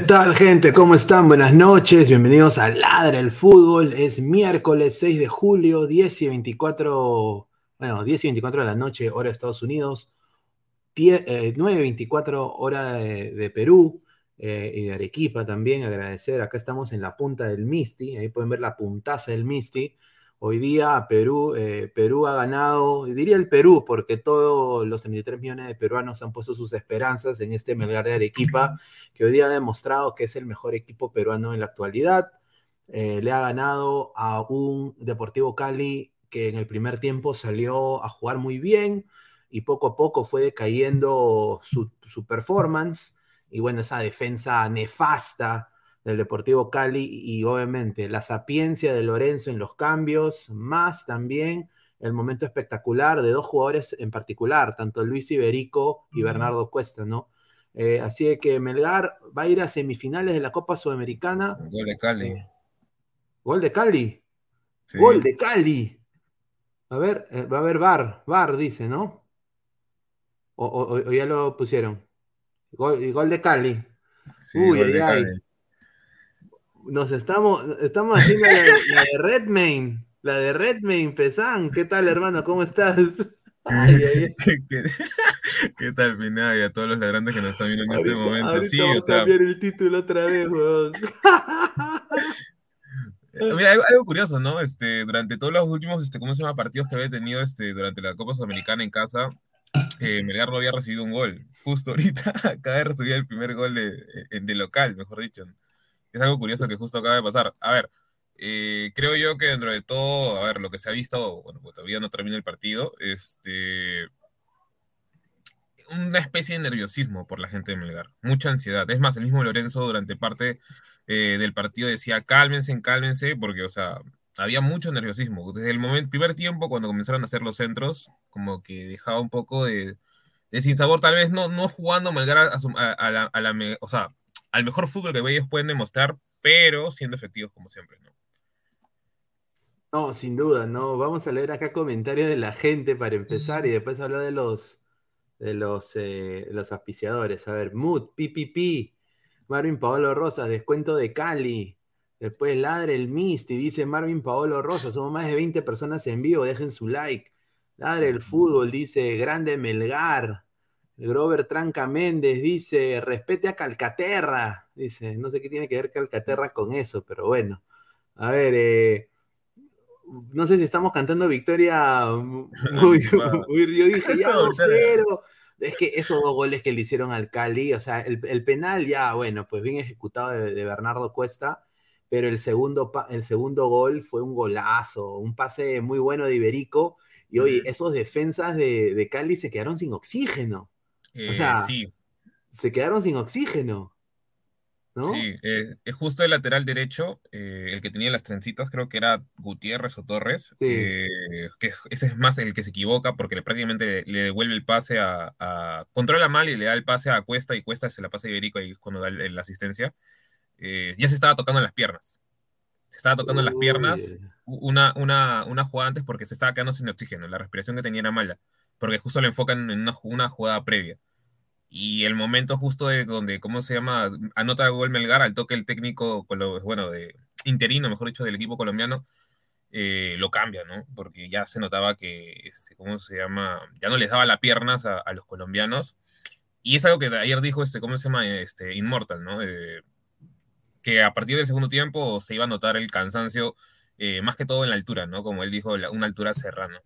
¿Qué tal, gente? ¿Cómo están? Buenas noches. Bienvenidos a Ladra el Fútbol. Es miércoles 6 de julio, 10 y 24, bueno, 10 y 24 de la noche, hora de Estados Unidos, 10, eh, 9 y 24 hora de, de Perú eh, y de Arequipa también. Agradecer, acá estamos en la punta del Misti, ahí pueden ver la puntaza del Misti. Hoy día Perú, eh, Perú ha ganado, diría el Perú, porque todos los 33 millones de peruanos han puesto sus esperanzas en este Melgar de Arequipa, que hoy día ha demostrado que es el mejor equipo peruano en la actualidad. Eh, le ha ganado a un Deportivo Cali que en el primer tiempo salió a jugar muy bien y poco a poco fue decayendo su, su performance. Y bueno, esa defensa nefasta del Deportivo Cali y obviamente la sapiencia de Lorenzo en los cambios, más también el momento espectacular de dos jugadores en particular, tanto Luis Iberico y Bernardo Cuesta, ¿no? Eh, así que Melgar va a ir a semifinales de la Copa Sudamericana. Gol de Cali. Eh, gol de Cali. Sí. Gol de Cali. A ver, eh, va a haber VAR, VAR dice, ¿no? O, o, o ya lo pusieron. Gol, gol de Cali. Sí, Uy, gol de ay, Cali. Nos estamos, estamos haciendo la, la de Redmayne, la de Redmayne, Pesán. ¿Qué tal, hermano? ¿Cómo estás? Ay, ay, ¿Qué, qué, qué tal, Pinada? Y a todos los ladrantes que nos están viendo en ahorita, este momento. Sí, vamos o sea, a cambiar el título otra vez, weón. Mira, algo, algo, curioso, ¿no? Este, durante todos los últimos, este, ¿cómo se llama? Partidos que había tenido este, durante la Copa Sudamericana en casa, eh, Melgar no había recibido un gol. Justo ahorita acaba de recibir el primer gol de, de local, mejor dicho. Es algo curioso que justo acaba de pasar. A ver, eh, creo yo que dentro de todo, a ver, lo que se ha visto, bueno, pues todavía no termina el partido, este, una especie de nerviosismo por la gente de Melgar, mucha ansiedad. Es más, el mismo Lorenzo durante parte eh, del partido decía, cálmense, cálmense, porque, o sea, había mucho nerviosismo. Desde el momento, primer tiempo, cuando comenzaron a hacer los centros, como que dejaba un poco de, de sinsabor, tal vez no, no jugando Melgar a, a, a, la, a la, o sea, al mejor fútbol que ellos pueden demostrar, pero siendo efectivos como siempre, ¿no? No, sin duda, no. Vamos a leer acá comentarios de la gente para empezar y después hablar de los de los, eh, los. A ver, Mood, PPP, Marvin Paolo Rosas, descuento de Cali. Después Ladre el Misty, dice Marvin Paolo Rosas, somos más de 20 personas en vivo, dejen su like. Ladre el fútbol, dice Grande Melgar. Grover Tranca Méndez dice, respete a Calcaterra. Dice, no sé qué tiene que ver Calcaterra con eso, pero bueno. A ver, eh, no sé si estamos cantando victoria muy, muy yo dije, ya 2-0. Es que esos dos goles que le hicieron al Cali, o sea, el, el penal ya, bueno, pues bien ejecutado de, de, Bernardo Cuesta, pero el segundo, el segundo gol fue un golazo, un pase muy bueno de Iberico. Y oye, esos defensas de, de Cali se quedaron sin oxígeno. Eh, o sea, sí. se quedaron sin oxígeno. Sí, eh, es justo el lateral derecho, eh, el que tenía las trencitas, creo que era Gutiérrez o Torres, eh, que ese es más el que se equivoca porque prácticamente le, devuelve el pase a, Controla mal y le da el pase a Cuesta y Cuesta se la pasa a Iberico ahí cuando da la asistencia. ya se estaba tocando las piernas. Se estaba tocando las piernas una, una, una jugada antes porque se estaba quedando sin oxígeno. La respiración que tenía era mala, porque justo le enfocan en una, una jugada previa y el momento justo de donde, ¿cómo se llama? Anota gol Melgar al toque el técnico, bueno, de interino, mejor dicho, del equipo colombiano, eh, lo cambia, ¿no? Porque ya se notaba que, este, ¿cómo se llama? Ya no les daba las piernas a, los colombianos. Y es algo que ayer dijo, este, ¿cómo se llama? Este, Immortal, ¿no? Eh, que a partir del segundo tiempo se iba a notar el cansancio, eh, más que todo en la altura, ¿no? Como él dijo, una altura serrana.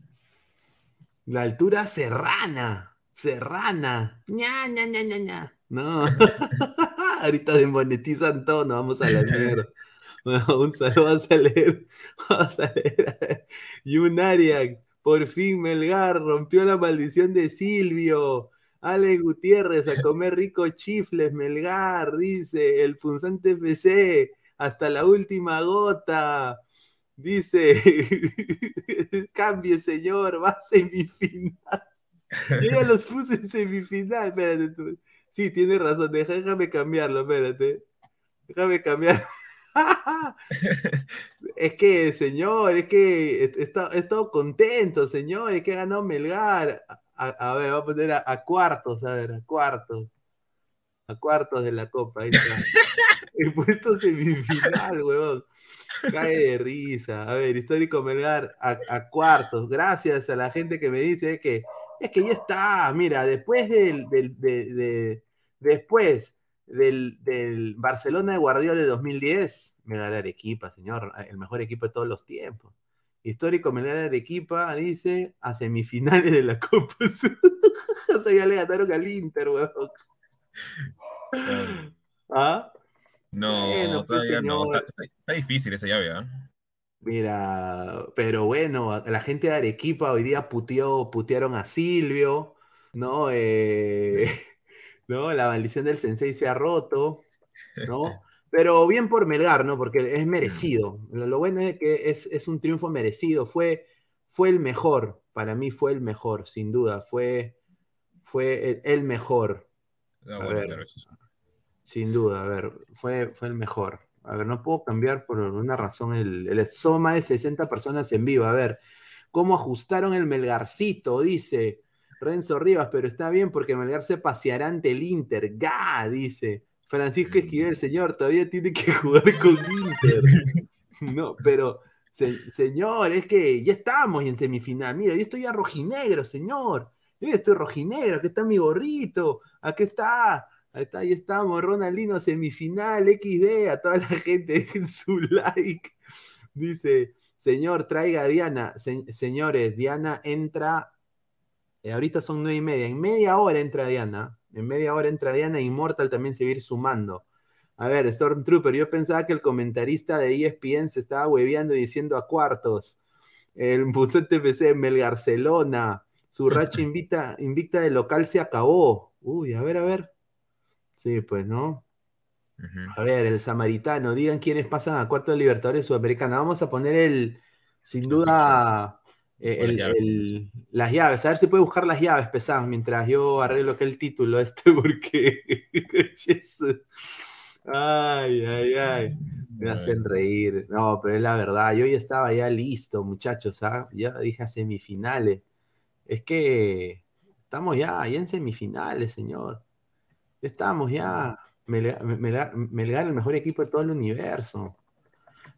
La altura serrana. Serrana. ña, ña, ña, ña, ña. No. Ahorita desmonetizan todo, nos vamos a la mierda. Bueno, un saludo, a leer. Vamos a leer. Yunariak, por fin Melgar rompió la maldición de Silvio. Ale Gutiérrez, a comer ricos chifles, Melgar, dice, el punzante FC, hasta la última gota. Dice, cambie señor, va a semifinal. Yo ya los puse en semifinal, espérate tú. Sí, tienes razón, déjame cambiarlo, espérate. Déjame cambiar. es que, señor, es que he, estado contento, señor, es que ganó Melgar. A, ver, voy a poner a, cuartos, a ver, a cuartos. A cuartos de la copa, ahí está. He puesto semifinal, huevón. Cae de risa. A ver, histórico Melgar a, a, cuartos. Gracias a la gente que me dice que es que ya está, mira, después del, después del, Barcelona de Guardiola de 2010, me da la Arequipa, señor, el mejor equipo de todos los tiempos. Histórico me da la Arequipa, dice, a semifinales de la Copa. o sea, ya le ganaron al Inter, weón. ¿Ah? No, pues, todavía no. Está, difícil esa llave, ¿ah? Mira, pero bueno, la gente de Arequipa hoy día puteó, putearon a Silvio, ¿no? Eh, ¿no? La maldición del sensei se ha roto, ¿no? Pero bien por Melgar, ¿no? Porque es merecido. Lo, bueno es que es, un triunfo merecido. Fue, fue el mejor. Para mí fue el mejor, sin duda. Fue, fue el, mejor. Sin duda, a ver, fue, fue el mejor. A ver, no puedo cambiar por una razón el, el más de 60 personas en vivo. A ver, ¿cómo ajustaron el Melgarcito? Dice Renzo Rivas, pero está bien porque Melgar se paseará ante el Inter. ¡Ga! Dice Francisco Esquivel, señor, todavía tiene que jugar con Inter. No, pero señor, es que ya estamos en semifinal. Mira, yo estoy a rojinegro, señor. Yo estoy rojinegro, aquí está mi gorrito, aquí está Ahí está, ahí estamos, Ronaldino semifinal, XD, a toda la gente en su like. Dice, señor, traiga a Diana. señores, Diana entra, eh, ahorita son nueve y media, en media hora entra Diana, en media hora entra Diana, Immortal también se va a ir sumando. A ver, Stormtrooper, yo pensaba que el comentarista de ESPN se estaba hueveando diciendo a cuartos. El Bucete PC Melgarcelona, su racha invita, invicta de local se acabó. Uy, a ver, a ver. Sí, pues, ¿no? A ver, el samaritano, digan quiénes pasan a cuarto de Libertadores Sudamericana. Vamos a poner el, sin duda, eh, las, llaves. A ver si puede buscar las llaves, pesadas, mientras yo arreglo que el título este, porque. ay, ay, ay. Me hacen reír. No, pero es la verdad. Yo ya estaba ya listo, muchachos. ¿ah? Ya dije a semifinales. Es que estamos ya, ya en semifinales, señor. Estamos ya. Melgar, el mejor equipo de todo el universo.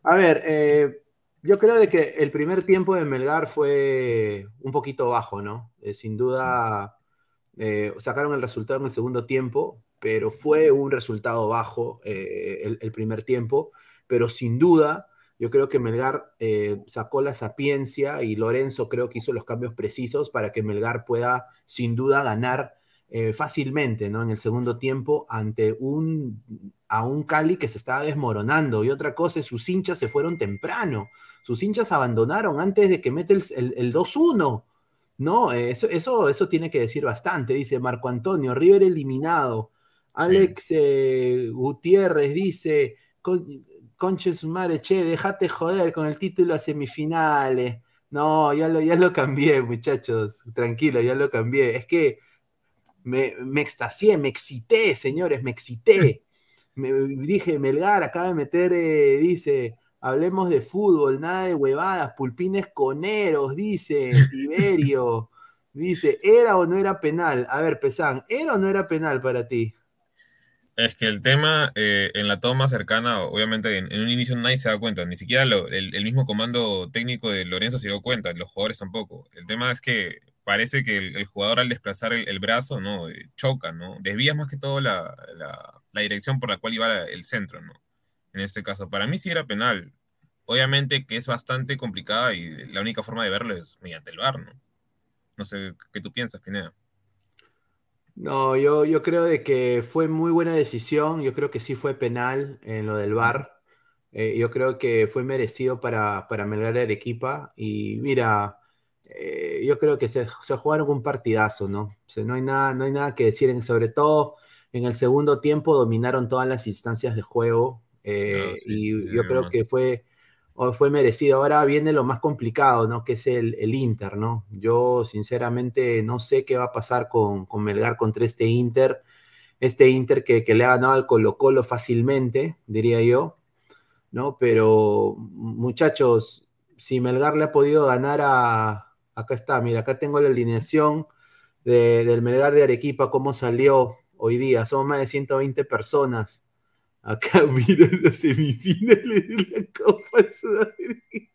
A ver, eh, yo creo de que el primer tiempo de Melgar fue un poquito bajo, ¿no? Eh, sin duda eh, sacaron el resultado en el segundo tiempo, pero fue un resultado bajo el, el, primer tiempo. Pero sin duda, yo creo que Melgar sacó la sapiencia y Lorenzo creo que hizo los cambios precisos para que Melgar pueda sin duda ganar eh, fácilmente, ¿no? En el segundo tiempo ante un, a un Cali que se estaba desmoronando. Y otra cosa es, sus hinchas se fueron temprano. Sus hinchas abandonaron antes de que mete el, el, 2-1. No, eso, eso, eso tiene que decir bastante. Dice Marco Antonio, River eliminado. Alex eh, Gutiérrez dice, conches madre, che, dejate joder con el título a semifinales. No, ya lo, ya lo cambié, muchachos. Tranquilo, ya lo cambié. Es que me, me extasié, me excité, señores, me excité. Me, dije, Melgar acaba de meter, eh, dice, hablemos de fútbol, nada de huevadas, pulpines coneros, dice Tiberio. dice, ¿era o no era penal? A ver, Pesán, ¿era o no era penal para ti? Es que el tema eh, en la toma cercana, obviamente en, un inicio nadie se da cuenta, ni siquiera el, mismo comando técnico de Lorenzo se dio cuenta, los jugadores tampoco. El tema es que parece que el, jugador al desplazar el, brazo, ¿no? Eh, choca, ¿no? Desvía más que todo la, dirección por la cual iba el centro, ¿no? En este caso, para mí sí era penal. Obviamente que es bastante complicada y la única forma de verlo es mediante el VAR, ¿no? No sé qué tú piensas, Pineda. No, yo, yo creo de que fue muy buena decisión. Yo creo que sí fue penal en lo del VAR. Eh, yo creo que fue merecido para, para Melgar Arequipa. Y mira, eh, yo creo que se, se, jugaron un partidazo, ¿no? O sea, no hay nada, no hay nada que decir. En, sobre todo en el segundo tiempo dominaron todas las instancias de juego. Eh, y yo creo que fue fue merecido. Ahora viene lo más complicado, ¿no? Que es el, Inter, ¿no? Yo sinceramente no sé qué va a pasar con, Melgar contra este Inter. Este Inter que, le ha ganado al Colo Colo fácilmente, diría yo, ¿no? Pero muchachos, si Melgar le ha podido ganar a... Acá está, mira, acá tengo la alineación del Melgar de Arequipa, cómo salió hoy día. Somos más de 120 personas. Acá mira las semifinales de la Copa Sudamericana.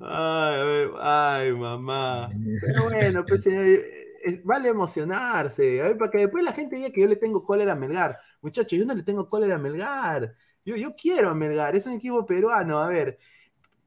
Ay, ay, mamá. Pero bueno, pues eh, vale emocionarse. A ver, para que después la gente diga que yo le tengo cólera a Melgar. Muchachos, yo no le tengo cólera a Melgar. Yo, yo quiero a Melgar, es un equipo peruano. A ver,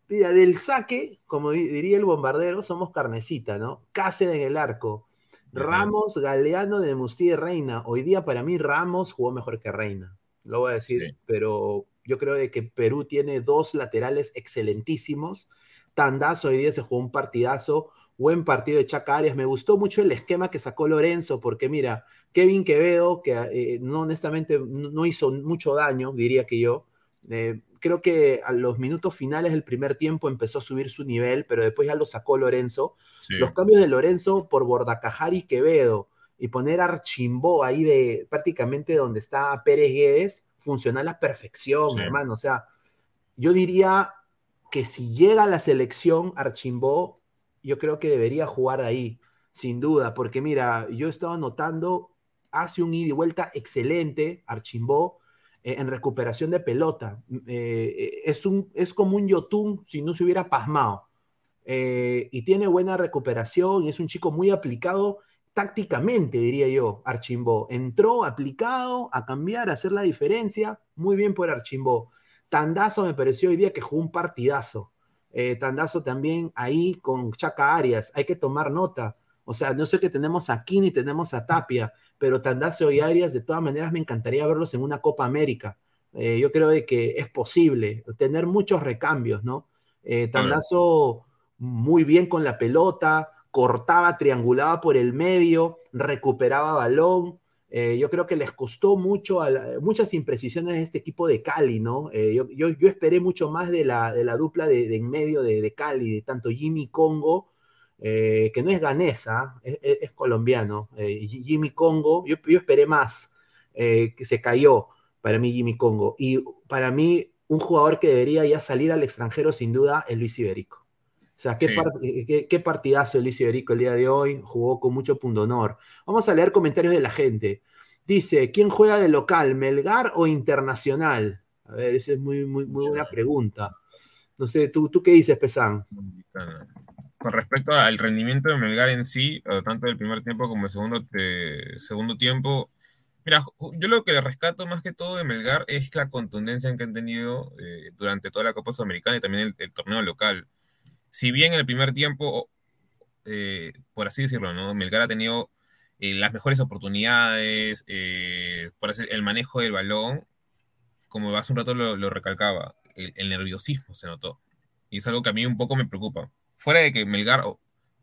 mira, del saque, como diría el bombardero, somos carnecita, ¿no? Cáceres en el arco. Ramos, Galeano de Musti y Reina. Hoy día para mí Ramos jugó mejor que Reina. Lo voy a decir, pero yo creo que Perú tiene dos laterales excelentísimos. Tandazo hoy día se jugó un partidazo, buen partido de Chaca Arias. Me gustó mucho el esquema que sacó Lorenzo, porque mira, Kevin Quevedo, que eh, no honestamente no hizo mucho daño, diría que yo. Eh, creo que a los minutos finales del primer tiempo empezó a subir su nivel, pero después ya lo sacó Lorenzo. Los cambios de Lorenzo por Bordacajar y Quevedo y poner Archimbó ahí de prácticamente donde está Pérez Guedes, funciona a la perfección, hermano. O sea, yo diría que si llega a la selección Archimbó, yo creo que debería jugar ahí, sin duda, porque mira, yo he estado notando, hace un ida y vuelta excelente Archimbó, eh, en recuperación de pelota. Eh, eh, es, un, es como un Yotun si no se hubiera pasmado. y tiene buena recuperación y es un chico muy aplicado tácticamente, diría yo, Archimbó. Entró aplicado a cambiar, a hacer la diferencia. Muy bien por Archimbó. Tandazo me pareció hoy día que jugó un partidazo. Tandazo también ahí con Chaca Arias. Hay que tomar nota. O sea, no sé qué tenemos aquí ni tenemos a Tapia pero Tandazo y Arias, de todas maneras, me encantaría verlos en una Copa América. Eh, yo creo de que es posible tener muchos recambios, ¿no? Eh, Tandazo muy bien con la pelota, cortaba, triangulaba por el medio, recuperaba balón. Eh, yo creo que les costó mucho, muchas imprecisiones de este equipo de Cali, ¿no? Yo, yo, esperé mucho más de la, de la dupla de, en medio de, de, Cali, de tanto Jimmy Congo eh, que no es ganesa, es, colombiano. Eh, Jimmy Congo, yo, esperé más, eh, que se cayó para mí Jimmy Congo. Y para mí, un jugador que debería ya salir al extranjero sin duda es Luis Iberico. O sea, qué, qué, partidazo Luis Iberico el día de hoy, jugó con mucho punto honor. Vamos a leer comentarios de la gente. Dice, ¿quién juega de local, Melgar o Internacional? A ver, esa es muy, muy, muy buena pregunta. No sé, ¿tú, tú qué dices, Pesán? Con respecto al rendimiento de Melgar en sí, tanto del primer tiempo como el segundo, segundo tiempo, mira, yo lo que le rescato más que todo de Melgar es la contundencia que han tenido eh, durante toda la Copa Sudamericana y también el, torneo local. Si bien en el primer tiempo, eh, por así decirlo, ¿no? Melgar ha tenido eh, las mejores oportunidades, por el manejo del balón, como hace un rato lo, recalcaba, el nerviosismo se notó. Y es algo que a mí un poco me preocupa fuera de que Melgar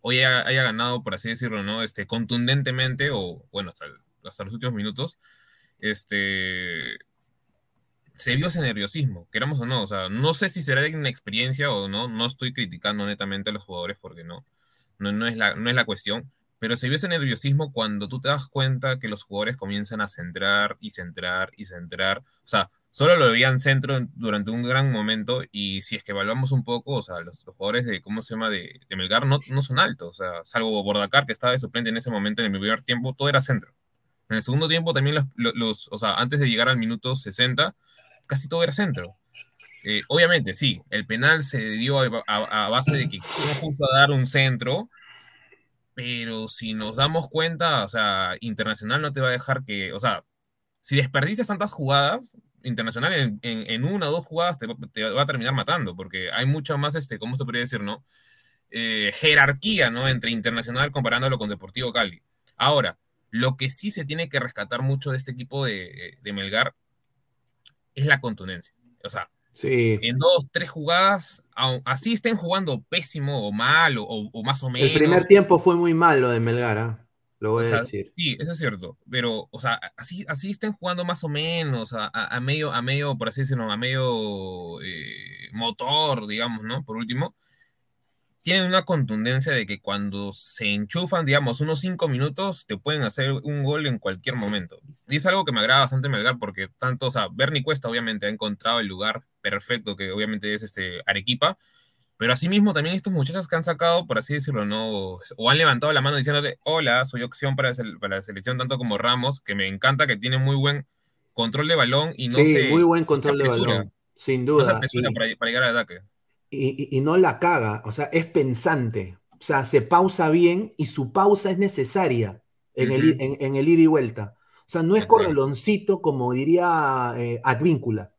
hoy haya, ganado, por así decirlo, ¿no? Este, contundentemente, o bueno, hasta hasta los últimos minutos, este, se vio ese nerviosismo, queramos o no, o sea, no sé si será de inexperiencia o no, no estoy criticando netamente a los jugadores porque no, no, no, es, la, no es la cuestión, pero se vio ese nerviosismo cuando tú te das cuenta que los jugadores comienzan a centrar y centrar y centrar, o sea, solo lo veían centro durante un gran momento y si es que evaluamos un poco, o sea, los, jugadores de, ¿cómo se llama?, de, Melgar no, no son altos, o sea, salvo Bordacar que estaba de suplente en ese momento en el primer tiempo, todo era centro. En el segundo tiempo también los, los o sea, antes de llegar al minuto 60, casi todo era centro. Eh, obviamente, sí, el penal se dio a, base de que no justo a dar un centro, pero si nos damos cuenta, o sea, Internacional no te va a dejar que, o sea, si desperdicias tantas jugadas, Internacional en, una o dos jugadas te, va a terminar matando, porque hay mucha más, este, ¿cómo se podría decir, no? Eh, jerarquía, ¿no? Entre Internacional comparándolo con Deportivo Cali. Ahora, lo que sí se tiene que rescatar mucho de este equipo de, de Melgar es la contundencia. O sea, en dos, tres jugadas, así estén jugando pésimo o mal o, más o menos. El primer tiempo fue muy malo de Melgara, ¿ah? Lo voy a decir. Sí, eso es cierto. Pero, o sea, así, así estén jugando más o menos, a, medio, a medio, por así decirlo, a medio eh, motor, digamos, ¿no? Por último tienen una contundencia de que cuando se enchufan, digamos, unos cinco minutos, te pueden hacer un gol en cualquier momento. Y es algo que me agrada bastante Melgar, porque tanto, o sea, Bernie Cuesta obviamente ha encontrado el lugar perfecto, que obviamente es este Arequipa, pero asimismo también estos muchachos que han sacado, por así decirlo, ¿no? O han levantado la mano diciéndote, hola, soy opción para, para la selección, tanto como Ramos, que me encanta, que tiene muy buen control de balón y no sí, muy buen control de balón, sin duda. No para, para llegar al ataque y, no la caga, o sea, es pensante, o sea, se pausa bien y su pausa es necesaria en, el, en, el ida y vuelta. O sea, no es correloncito como diría eh, Advíncula.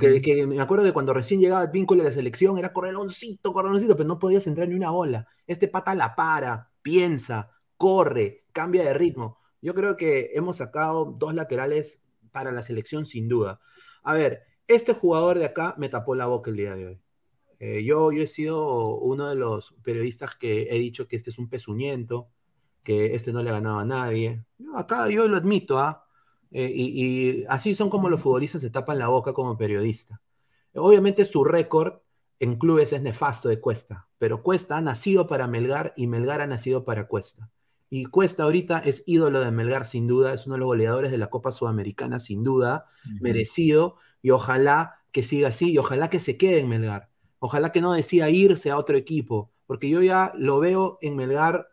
Que, me acuerdo de cuando recién llegaba Advíncula a la selección, era correloncito, correloncito, pero no podías entrar ni una bola. Este pata la para, piensa, corre, cambia de ritmo. Yo creo que hemos sacado dos laterales para la selección sin duda. A ver, este jugador de acá me tapó la boca el día de hoy. Eh, yo, yo he sido uno de los periodistas que he dicho que este es un pezuñento, que este no le ha ganado a nadie. acá yo lo admito, ¿ah? Eh, y, así son como los futbolistas se tapan la boca como periodista. Obviamente su récord en clubes es nefasto de Cuesta, pero Cuesta ha nacido para Melgar y Melgar ha nacido para Cuesta. Y Cuesta ahorita es ídolo de Melgar sin duda, es uno de los goleadores de la Copa Sudamericana sin duda, merecido, y ojalá que siga así y ojalá que se quede en Melgar. Ojalá que no decida irse a otro equipo, porque yo ya lo veo en Melgar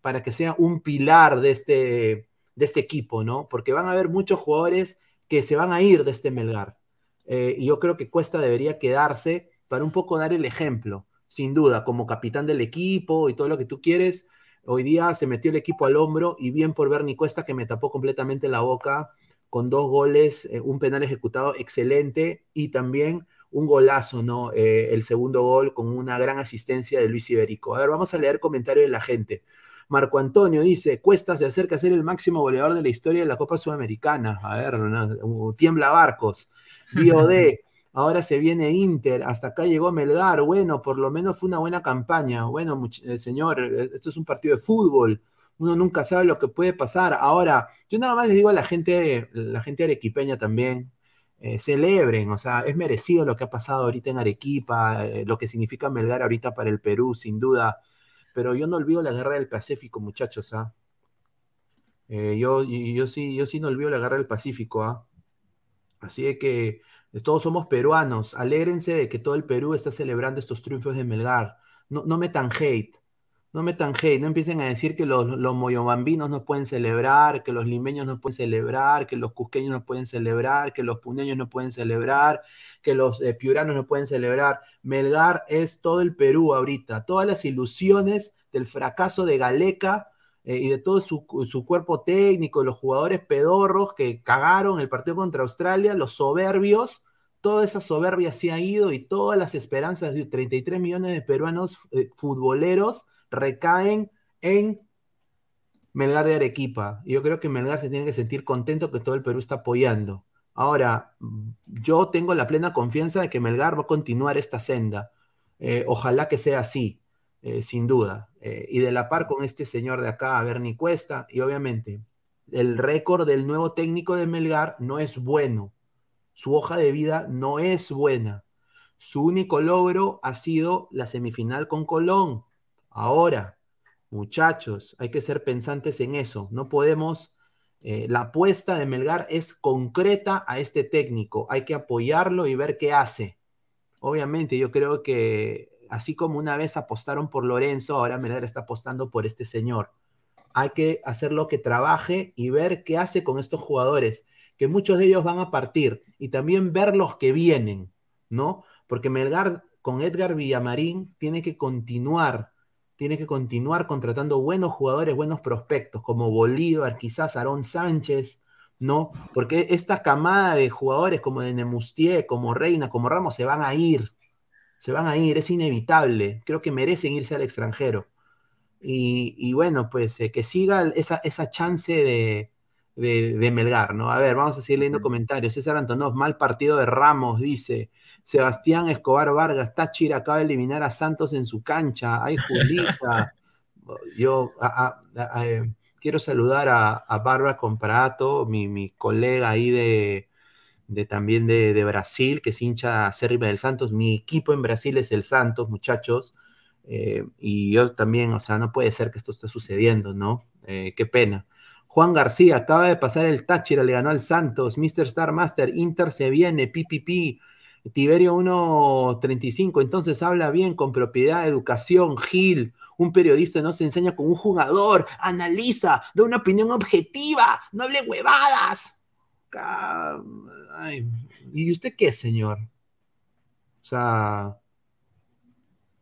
para que sea un pilar de este, de este equipo, ¿no? Porque van a haber muchos jugadores que se van a ir de este Melgar. Eh, y yo creo que Cuesta debería quedarse para un poco dar el ejemplo, sin duda, como capitán del equipo y todo lo que tú quieres. Hoy día se metió el equipo al hombro y bien por Bernie Cuesta que me tapó completamente la boca con dos goles, eh, un penal ejecutado excelente y también un golazo, ¿no? Eh, el segundo gol con una gran asistencia de Luis Iberico. A ver, vamos a leer comentarios de la gente. Marco Antonio dice, Cuesta se acerca a ser el máximo goleador de la historia de la Copa Sudamericana. A ver, tiembla barcos. BOD, ahora se viene Inter, hasta acá llegó Melgar. Bueno, por lo menos fue una buena campaña. Bueno, eh, señor, esto es un partido de fútbol. Uno nunca sabe lo que puede pasar. Ahora, yo nada más les digo a la gente, la gente arequipeña también, eh, celebren, o sea, es merecido lo que ha pasado ahorita en Arequipa, eh, lo que significa Melgar ahorita para el Perú, sin duda, pero yo no olvido la guerra del Pacífico, muchachos, ¿ah? Eh, yo, yo, sí, yo sí no olvido la guerra del Pacífico, ¿ah? Así que todos somos peruanos, alégrense de que todo el Perú está celebrando estos triunfos de Melgar, no, no metan hate, no metan hate, no empiecen a decir que los, los moyobambinos no pueden celebrar, que los limeños no pueden celebrar, que los cusqueños no pueden celebrar, que los puneños no pueden celebrar, que los eh, piuranos no pueden celebrar. Melgar es todo el Perú ahorita, todas las ilusiones del fracaso de Galeca eh, y de todo su, su, cuerpo técnico, los jugadores pedorros que cagaron el partido contra Australia, los soberbios, toda esa soberbia se ha ido y todas las esperanzas de 33 millones de peruanos eh, futboleros recaen en Melgar de Arequipa. Yo creo que Melgar se tiene que sentir contento que todo el Perú está apoyando. Ahora, yo tengo la plena confianza de que Melgar va a continuar esta senda. Eh, ojalá que sea así, eh, sin duda. Eh, y de la par con este señor de acá, Bernie Cuesta, y obviamente el récord del nuevo técnico de Melgar no es bueno. Su hoja de vida no es buena. Su único logro ha sido la semifinal con Colón. Ahora, muchachos, hay que ser pensantes en eso. No podemos eh, la apuesta de Melgar es concreta a este técnico. Hay que apoyarlo y ver qué hace. Obviamente, yo creo que así como una vez apostaron por Lorenzo, ahora Melgar está apostando por este señor. Hay que hacerlo que trabaje y ver qué hace con estos jugadores, que muchos de ellos van a partir, y también ver los que vienen, ¿no? Porque Melgar con Edgar Villamarín tiene que continuar tiene que continuar contratando buenos jugadores, buenos prospectos, como Bolívar, quizás Aarón Sánchez, ¿no? Porque esta camada de jugadores como de Nemustier, como Reina, como Ramos, se van a ir. Se van a ir, es inevitable. Creo que merecen irse al extranjero. Y, bueno, pues eh, que siga esa, esa chance de, de, Melgar, ¿no? A ver, vamos a seguir leyendo comentarios. César Antonov, mal partido de Ramos, dice. Sebastián Escobar Vargas, Táchira acaba de eliminar a Santos en su cancha. Ay, Julita. Yo eh, quiero saludar a, Bárbara Comparato, mi, colega ahí de, también de, Brasil, que es hincha acérrima del Santos. Mi equipo en Brasil es el Santos, muchachos. Eh, y yo también, o sea, no puede ser que esto esté sucediendo, ¿no? Eh, qué pena. Juan García acaba de pasar el Táchira, le ganó al Santos. Mr. Star Master, Inter se viene, PPP. Tiberio 1.35, entonces habla bien con propiedad, educación, Gil. Un periodista no se enseña con un jugador, analiza, da una opinión objetiva, no hable huevadas. ¿Y usted qué, señor? O sea,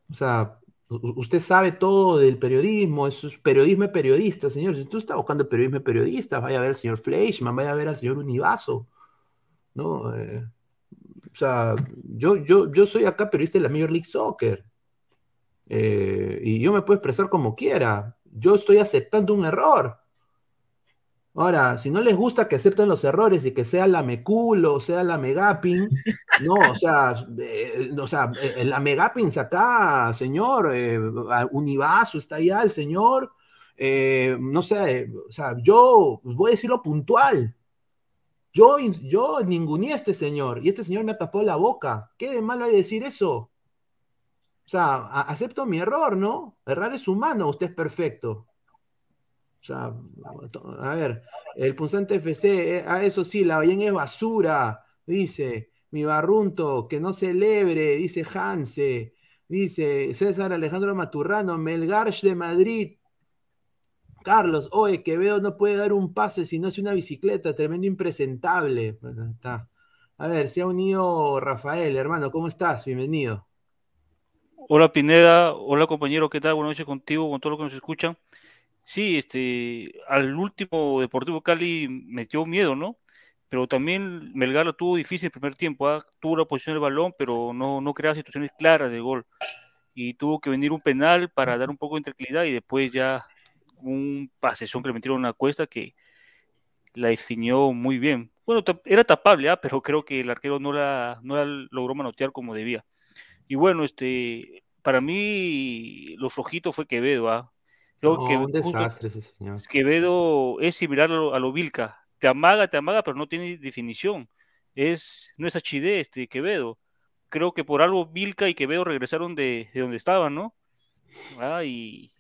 o sea, usted sabe todo del periodismo, es periodismo periodista, señor. Si tú estás buscando periodismo periodista, vaya a ver al señor Fleischmann, vaya a ver al señor Univaso, ¿no? Eh, o sea, yo, yo, yo soy acá periodista de la Major League Soccer. Eh, y yo me puedo expresar como quiera. Yo estoy aceptando un error. Ahora, si no les gusta que acepten los errores y que sea la meculo, sea la megapin, no, o sea, eh, o sea, eh, la megapin acá, señor, eh, Univaso está allá el señor, no sé, o sea, yo voy a decirlo puntual. Yo, yo ninguné a este señor y este señor me tapó la boca. ¿Qué de malo hay de decir eso? O sea, acepto mi error, ¿no? Errar es humano, usted es perfecto. O sea, a ver, el punzante FC, eh, a eso sí, la Bayén es basura, dice. Mi barrunto, que no celebre, dice Hanse. Dice César Alejandro Maturrano, Melgarch de Madrid. Carlos, oye, Quevedo no puede dar un pase si no es una bicicleta, tremendo impresentable. Está. A ver, se ha unido Rafael, hermano, ¿cómo estás? Bienvenido. Hola Pineda, hola compañero, ¿qué tal? Buenas noches contigo, con todo lo que nos escuchan. Sí, este, al último Deportivo Cali metió miedo, ¿no? Pero también Melgar lo tuvo difícil el primer tiempo, ¿ah? tuvo la posición del balón, pero no, no creaba situaciones claras de gol. Y tuvo que venir un penal para dar un poco de tranquilidad y después ya un pasezón que le metieron una cuesta que la definió muy bien. Bueno, era tapable, ¿ah? pero creo que el arquero no la, no la logró manotear como debía. Y bueno, este, para mí lo flojito fue Quevedo, ¿ah? que un desastre ese señor. Quevedo es similar a lo, Vilca. Te amaga, te amaga, pero no tiene definición. Es, no es HD este Quevedo. Creo que por algo Vilca y Quevedo regresaron de, donde estaban, ¿no? Ah, y,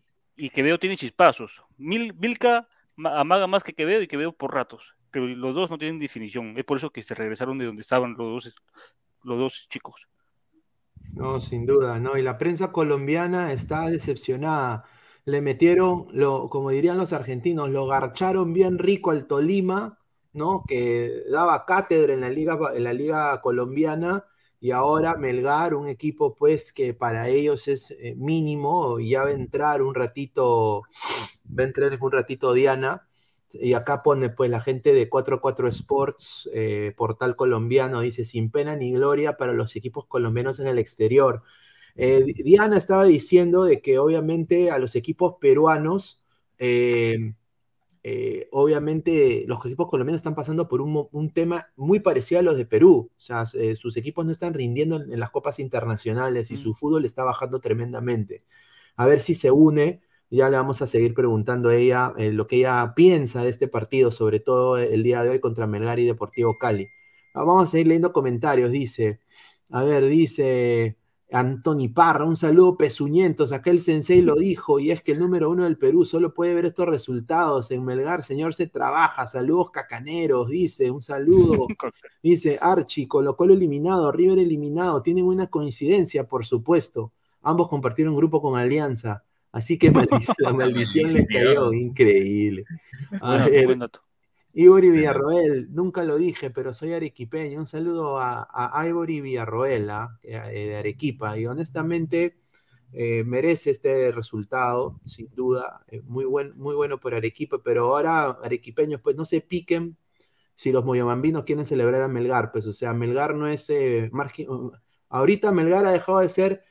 y Quevedo tiene chispazos. Mil, Vilca amaga más que Quevedo y Quevedo por ratos. Pero los dos no tienen definición. Es por eso que se regresaron de donde estaban los dos, los dos chicos. No, sin duda, ¿no? Y la prensa colombiana está decepcionada le metieron, lo, como dirían los argentinos, lo garcharon bien rico al Tolima, ¿no? Que daba cátedra en la liga, en la liga colombiana y ahora Melgar, un equipo pues que para ellos es eh, mínimo, ya va a entrar un ratito, va a entrar un ratito Diana, y acá pone pues la gente de 44 Sports, eh, portal colombiano, dice sin pena ni gloria para los equipos colombianos en el exterior. Eh, Diana estaba diciendo de que obviamente a los equipos peruanos, eh, obviamente los equipos colombianos están pasando por un, tema muy parecido a los de Perú. O sea, sus equipos no están rindiendo en, las copas internacionales y mm. su fútbol está bajando tremendamente. A ver si se une Ya le vamos a seguir preguntando a ella eh, lo que ella piensa de este partido, sobre todo el día de hoy contra Melgar y Deportivo Cali. Ah, vamos a seguir leyendo comentarios. Dice, a ver, dice Antoni Parra, un saludo pezuñentos. Acá el sensei lo dijo, y es que el número uno del Perú solo puede ver estos resultados. En Melgar, señor, se trabaja. Saludos cacaneros, dice, un saludo. dice Archie, Colo Colo eliminado, River eliminado. Tienen una coincidencia, por supuesto. Ambos compartieron grupo con Alianza. Así que la maldición les cayó, increíble. A ver, Ivory Villarroel, nunca lo dije, pero soy arequipeño. Un saludo a, a Ivory Villarroel, ¿ah? eh, de Arequipa. Y honestamente eh, merece este resultado, sin duda. Eh, muy, buen, muy bueno por Arequipa, pero ahora arequipeños, pues no se piquen si los moyamambinos quieren celebrar a Melgar. Pues, o sea, Melgar no es margen. Ahorita Melgar ha dejado de ser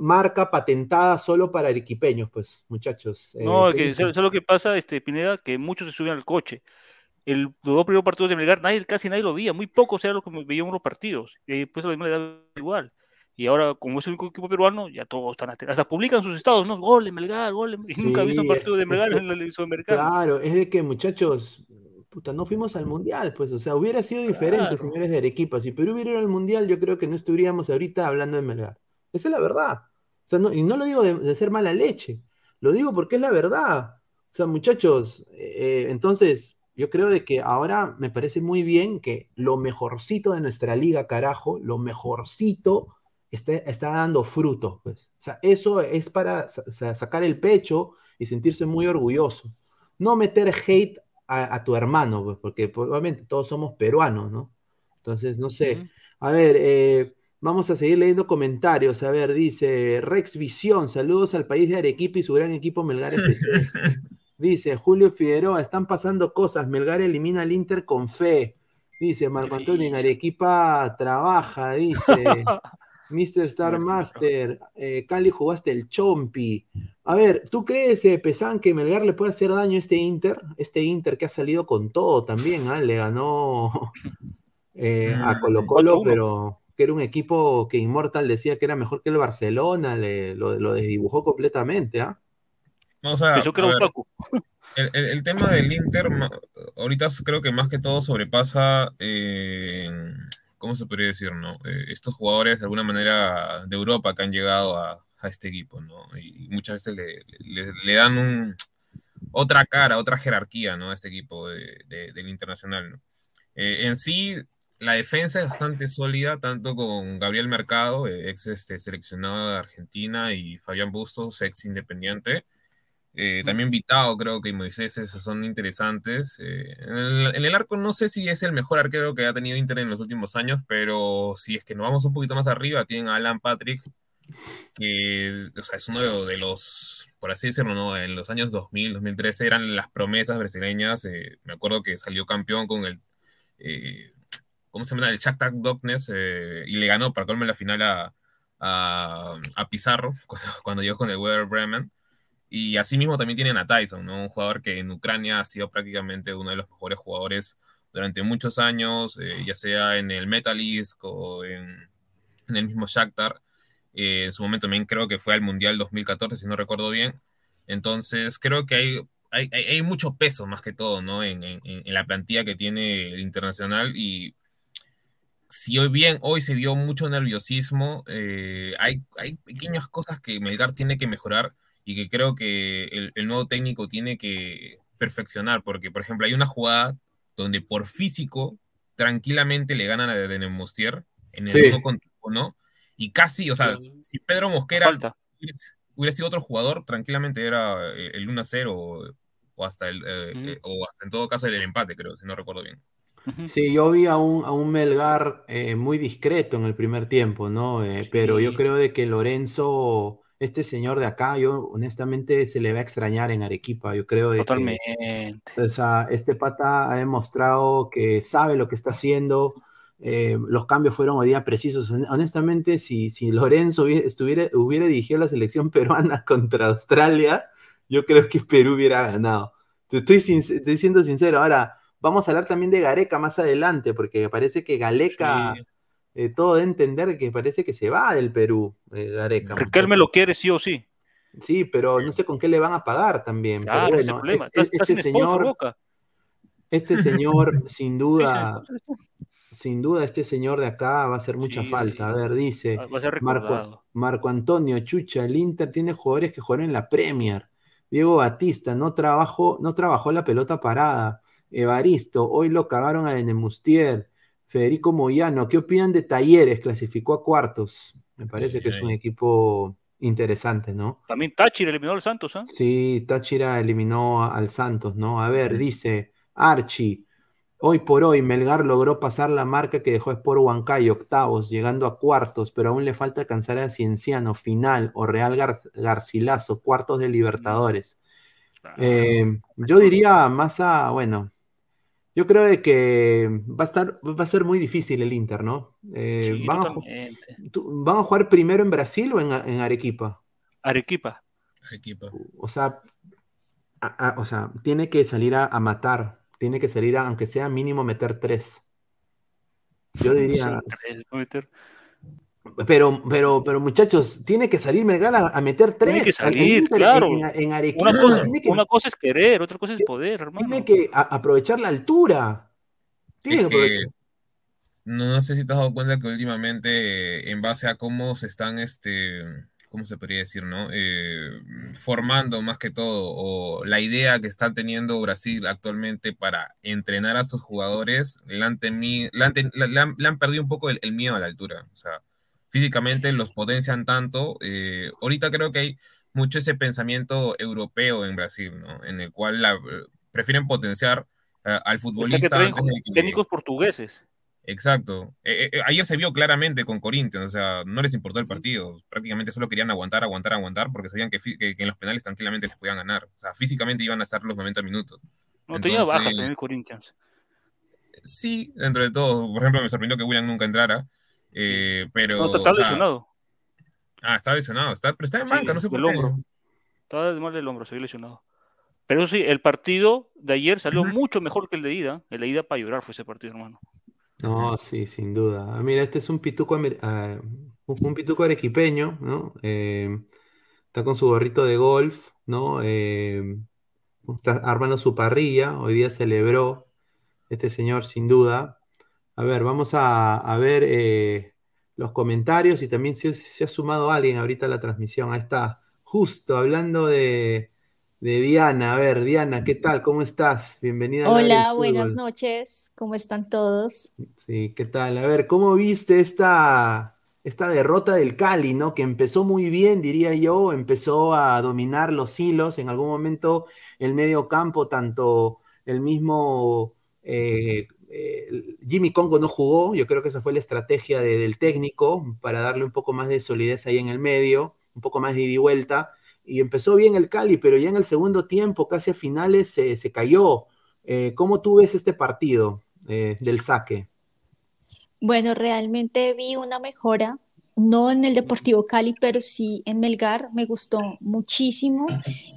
marca patentada solo para arequipeños, pues, muchachos. no, que eso, es lo que pasa, este, Pineda, que muchos se suben al coche el, los dos primeros partidos de Melgar, nadie, casi nadie lo veía, muy pocos era lo que veían unos partidos, y después lo le da igual. Y ahora, como es el único equipo peruano, ya todos están hasta publican sus estados, ¿no? Gol de Melgar, gol Y nunca he visto un partido de Melgar en el Sudamericano. Claro, es de que, muchachos, puta, no fuimos al Mundial, pues, o sea, hubiera sido diferente, señores de Arequipa. Si Perú hubiera ido al Mundial, yo creo que no estuviéramos ahorita hablando de Melgar. Esa es la verdad. O sea, no, y no lo digo de, ser mala leche, lo digo porque es la verdad. O sea, muchachos, eh, entonces, yo creo de que ahora me parece muy bien que lo mejorcito de nuestra liga, carajo, lo mejorcito está, está dando frutos. Pues. O sea, eso es para sacar el pecho y sentirse muy orgulloso. No meter hate a, tu hermano, pues, porque pues, obviamente todos somos peruanos, ¿no? Entonces, no sé. A ver, eh, vamos a seguir leyendo comentarios. A ver, dice Rex Visión, saludos al país de Arequipa y su gran equipo Melgar FC. Dice Julio Figueroa, están pasando cosas. Melgar elimina al Inter con fe. Dice Marco Antonio en Arequipa trabaja. Dice Mr. Star Master. Eh, Cali jugaste el Chompi. A ver, ¿tú crees, eh, Pesan, que Melgar le puede hacer daño a este Inter? Este Inter que ha salido con todo también. ¿ah? Le ganó eh, a mm, Colo Colo, pero que era un equipo que Inmortal decía que era mejor que el Barcelona. Le, lo, lo desdibujó completamente. ¿ah? O sea, El, tema del Inter, ahorita creo que más que todo sobrepasa, eh, ¿cómo se podría decir, no? Eh, estos jugadores de alguna manera de Europa que han llegado a, este equipo, ¿no? Y muchas veces le, dan un, otra cara, otra jerarquía, ¿no? A este equipo del Internacional, ¿no? Eh, en sí, la defensa es bastante sólida, tanto con Gabriel Mercado, ex este, seleccionado de Argentina, y Fabián Bustos, ex independiente. Eh, también Vitao, creo que y Moisés esos son interesantes. Eh, en, el, arco no sé si es el mejor arquero que ha tenido Inter en los últimos años, pero si es que nos vamos un poquito más arriba, tienen a Alan Patrick, que o sea, es uno de, los, por así decirlo, ¿no? en los años 2000, 2013 eran las promesas brasileñas. Eh, me acuerdo que salió campeón con el, ¿cómo se llama? El Shakhtar Donetsk y le ganó para colme la final a, a, Pizarro cuando, cuando llegó con el Werder Bremen. Y asimismo también tienen a Tyson, ¿no? un jugador que en Ucrania ha sido prácticamente uno de los mejores jugadores durante muchos años, eh, ya sea en el Metalisk o en, el mismo Shakhtar. Eh, en su momento también creo que fue al Mundial 2014, si no recuerdo bien. Entonces creo que hay, hay, hay mucho peso más que todo ¿no? en, en, en, la plantilla que tiene el Internacional y si hoy bien hoy se vio mucho nerviosismo, eh, hay, hay pequeñas cosas que Melgar tiene que mejorar y que creo que el, nuevo técnico tiene que perfeccionar, porque por ejemplo hay una jugada donde por físico tranquilamente le ganan a de Nemostier en el uno contra uno y casi, o sea, si Pedro Mosquera hubiera, sido otro jugador, tranquilamente era el 1-0 o, hasta el eh, eh, o hasta en todo caso el empate, creo, si no recuerdo bien. Sí, yo vi a un, a un Melgar eh, muy discreto en el primer tiempo, ¿no? Pero yo creo de que Lorenzo este señor de acá, yo honestamente se le va a extrañar en Arequipa, yo creo. Totalmente. o sea, este pata ha demostrado que sabe lo que está haciendo. Eh, los cambios fueron hoy día precisos. Honestamente, si, si Lorenzo hubiera, estuviera, hubiera dirigido la selección peruana contra Australia, yo creo que Perú hubiera ganado. Estoy, estoy siendo sincero. Ahora, vamos a hablar también de Gareca más adelante, porque parece que Galeca eh, todo de entender que parece que se va del Perú, eh, Gareca. me lo quiere sí o sí. Sí, pero no sé con qué le van a pagar también. pero bueno, este, señor, este señor, sin duda, sin duda, este señor de acá va a hacer mucha falta. A ver, dice Marco, Marco, Antonio Chucha, el Inter tiene jugadores que juegan en la Premier. Diego Batista, no, trabajo, no trabajó la pelota parada. Evaristo, hoy lo cagaron a Enemustier. Federico Moyano, ¿qué opinan de Talleres? Clasificó a cuartos. Me parece que es un equipo interesante, ¿no? También Táchira eliminó al Santos, ¿ah? Sí, Táchira eliminó al Santos, ¿no? A ver, dice Archie, hoy por hoy Melgar logró pasar la marca que dejó Sport Huancay, octavos, llegando a cuartos, pero aún le falta alcanzar a Cienciano, final, o Real Garcilaso, cuartos de Libertadores. Eh, yo diría más a, bueno, yo creo de que va a, estar, va a ser muy difícil el Inter, ¿no? Eh, van, a, jugar primero en Brasil o en, Arequipa? Arequipa. Arequipa. O sea, o sea tiene que salir a, matar, tiene que salir a, aunque sea mínimo, meter tres. Yo diría. Pero, pero, pero muchachos, tiene que salir Melgar a, meter tres. Tiene que salir, claro. En, Arequipa. Una cosa, es querer, otra cosa es poder, hermano. Tiene que aprovechar la altura. Tiene que aprovechar. No, sé si te has dado cuenta que últimamente, en base a cómo se están, este, ¿cómo se podría decir, no? Eh, formando más que todo, o la idea que está teniendo Brasil actualmente para entrenar a sus jugadores, le han, perdido un poco el, el miedo a la altura. O sea, físicamente los potencian tanto. Eh, ahorita creo que hay mucho ese pensamiento europeo en Brasil, ¿no? En el cual la, prefieren potenciar eh, al futbolista. técnicos portugueses. Exacto. Eh, ayer se vio claramente con Corinthians, o sea, no les importó el partido. Prácticamente solo querían aguantar, aguantar, aguantar, porque sabían que, en los penales tranquilamente les podían ganar. O sea, físicamente iban a estar los 90 minutos. No tenía bajas en el Corinthians. Sí, dentro de todo. Por ejemplo, me sorprendió que William nunca entrara. Eh, pero. No, está lesionado. Ah, está lesionado. Está, pero está en banca, no sé por el Hombro. Estaba de mal del hombro, se había lesionado. Pero sí, el partido de ayer salió mucho mejor que el de ida. El de ida para llorar fue ese partido, hermano. No, sí, sin duda. Ah, mira, este es un pituco, uh, un pituco arequipeño, ¿no? Eh, está con su gorrito de golf, ¿no? Eh, está armando su parrilla. Hoy día celebró este señor, sin duda. A ver, vamos a, ver eh, los comentarios y también si se ha sumado alguien ahorita a la transmisión. Ahí está, justo hablando de, Diana. A ver, Diana, ¿qué tal? ¿Cómo estás? Bienvenida. Hola, buenas noches. ¿Cómo están todos? Sí, ¿qué tal? A ver, ¿cómo viste esta, esta derrota del Cali, ¿no? Que empezó muy bien, diría yo, empezó a dominar los hilos. En algún momento el medio campo, tanto el mismo eh, eh, Jimmy Congo no jugó, yo creo que esa fue la estrategia del técnico para darle un poco más de solidez ahí en el medio, un poco más de ida y vuelta, y empezó bien el Cali, pero ya en el segundo tiempo, casi a finales, se, cayó. Eh, ¿Cómo tú ves este partido eh, del saque? Bueno, realmente vi una mejora no en el Deportivo Cali, pero sí en Melgar, me gustó muchísimo.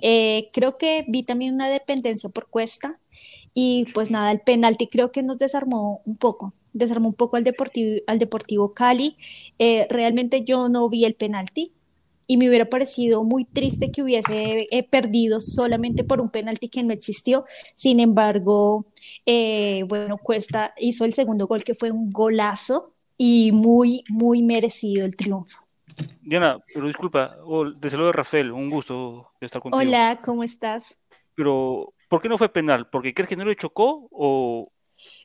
Eh, creo que vi también una dependencia por Cuesta y pues nada, el penalti creo que nos desarmó un poco, desarmó un poco al Deportivo, al Deportivo Cali. Eh, realmente yo no vi el penalti y me hubiera parecido muy triste que hubiese eh, perdido solamente por un penalti que no existió. Sin embargo, bueno, Cuesta hizo el segundo gol que fue un golazo y muy, muy merecido el triunfo. Diana, pero disculpa, te saludo Rafael, un gusto estar contigo. Hola, ¿cómo estás? Pero, ¿por qué no fue penal? ¿Porque crees que no le chocó o,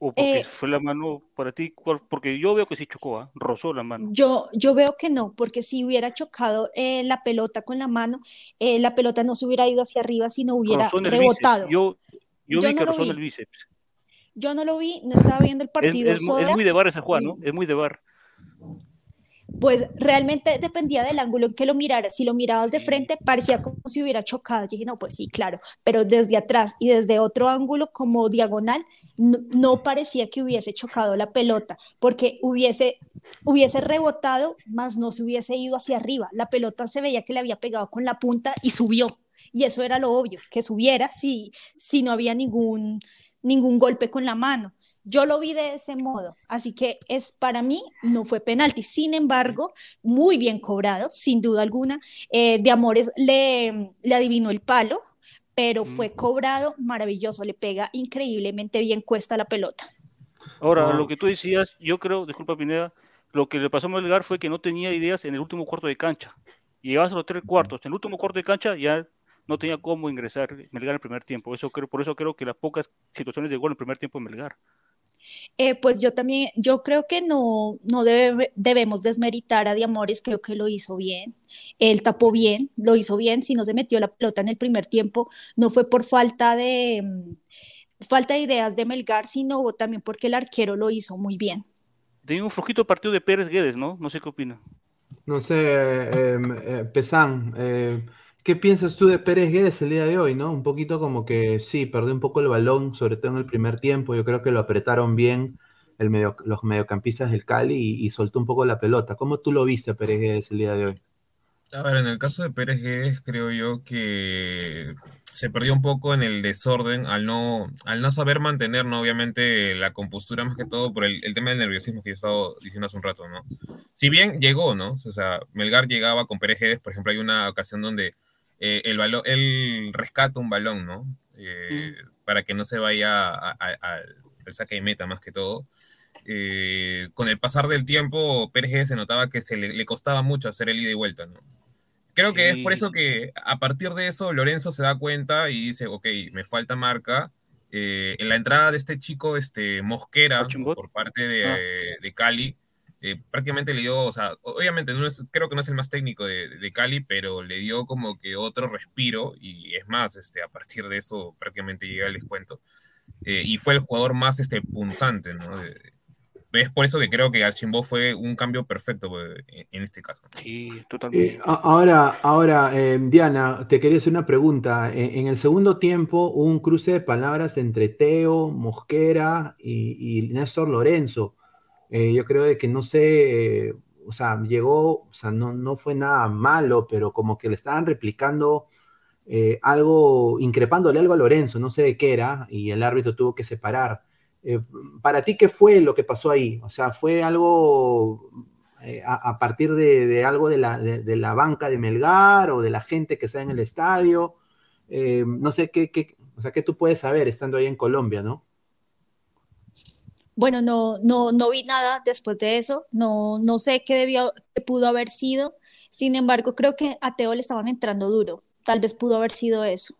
o porque eh, fue la mano para ti? Porque yo veo que sí chocó, ¿eh? rozó la mano. Yo, yo veo que no, porque si hubiera chocado eh, la pelota con la mano, eh, la pelota no se hubiera ido hacia arriba, sino hubiera rebotado. Yo, yo, vi que rozó en el bíceps. Yo no lo vi, no estaba viendo el partido. Es, es, muy de bar ese Juan, ¿no? Es muy de bar. Pues realmente dependía del ángulo en que lo miraras. Si lo mirabas de frente, parecía como si hubiera chocado. Yo dije, no, pues sí, claro. Pero desde atrás y desde otro ángulo, como diagonal, no, parecía que hubiese chocado la pelota, porque hubiese, hubiese rebotado, más no se hubiese ido hacia arriba. La pelota se veía que le había pegado con la punta y subió. Y eso era lo obvio, que subiera si, si no había ningún, ningún golpe con la mano. yo lo vi de ese modo, así que es para mí no fue penalti. Sin embargo, muy bien cobrado, sin duda alguna. Eh, de Amores le, le adivinó el palo, pero fue cobrado maravilloso, le pega increíblemente bien cuesta la pelota. Ahora, lo que tú decías, yo creo, disculpa Pineda, lo que le pasó a Melgar fue que no tenía ideas en el último cuarto de cancha. Llegabas a los tres cuartos, en el último cuarto de cancha ya no tenía cómo ingresar Melgar en el primer tiempo. Eso creo, por eso creo que las pocas situaciones de gol en el primer tiempo de Melgar. Eh, pues yo también, yo creo que no, no debemos desmeritar a Diamores, creo que lo hizo bien, él tapó bien, lo hizo bien, si no se metió la pelota en el primer tiempo, no fue por falta de, mm, falta de ideas de Melgar, sino también porque el arquero lo hizo muy bien. Tenía un flojito partido de Pérez Guedes, ¿no? No sé qué opina. No sé, eh, eh, Pesán, eh, ¿qué piensas tú de Pérez Guedes el día de hoy, no? Un poquito como que sí, perdió un poco el balón, sobre todo en el primer tiempo. Yo creo que lo apretaron bien los mediocampistas del Cali y, soltó un poco la pelota. ¿Cómo tú lo viste, Pérez Guedes, el día de hoy? A ver, en el caso de Pérez Guedes, creo yo que se perdió un poco en el desorden al no, al no saber mantener, ¿no? obviamente, la compostura más que todo por el, tema del nerviosismo que yo he estado diciendo hace un rato, ¿no? Si bien llegó, ¿no? O sea, Melgar llegaba con Pérez Guedes, por ejemplo, hay una ocasión donde eh, el balón, él rescata un balón, ¿no? Eh, mm. Para que no se vaya al saque y meta más que todo. Eh, con el pasar del tiempo, Pérez se notaba que se le, le costaba mucho hacer el ida y vuelta, ¿no? Creo que es por eso que a partir de eso Lorenzo se da cuenta y dice, ok, me falta marca. Eh, en la entrada de este chico, este Mosquera, por parte de, ah. de Cali, eh, prácticamente le dio, o sea, obviamente no es, creo que no es el más técnico de, de, Cali, pero le dio como que otro respiro y es más, este, a partir de eso prácticamente llega el descuento. Eh, y fue el jugador más este, punzante, ¿no? De, es por eso que creo que Archimbó fue un cambio perfecto pues, en este caso. Sí, totalmente. Eh, ahora, ahora eh, Diana, te quería hacer una pregunta. En, el segundo tiempo hubo un cruce de palabras entre Teo, Mosquera y, Néstor Lorenzo. Eh, yo creo que no sé, o sea, llegó, o sea, no, no fue nada malo, pero como que le estaban replicando algo, increpándole algo a Lorenzo, no sé de qué era, y el árbitro tuvo que separar. Eh, para ti, ¿qué fue lo que pasó ahí? O sea, ¿fue algo eh, a, partir de, algo de la, de, la, banca de Melgar o de la gente que está en el estadio? Eh, no sé qué, qué, o sea, qué tú puedes saber estando ahí en Colombia, ¿no? Bueno, no, no, no vi nada después de eso, no, no sé qué, debió, pudo haber sido, sin embargo, creo que a Teo le estaban entrando duro, tal vez pudo haber sido eso.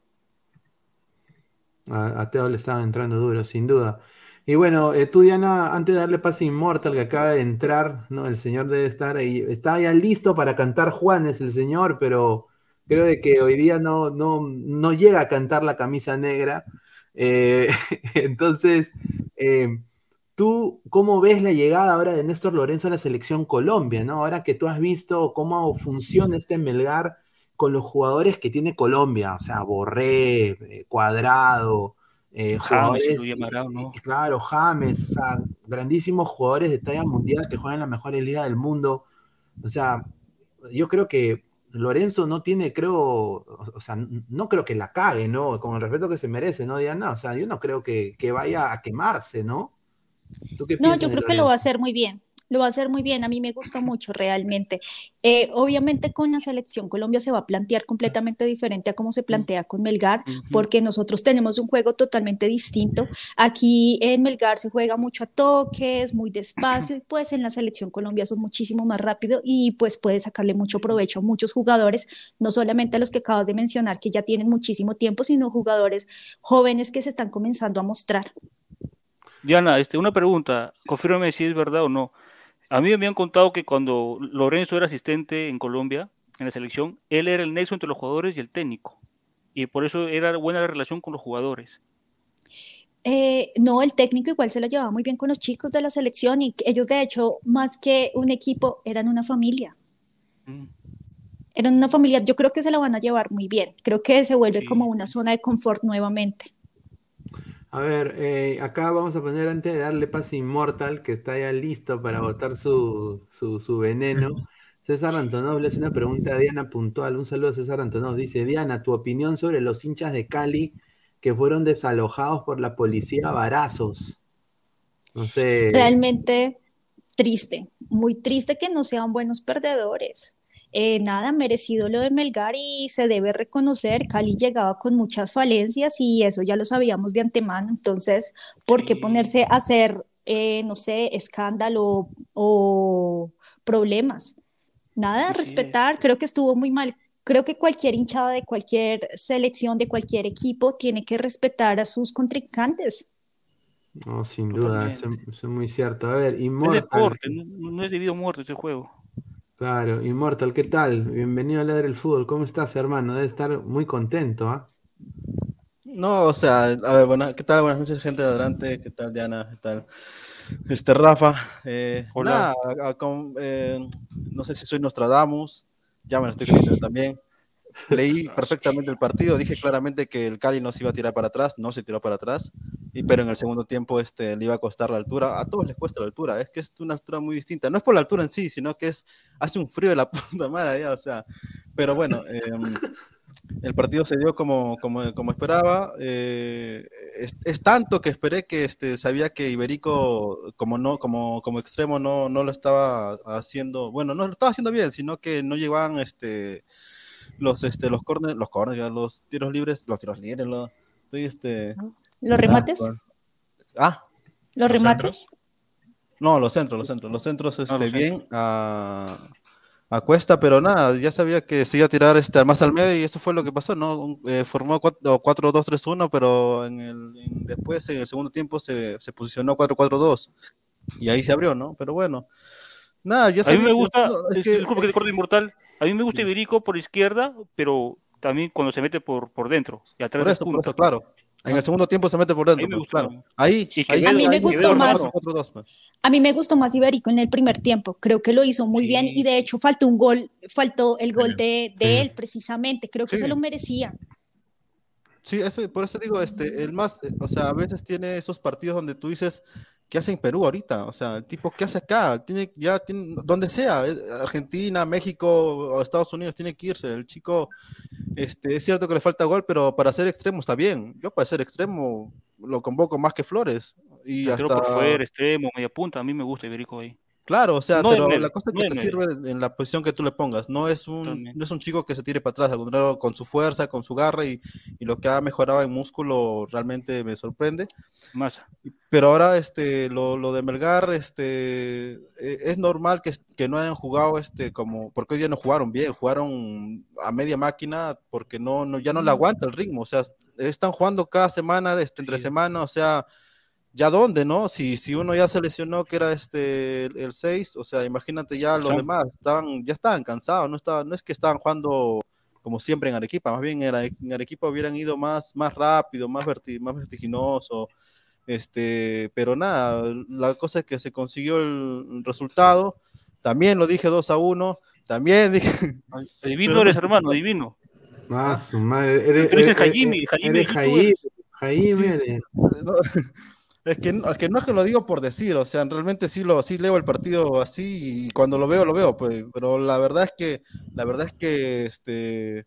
A, a Teo le estaban entrando duro, sin duda. Y bueno, eh, tú, Diana, antes de darle pase Inmortal que acaba de entrar, ¿no? El señor debe estar ahí, está ya listo para cantar Juanes, el señor, pero creo de que hoy día no, no, no llega a cantar la camisa negra. Eh, entonces, eh, ¿tú cómo ves la llegada ahora de Néstor Lorenzo a la selección Colombia, ¿no? Ahora que tú has visto cómo funciona este Melgar con los jugadores que tiene Colombia, o sea, Borré, Cuadrado, eh, jugadores, claro, James, o sea, grandísimos jugadores de talla mundial que juegan en la mejor liga del mundo. O sea, yo creo que Lorenzo no tiene, creo, o sea, no creo que la cague, ¿no? Con el respeto que se merece, ¿no, Diana? O sea, yo no creo que, que vaya a quemarse, ¿no? No, yo creo que lo va a hacer muy bien lo va a hacer muy bien, a mí me gusta mucho realmente. Eh, obviamente con la selección Colombia se va a plantear completamente diferente a cómo se plantea con Melgar, porque nosotros tenemos un juego totalmente distinto. Aquí en Melgar se juega mucho a toques, muy despacio, y pues en la selección Colombia son muchísimo más rápido y pues puede sacarle mucho provecho a muchos jugadores, no solamente a los que acabas de mencionar, que ya tienen muchísimo tiempo, sino jugadores jóvenes que se están comenzando a mostrar. Diana, este, una pregunta, confírmame si es verdad o no. A mí me han contado que cuando Lorenzo era asistente en Colombia, en la selección, él era el nexo entre los jugadores y el técnico. Y por eso era buena la relación con los jugadores. Eh, no, el técnico igual se lo llevaba muy bien con los chicos de la selección y ellos de hecho, más que un equipo, eran una familia. Mm. Eran una familia, yo creo que se la van a llevar muy bien. Creo que se vuelve como una zona de confort nuevamente. A ver, eh, acá vamos a poner antes de darle pase Inmortal, que está ya listo para botar su, su, veneno. César Antonov le hace una pregunta a Diana puntual. Un saludo a César Antonov. Dice, Diana, tu opinión sobre los hinchas de Cali que fueron desalojados por la policía a Barazos. No sé. Realmente triste, muy triste que no sean buenos perdedores. Eh, nada merecido lo de Melgar y se debe reconocer, Cali llegaba con muchas falencias y eso ya lo sabíamos de antemano, entonces, ¿por qué ponerse a hacer, eh, no sé, escándalo o problemas? Nada, respetar, creo que estuvo muy mal. Creo que cualquier hinchada de cualquier selección, de cualquier equipo, tiene que respetar a sus contrincantes. No, sin duda, eso, es muy cierto. A ver, Immortal. no, no es debido a muerte ese juego. Claro, Immortal, ¿qué tal? Bienvenido a Leer el Fútbol. ¿Cómo estás, hermano? Debe estar muy contento, ¿ah? No, o sea, a ver, bueno, ¿qué tal? Buenas noches, gente de adelante. ¿Qué tal, Diana? ¿Qué tal? Este, Rafa. Eh, Hola. Eh, no sé si soy Nostradamus. Ya me lo estoy creyendo también. Leí perfectamente el partido, dije claramente que el Cali no se iba a tirar para atrás, no se tiró para atrás, y, pero en el segundo tiempo este, le iba a costar la altura. A todos les cuesta la altura, es que es una altura muy distinta. No es por la altura en sí, sino que es hace un frío de la puta madre o sea. Pero bueno, em, el partido se dio como, como, como esperaba. Eh, es, tanto que esperé que este, sabía que Iberico, como, no, como, como extremo, no, no lo estaba haciendo, bueno, no lo estaba haciendo bien, sino que no llevaban este los este los corners, los corners, los tiros libres, los tiros libres, los, este los remates. Ah, los remates. No, los centros, los centros, los centros ah, este bien a, a, cuesta, pero nada, ya sabía que se iba a tirar este más al medio y eso fue lo que pasó, ¿no? Eh, formó 4-2-3-1, pero en el después en el segundo tiempo se, se posicionó 4-4-2 y ahí se abrió, ¿no? Pero bueno, Nada, ya a mí me gusta, que, que, que corte inmortal, a mí me gusta Iberico por izquierda, pero también cuando se mete por, por dentro y atrás por esto, por esto, claro. En el segundo tiempo se mete por dentro, pues, claro. Ahí, ahí, a mí me gustó más. A mí me gustó más Iberico en el primer tiempo. Creo que lo hizo muy bien y de hecho faltó un gol, faltó el gol de, de él precisamente. Creo que se lo merecía. Sí, por eso digo, este, el más, eh, o sea, a veces tiene esos partidos donde tú dices, ¿qué hace en Perú ahorita? O sea, el tipo, ¿qué hace acá? Tiene, ya tiene, donde sea, eh, Argentina, México o Estados Unidos, tiene que irse. El chico, este, es cierto que le falta gol, pero para ser extremo está bien. Yo para ser extremo lo convoco más que Flores. Y hasta... por fuera, extremo, media punta, a mí me gusta Iberico ahí. Claro, o sea, pero la cosa que te sirve en la posición que tú le pongas. No es un, no es un chico que se tire para atrás, al contrario, con su fuerza, con su garra y, y, lo que ha mejorado en músculo realmente me sorprende. Más. Pero ahora, este, lo, lo de Melgar, este, e, es normal que, que, no hayan jugado, este, como, porque hoy día no jugaron bien, jugaron a media máquina porque no, no ya no le aguanta el ritmo. O sea, están jugando cada semana, este, entre semana, o sea ya dónde, ¿no? Si, si uno ya se lesionó que era este el 6, o sea, imagínate ya los demás, estaban, ya estaban cansados, no estaban, no es que estaban jugando como siempre en Arequipa, más bien en Arequipa hubieran ido más, más rápido, más, más vertiginoso, este, pero nada, la cosa es que se consiguió el resultado, también lo dije 2 a 1, también dije... Divino eres hermano, divino. Ah, su madre. Eres, eres, Jaime, Jaime, Jaime, Jaime, es que, no, es que no es que lo digo por decir, o sea, realmente sí lo sí leo el partido así y cuando lo veo lo veo, pues, pero la verdad es que la verdad es que este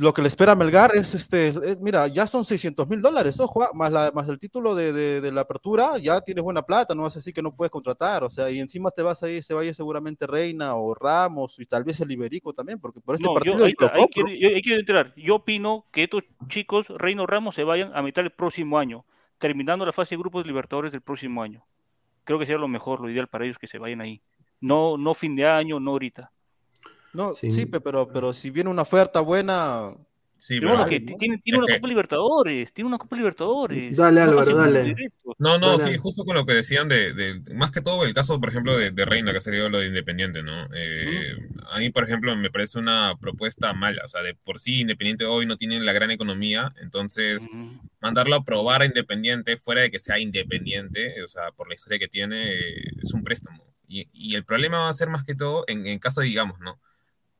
lo que le espera a Melgar es este, mira, ya son 600 mil dólares, ojo, ah, más, la, más el título de, de, la apertura, ya tienes buena plata, no vas a decir que no puedes contratar, o sea, y encima te vas a ir, se vaya seguramente Reina o Ramos y tal vez el Iberico también, porque por este partido yo, hay, que, entrar, yo opino que estos chicos, Reina o Ramos, se vayan a mitad el próximo año terminando la fase de grupos de Libertadores del próximo año. Creo que sería lo mejor, lo ideal para ellos que se vayan ahí. No, no fin de año, no ahorita. No, sí, pero, pero si viene una oferta buena, Sí, pero que tiene, tiene una Copa Libertadores, tiene una Copa Libertadores. Dale, Álvaro, dale. No, no, sí, justo con lo que decían de, de, más que todo el caso, por ejemplo, de, de Reina, que ha salido lo de Independiente, ¿no? Eh, A mí, por ejemplo, me parece una propuesta mala, o sea, de por sí Independiente hoy no tiene la gran economía, entonces mandarlo a probar a Independiente, fuera de que sea Independiente, o sea, por la historia que tiene, eh, es un préstamo. Y, y, el problema va a ser más que todo en, en caso, digamos, ¿no?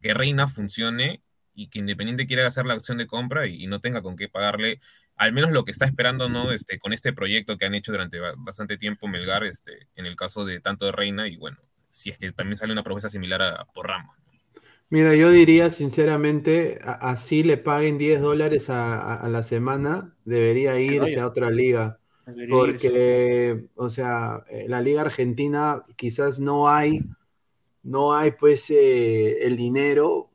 Que Reina funcione y que Independiente quiera hacer la acción de compra y, no tenga con qué pagarle al menos lo que está esperando no este con este proyecto que han hecho durante bastante tiempo Melgar este en el caso de tanto de Reina y bueno si es que también sale una propuesta similar a, por Ramos. Mira, yo diría sinceramente, así le paguen 10 dólares a, la semana, debería irse a otra liga. porque, o sea, eh, la Liga Argentina quizás no hay, no hay pues eh, el dinero,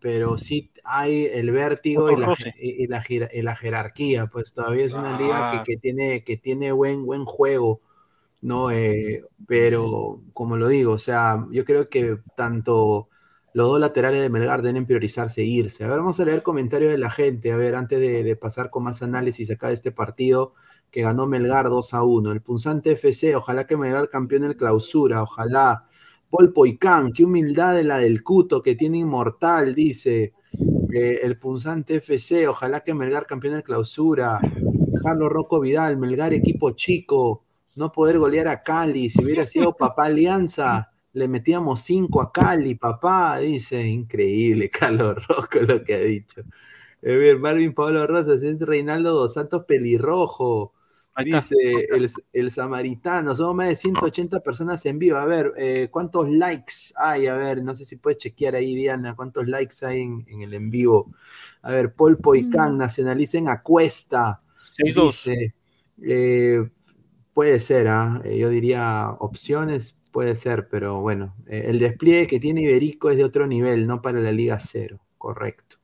pero sí hay el vértigo y la, y, la, jerarquía, pues todavía es una liga que, tiene, que tiene buen, buen juego, ¿no? Eh, pero, como lo digo, o sea, yo creo que tanto los dos laterales de Melgar deben priorizarse e irse. A ver, vamos a leer comentarios de la gente, a ver, antes de, de pasar con más análisis acá de este partido que ganó Melgar 2 a 1. El punzante FC, ojalá que Melgar campeón en clausura, ojalá. Paul Poicán, qué humildad de la del Cuto que tiene inmortal, dice. Eh, el punzante FC, ojalá que Melgar campeón en clausura. Carlos Rocco Vidal, Melgar equipo chico, no poder golear a Cali. Si hubiera sido papá Alianza, le metíamos 5 a Cali, papá, dice. Increíble, Carlos Rocco lo que ha dicho. ver, Marvin Pablo Rosas, es Reinaldo Dos Santos pelirrojo. Dice el, el, samaritano, somos más de 180 personas en vivo. A ver, eh, ¿cuántos likes hay? A ver, no sé si puedes chequear ahí, Diana, cuántos likes hay en, el en vivo. A ver, Paul Poicán, mm. nacionalicen a Cuesta. Dice, eh, puede ser, ¿ah? eh, yo diría opciones, puede ser, pero bueno, el despliegue que tiene Iberico es de otro nivel, no para la Liga Cero, correcto.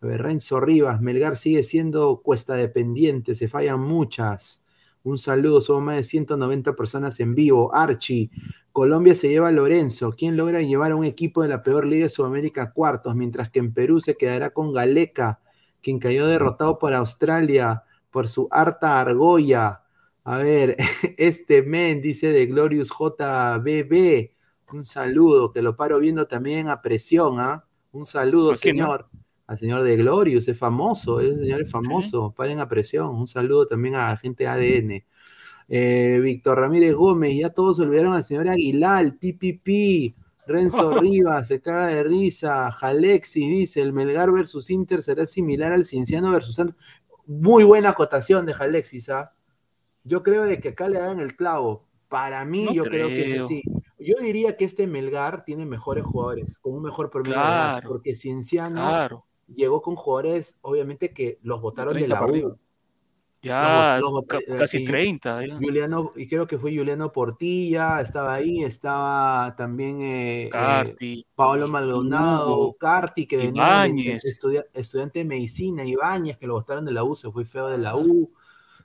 A ver, Renzo Rivas, Melgar sigue siendo cuesta dependiente, se fallan muchas. Un saludo, somos más de 190 personas en vivo. Archie, Colombia se lleva a Lorenzo. ¿Quién logra llevar a un equipo de la peor liga de Sudamérica a cuartos? Mientras que en Perú se quedará con Galeca, quien cayó derrotado por Australia por su harta argolla. A ver, este men dice de Glorious JBB. Un saludo, que lo paro viendo también a presión, ¿ah? Un saludo, señor al señor de Glorious, es famoso, ese señor es famoso, paren a presión. Un saludo también a la gente ADN. Eh, Víctor Ramírez Gómez, ya todos olvidaron al señor Aguilar, PPP, Renzo Rivas, se caga de risa, Jalexi dice, el Melgar versus Inter será similar al Cinciano versus Santos. Muy buena acotación de Jalexis, ¿ah? Yo creo de que acá le hagan el clavo. Para mí, yo creo. que es así. Yo diría que este Melgar tiene mejores jugadores, con un mejor promedio, porque Cienciano claro llegó con jugadores, obviamente, que los votaron de la U. Ya, casi 30. Juliano, y creo que fue Juliano Portilla, estaba ahí, estaba también eh, eh Pablo Maldonado, Carti, que venía estudiante de medicina, Ibáñez, que lo votaron de la U, se fue feo de la U.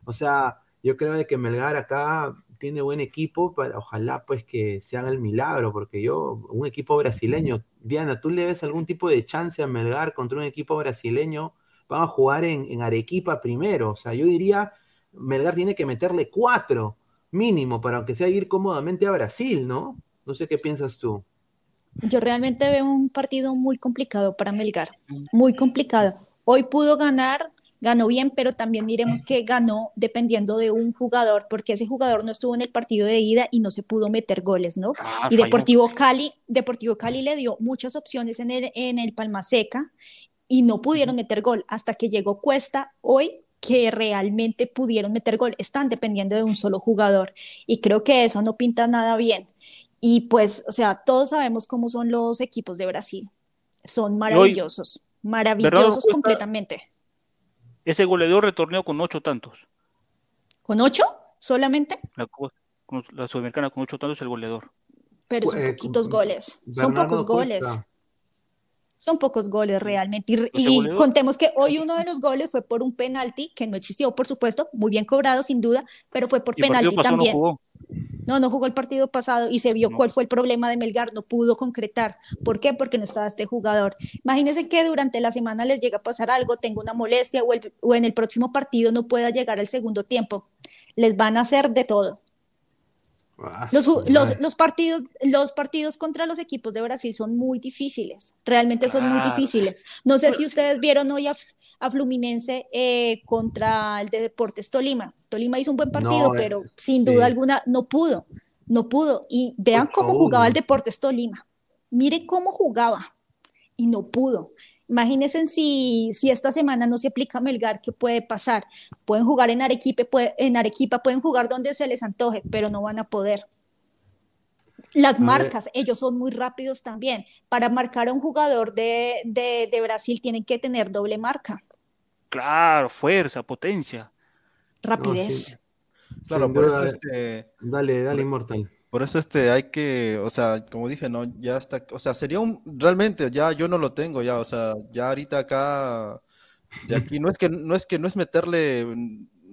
O sea, yo creo de que Melgar acá tiene buen equipo, para, ojalá pues que se haga el milagro, porque yo, un equipo brasileño, Diana, ¿tú le ves algún tipo de chance a Melgar contra un equipo brasileño? Van a jugar en, Arequipa primero, o sea, yo diría, Melgar tiene que meterle cuatro mínimo para que sea ir cómodamente a Brasil, ¿no? No sé qué piensas tú. Yo realmente veo un partido muy complicado para Melgar, muy complicado. Hoy pudo ganar ganó bien, pero también miremos que ganó dependiendo de un jugador, porque ese jugador no estuvo en el partido de ida y no se pudo meter goles, ¿no? Ah, y Deportivo Cali, Deportivo Cali le dio muchas opciones en el, en el Palma Seca y no pudieron meter gol hasta que llegó Cuesta hoy que realmente pudieron meter gol. Están dependiendo de un solo jugador y creo que eso no pinta nada bien. Y pues, o sea, todos sabemos cómo son los equipos de Brasil. Son maravillosos, maravillosos completamente ese goleador retorneó con ocho tantos. ¿Con ocho solamente? La, la sudamericana con ocho tantos el goleador. Pero son eh, poquitos goles. Son pocos goles. Son pocos goles realmente. Y, contemos que hoy uno de los goles fue por un penalti que no existió, por supuesto, muy bien cobrado sin duda, pero fue por penalti también. No, no jugó el partido pasado y se vio cuál fue el problema de Melgar, no pudo concretar. ¿Por qué? Porque no estaba este jugador. Imagínense que durante la semana les llega a pasar algo, tengo una molestia o, en el próximo partido no pueda llegar al segundo tiempo. Les van a hacer de todo. Ah, los, partidos, los partidos contra los equipos de Brasil son muy difíciles, realmente son muy difíciles. No sé si ustedes vieron hoy a, a Fluminense eh, contra el de Deportes Tolima. Tolima hizo un buen partido, eh, pero sin duda alguna no pudo, no pudo. Y vean cómo jugaba el Deportes Tolima. Mire cómo jugaba y no pudo. Imagínense si, si esta semana no se aplica Melgar, ¿qué puede pasar? Pueden jugar en Arequipa, en Arequipa, pueden jugar donde se les antoje, pero no van a poder. Las marcas, ellos son muy rápidos también. Para marcar a un jugador de, de Brasil tienen que tener doble marca. Claro, fuerza, potencia. Rapidez. Claro, Sin por duda, eso este, Dale, dale, Immortal. por eso este hay que, o sea, como dije, no, ya está, o sea, sería un, realmente ya yo no lo tengo ya, o sea, ya ahorita acá, de aquí, no es que, no es que no es meterle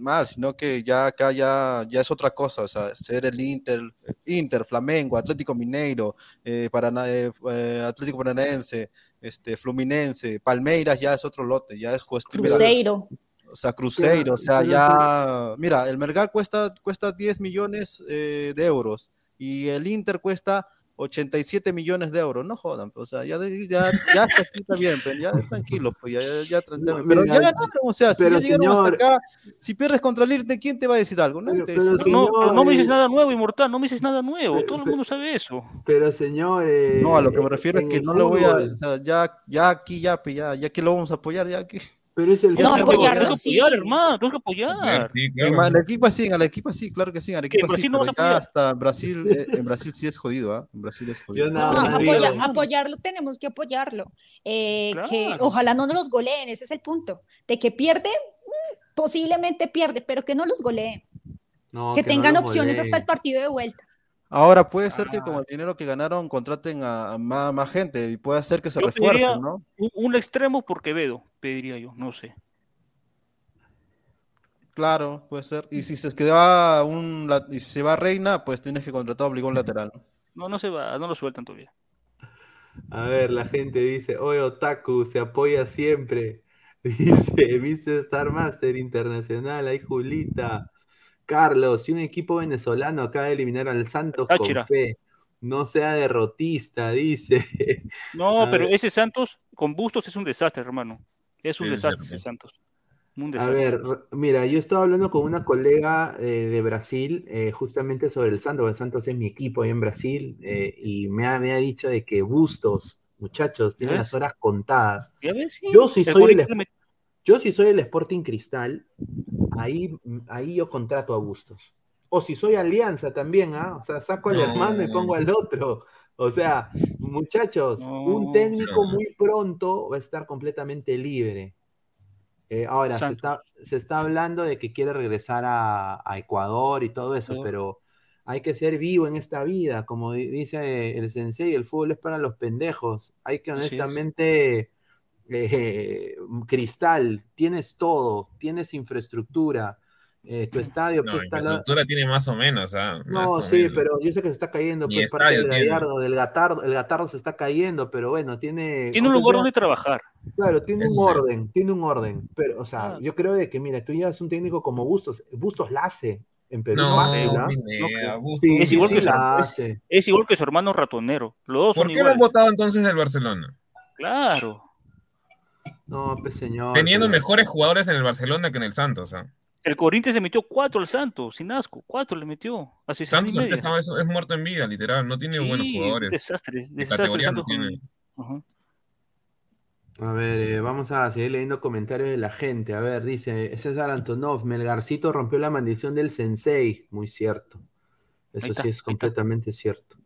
mal, sino que ya acá ya, ya es otra cosa, o sea, ser el Inter, Inter, Flamengo, Atlético Mineiro, eh, Paraná- eh, eh, Atlético Paranaense, este, Fluminense, Palmeiras ya es otro lote, ya es cuestión, mira, Cruzeiro. o sea, Cruzeiro, o sea, ya, mira, el Melgar cuesta, cuesta 10 millones eh, de euros y el Inter cuesta 87 millones de euros, no jodan, pues, o sea, ya, ya, ya está, bien, pero ya tranquilo, pues ya, ya, ya tranquilo, No, pero mira, ya ganaron, o sea, si ya llegaron hasta señor- acá, si pierdes contra el Inter, ¿quién te va a decir algo? Nadie Pero- pero nada. No, pero no me dices nada nuevo, Inmortal, no me dices nada nuevo. Pero- Todo el mundo sabe eso. Pero señores. No, a lo que me refiero es que no le voy a, o sea, ya, ya aquí, ya, pues, ya, ya que lo vamos a apoyar, ya que... Pero es el No, fútbol. apoyarlo que sí. apoyar, hermano, tengo que apoyar. sí, En claro. al equipo sí, al equipo sí, claro que sí, al equipo en sí, Brasil no pero ya hasta Brasil, eh, en Brasil sí es jodido, ¿ah? En Brasil es jodido. Yo No, apoyarlo tenemos que apoyarlo. Eh, que ojalá no nos los goleen, ese es el punto. De que pierde, mm, posiblemente pierde, pero que no los goleen. No, que tengan opciones hasta el partido de vuelta. Ahora puede ser que Ah. con el dinero que ganaron contraten a, a más, más gente y puede ser que se Yo refuercen, ¿no? Un, un extremo por Quevedo, pediría yo, no sé. Claro, puede ser. Y si se queda un la- y si se va Reina, pues tienes que contratar obligado un lateral. ¿no? No, no se va, no lo sueltan todavía. A ver, la gente dice, oye, Otaku, se apoya siempre. Dice, viste Star Master Internacional, ahí Julita. Carlos, si un equipo venezolano acaba de eliminar al Santos con fe, no sea derrotista, dice. No, A pero ese Santos con Bustos es un desastre, hermano. Es un Sí, desastre ese Santos. Un A desastre. ver, mira, yo estaba hablando con una colega eh, de Brasil eh, justamente sobre el Santos, el Santos es mi equipo ahí en Brasil, eh, y me ha, me ha dicho de que Bustos, muchachos, tienen ¿Eh? las horas contadas. ¿Ya ves? Sí, Yo sí soy el, yo si soy el Sporting Cristal, ahí, ahí yo contrato a Bustos. O si soy Alianza también, ¿ah? O sea, saco al No. hermano y pongo al otro. O sea, muchachos, un técnico muy pronto va a estar completamente libre. Eh, ahora, se está, se está hablando de que quiere regresar a, a Ecuador y todo eso, pero hay que ser vivo en esta vida. Como di- dice el sensei, el fútbol es para los pendejos. Hay que honestamente eh, Cristal, tienes todo, tienes infraestructura, eh, tu estadio No, pues, está la- infraestructura tiene más o menos, ¿ah? No, o sí, menos. pero yo sé que se está cayendo, pues parte del tiene. gallardo, del gatardo, el gatardo se está cayendo, pero bueno, tiene. Tiene un lugar sea- donde trabajar. Claro, tiene Eso un orden, tiene un orden, pero, o sea, Ah. yo creo de que, mira, tú llevas un técnico como Bustos, Bustos la hace en Perú No, No. Busto. Sí, Es sí, igual sí que su- la es- hace. Es igual que su hermano ratonero. Los dos ¿Por son qué lo han votado entonces del Barcelona? Claro. No, pues señor. Teniendo pero- mejores jugadores en el Barcelona que en el Santos, ¿ah? El Corinthians le metió cuatro al Santos, sin asco. Cuatro le metió. Seis Santos está- es, es muerto en vida, literal. No tiene buenos Sí, jugadores. desastre. De Desastre categoría no tiene. A ver, eh, vamos a seguir leyendo comentarios de la gente. A ver, dice César Antonov, Melgarcito rompió la maldición del sensei. Muy cierto. Eso está, sí es completamente cierto.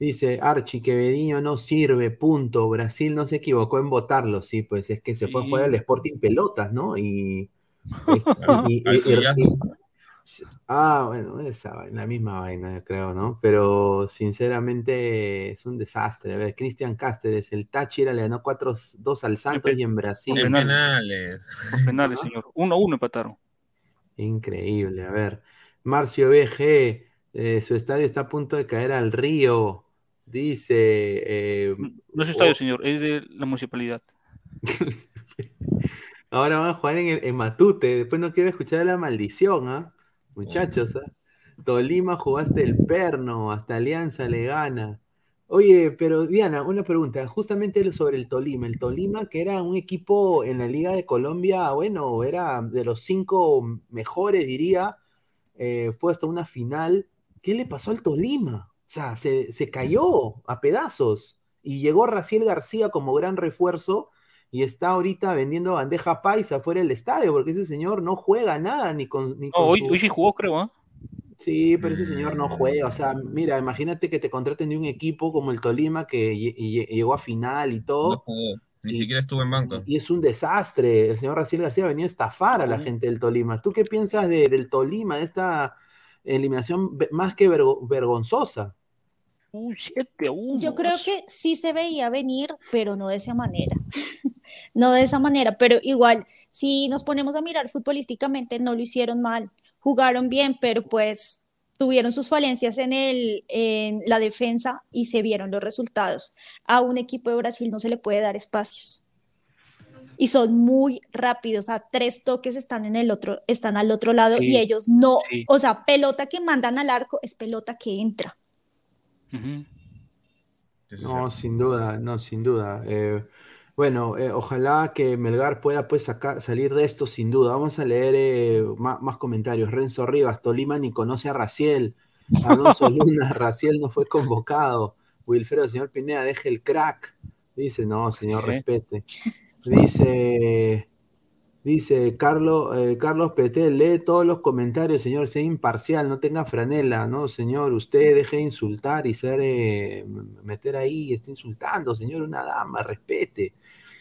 Dice Archie, que Bediño no sirve, punto. Brasil no se equivocó en votarlo. Sí, pues es que se fue a jugar al. Sporting Pelotas, ¿no? Y. Claro, y- y- al y- collazo. y- ah, bueno, esa vaina, la misma vaina, yo creo, ¿no? Pero sinceramente es un desastre. A ver, Cristian Cáceres, el Táchira le ganó 4-2 al Santos y en Brasil. En penales. penales. Los penales, señor. Uno a uno empataron. Increíble. A ver, Marcio BG, eh, su estadio está a punto de caer al río. Dice. eh, No es estadio, oh, señor. Es de la municipalidad. ahora van a jugar en, el- en Matute. Después no quiero escuchar la maldición, ¿ah? Muchachos, ¿ah? Tolima jugaste el perno, hasta Alianza le gana. Oye, pero Diana, una pregunta, justamente sobre el Tolima. El Tolima, que era un equipo en la Liga de Colombia, bueno, era de los cinco mejores, diría, eh, fue hasta una final. ¿Qué le pasó al Tolima? O sea, se, se cayó a pedazos. Y llegó Raciel García como gran refuerzo y está ahorita vendiendo bandeja paisa fuera del estadio, porque ese señor no juega nada ni con, ni No, con hoy, su- hoy sí jugó, creo, ¿ah? Sí, pero ese señor no juega. O sea, mira, imagínate que te contraten de un equipo como el Tolima que lle- lle- llegó a final y No todo. jugó. Ni Y- siquiera estuvo en banca. Y es un desastre. El señor Raciel García ha venido a estafar a la gente del Tolima. ¿Tú qué piensas de- del Tolima, de esta, eliminación más que vergonzosa. Yo creo que sí se veía venir, pero no de esa manera. no de esa manera, pero igual, si nos ponemos a mirar futbolísticamente, no lo hicieron mal. Jugaron bien, pero pues tuvieron sus falencias en, el, en la defensa y se vieron los resultados. A un equipo de Brasil no se le puede dar espacios. Y son muy rápidos, a tres toques están en el otro, están al otro lado y ellos no, o sea, pelota que mandan al arco es pelota que entra. No, sin duda, no, sin duda. Eh, bueno, eh, ojalá que Melgar pueda pues salir de esto sin duda. Vamos a leer eh, más, comentarios. Renzo Rivas, Tolima ni conoce a Raciel. Alonso Luna, Raciel no fue convocado. Wilfredo, señor Pineda, deje el crack. Dice, no, señor, respete. Dice, Dice Carlos, eh, Carlos Petel, lee todos los comentarios, señor, sea imparcial, no tenga franela, no, señor, usted deje de insultar y ser, eh, meter ahí, está insultando, señor, una dama, respete.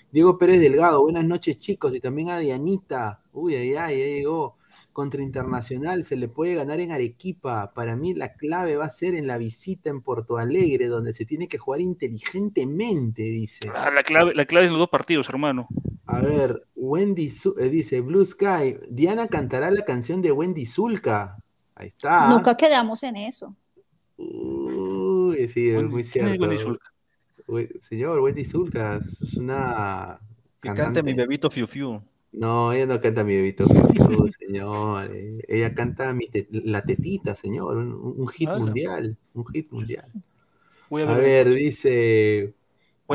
Diego Pérez Delgado, buenas noches chicos, y también a Dianita, uy, ay, llegó, contra Internacional, se le puede ganar en Arequipa, para mí la clave va a ser en la visita en Porto Alegre, donde se tiene que jugar inteligentemente, dice. Ah, la clave, la clave es los dos partidos, hermano. A ver, Wendy eh, dice Blue Sky. Diana cantará la canción de Wendy Zulka. Ahí está. Nunca quedamos en eso. Uy, sí, es muy cierto. Señor, Wendy Zulka es una. Que cante mi bebito Fiu Fiu. No, ella no canta mi bebito señor. Eh, ella canta mi la tetita, señor. Un, hit mundial. Un hit mundial. a ver, dice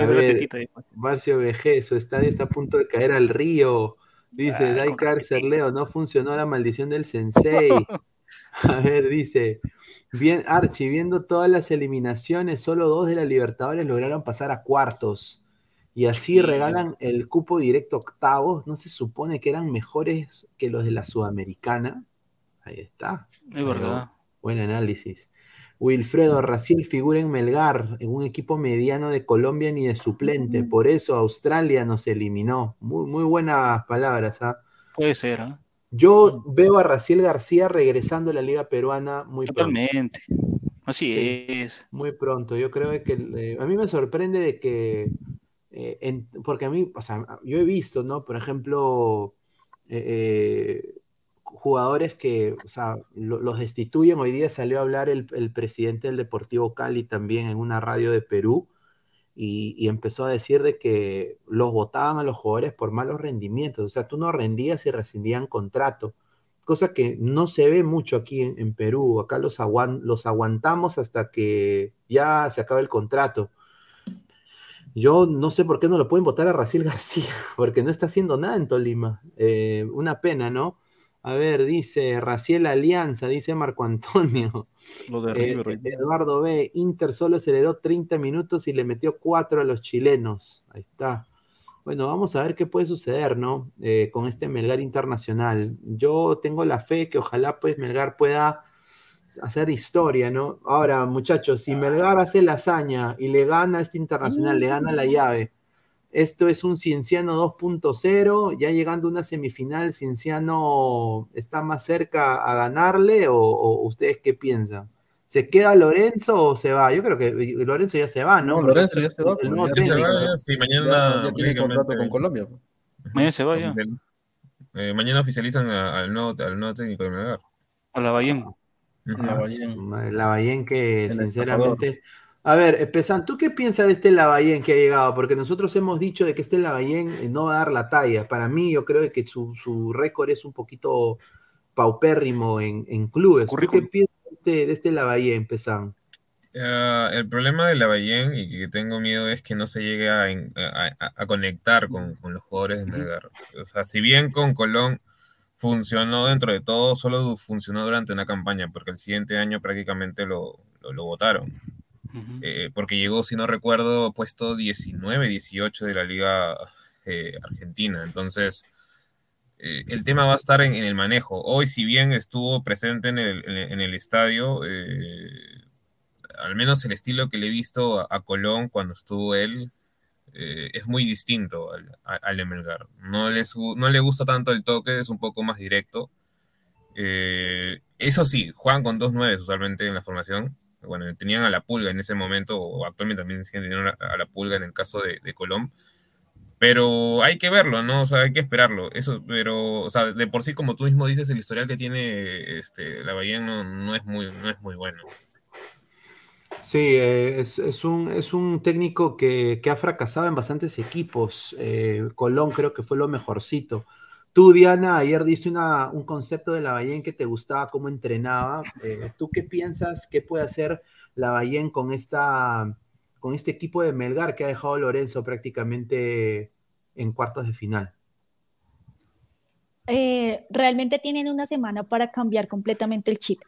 a ver, Marcio Vejez, su estadio está a punto de caer al río. Dice, ah, Daikar Leo, no funcionó la maldición del sensei. a ver, dice, bien, Archie, viendo todas las eliminaciones, solo dos de la Libertadores lograron pasar a cuartos. Y así regalan el cupo directo octavos. ¿No se supone que eran mejores que los de la Sudamericana? Ahí está. Es verdad. Buen análisis. Wilfredo Raciel figura en Melgar, en un equipo mediano de Colombia ni de suplente. Por eso Australia nos eliminó. Muy, muy buenas palabras. ¿ah? Puede ser. ¿ah? Yo veo a Raciel García regresando a la Liga Peruana muy Totalmente. Así es. Muy pronto. Yo creo que eh, a mí me sorprende de que, eh, porque a mí, o sea, yo he visto, ¿no? Por ejemplo, eh, jugadores que, o sea, los destituyen. Hoy día salió a hablar el, presidente del Deportivo Cali también en una radio de Perú y, empezó a decir de que los votaban a los jugadores por malos rendimientos. O sea, tú no rendías y rescindían contrato, cosa que no se ve mucho aquí en, Perú. Acá los, los aguantamos hasta que ya se acabe el contrato. Yo no sé por qué no lo pueden votar a Raciel García, porque no está haciendo nada en Tolima. Eh, una pena, ¿no? A ver, dice Raciel Alianza, dice Marco Antonio. Lo de eh, Eduardo B. Inter solo aceleró 30 minutos y le metió 4 a los chilenos. Ahí está. Bueno, vamos a ver qué puede suceder, ¿no? Eh, con este Melgar internacional. Yo tengo la fe que ojalá pues Melgar pueda hacer historia, ¿no? Ahora, muchachos, si Melgar hace la hazaña y le gana a este internacional, le gana la llave, esto es un Cienciano 2.0, ya llegando a una semifinal, Cienciano está más cerca a ganarle o, ustedes qué piensan? ¿Se queda Lorenzo o se va? Yo creo que Lorenzo ya se va, ¿no? No, Lorenzo ya se va. ya se va, sí, mañana ya, tiene contrato con Colombia. Mañana se va ya. Eh, mañana oficializan al nuevo, al nuevo técnico de Melgar. A la Bayén. La Bayén que sinceramente... A ver, Pesan, ¿tú qué piensas de este Lavallén que ha llegado? Porque nosotros hemos dicho de que este Lavallén eh, no va a dar la talla. Para mí, yo creo que su, récord es un poquito paupérrimo en, clubes. ¿Tú qué piensas de este, de este Lavallén, Pesan? Ah, el problema de Lavallén y que tengo miedo es que no se llegue a, conectar con, los jugadores de Melgar. O sea, si bien con Colón funcionó dentro de todo, solo funcionó durante una campaña, porque el siguiente año prácticamente lo, lo votaron. Eh, porque llegó, si no recuerdo, puesto 19, 18 de la Liga eh, Argentina. Entonces, eh, el tema va a estar en, el manejo. Hoy, si bien estuvo presente en el, estadio, al menos el estilo que le he visto a, Colón cuando estuvo él, es muy distinto al, al. No, no le gusta tanto el toque, es un poco más directo. Eh, eso sí, juegan con dos nueve usualmente en la formación. Bueno, tenían a la pulga en ese momento, o actualmente también siguen a la pulga en el caso de, de Colón. Pero hay que verlo, ¿no? O sea, hay que esperarlo. Eso, pero, o sea, de por sí, como tú mismo dices, el historial que tiene este, la Bahía no, es, muy, no es muy bueno. Sí, eh, es, un, es un técnico que, ha fracasado en bastantes equipos. Eh, Colón creo que fue lo mejorcito. Tú, Diana, ayer diste una, un concepto de la Bahía que te gustaba, cómo entrenaba. Eh, ¿Tú qué piensas que puede hacer la Bahía con esta con este equipo de Melgar que ha dejado Lorenzo prácticamente en cuartos de final? Eh, realmente tienen una semana para cambiar completamente el chip,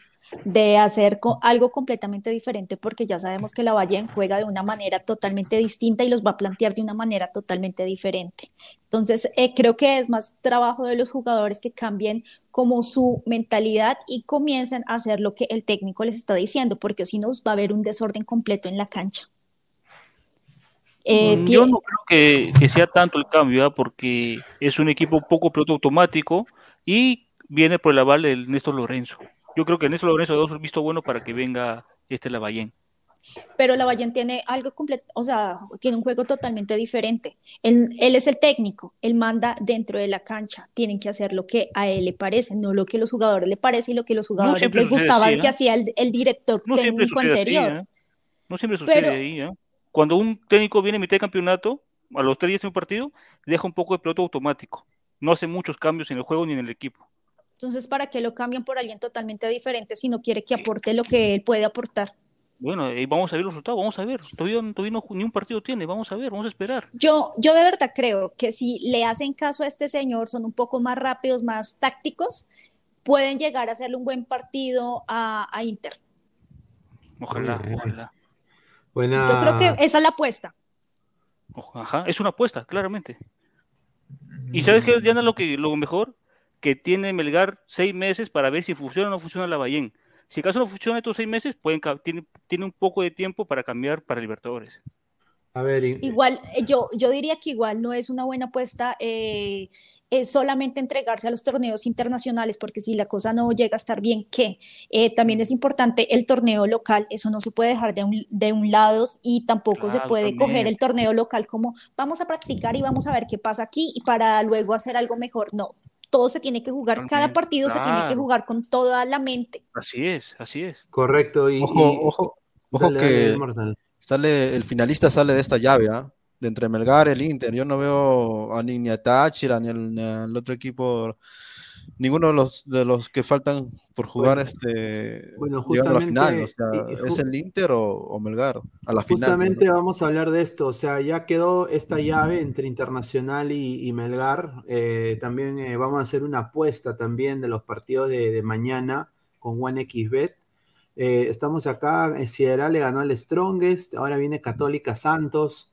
de hacer algo completamente diferente, porque ya sabemos que la Valle juega de una manera totalmente distinta y los va a plantear de una manera totalmente diferente. Entonces, eh, creo que es más trabajo de los jugadores que cambien como su mentalidad y comiencen a hacer lo que el técnico les está diciendo, porque si no, va a haber un desorden completo en la cancha. Eh, mm, yo no creo que, sea tanto el cambio, ¿ah? porque es un equipo poco piloto automático y viene por el aval de Néstor Lorenzo. Yo creo que Néstor Lorenzo ha visto bueno para que venga este Lavallén. Pero Lavallén tiene algo completo, o sea, tiene un juego totalmente diferente. Él, es el técnico, él manda dentro de la cancha. Tienen que hacer lo que a él le parece, no lo que a los jugadores le parece y lo que a los jugadores les gustaba que hacía el, director técnico anterior. No siempre sucede ahí, ¿eh? Cuando un técnico viene a mitad de campeonato, a los tres días de un partido, deja un poco de piloto automático. No hace muchos cambios en el juego ni en el equipo. Entonces, ¿para qué lo cambian por alguien totalmente diferente si no quiere que aporte lo que él puede aportar? Bueno, y vamos a ver los resultados, vamos a ver. Todavía, ni un partido tiene, vamos a ver, vamos a esperar. Yo, yo de verdad creo que si le hacen caso a este señor, son un poco más rápidos, más tácticos, pueden llegar a hacerle un buen partido a, a Inter. Ojalá, ojalá. Yo creo que esa es la apuesta. Ajá, es una apuesta, claramente. ¿Y sabes qué, Diana, lo, que, lo mejor? Que tiene Melgar seis meses para ver si funciona o no funciona la Bayén. Si acaso no funciona estos seis meses, pueden, tiene, tiene un poco de tiempo para cambiar para Libertadores. A ver, igual, eh, yo, yo diría que igual no es una buena apuesta eh, es solamente entregarse a los torneos internacionales, porque si la cosa no llega a estar bien, ¿qué? Eh, también es importante el torneo local, eso no se puede dejar de un, de un lado y tampoco se puede coger el torneo local como vamos a practicar y vamos a ver qué pasa aquí y para luego hacer algo mejor. No, todo se tiene que jugar, cada partido se tiene que jugar con toda la mente. Así es, así es. Correcto. Y, ojo, ojo, ojo que sale, el finalista sale de esta llave, ¿ah? de entre Melgar y el Inter. Yo no veo a ni, a Táchira ni al, otro equipo, ninguno de los de los que faltan por jugar este bueno, a la final. O sea, ¿Es el Inter o, Melgar? A la justamente vamos a hablar de esto. O sea, ya quedó esta llave entre Internacional y, Melgar. Eh, también eh, vamos a hacer una apuesta también de los partidos de, mañana con OneXBet. Eh, estamos acá, Sierra le ganó al Strongest, ahora viene Católica Santos,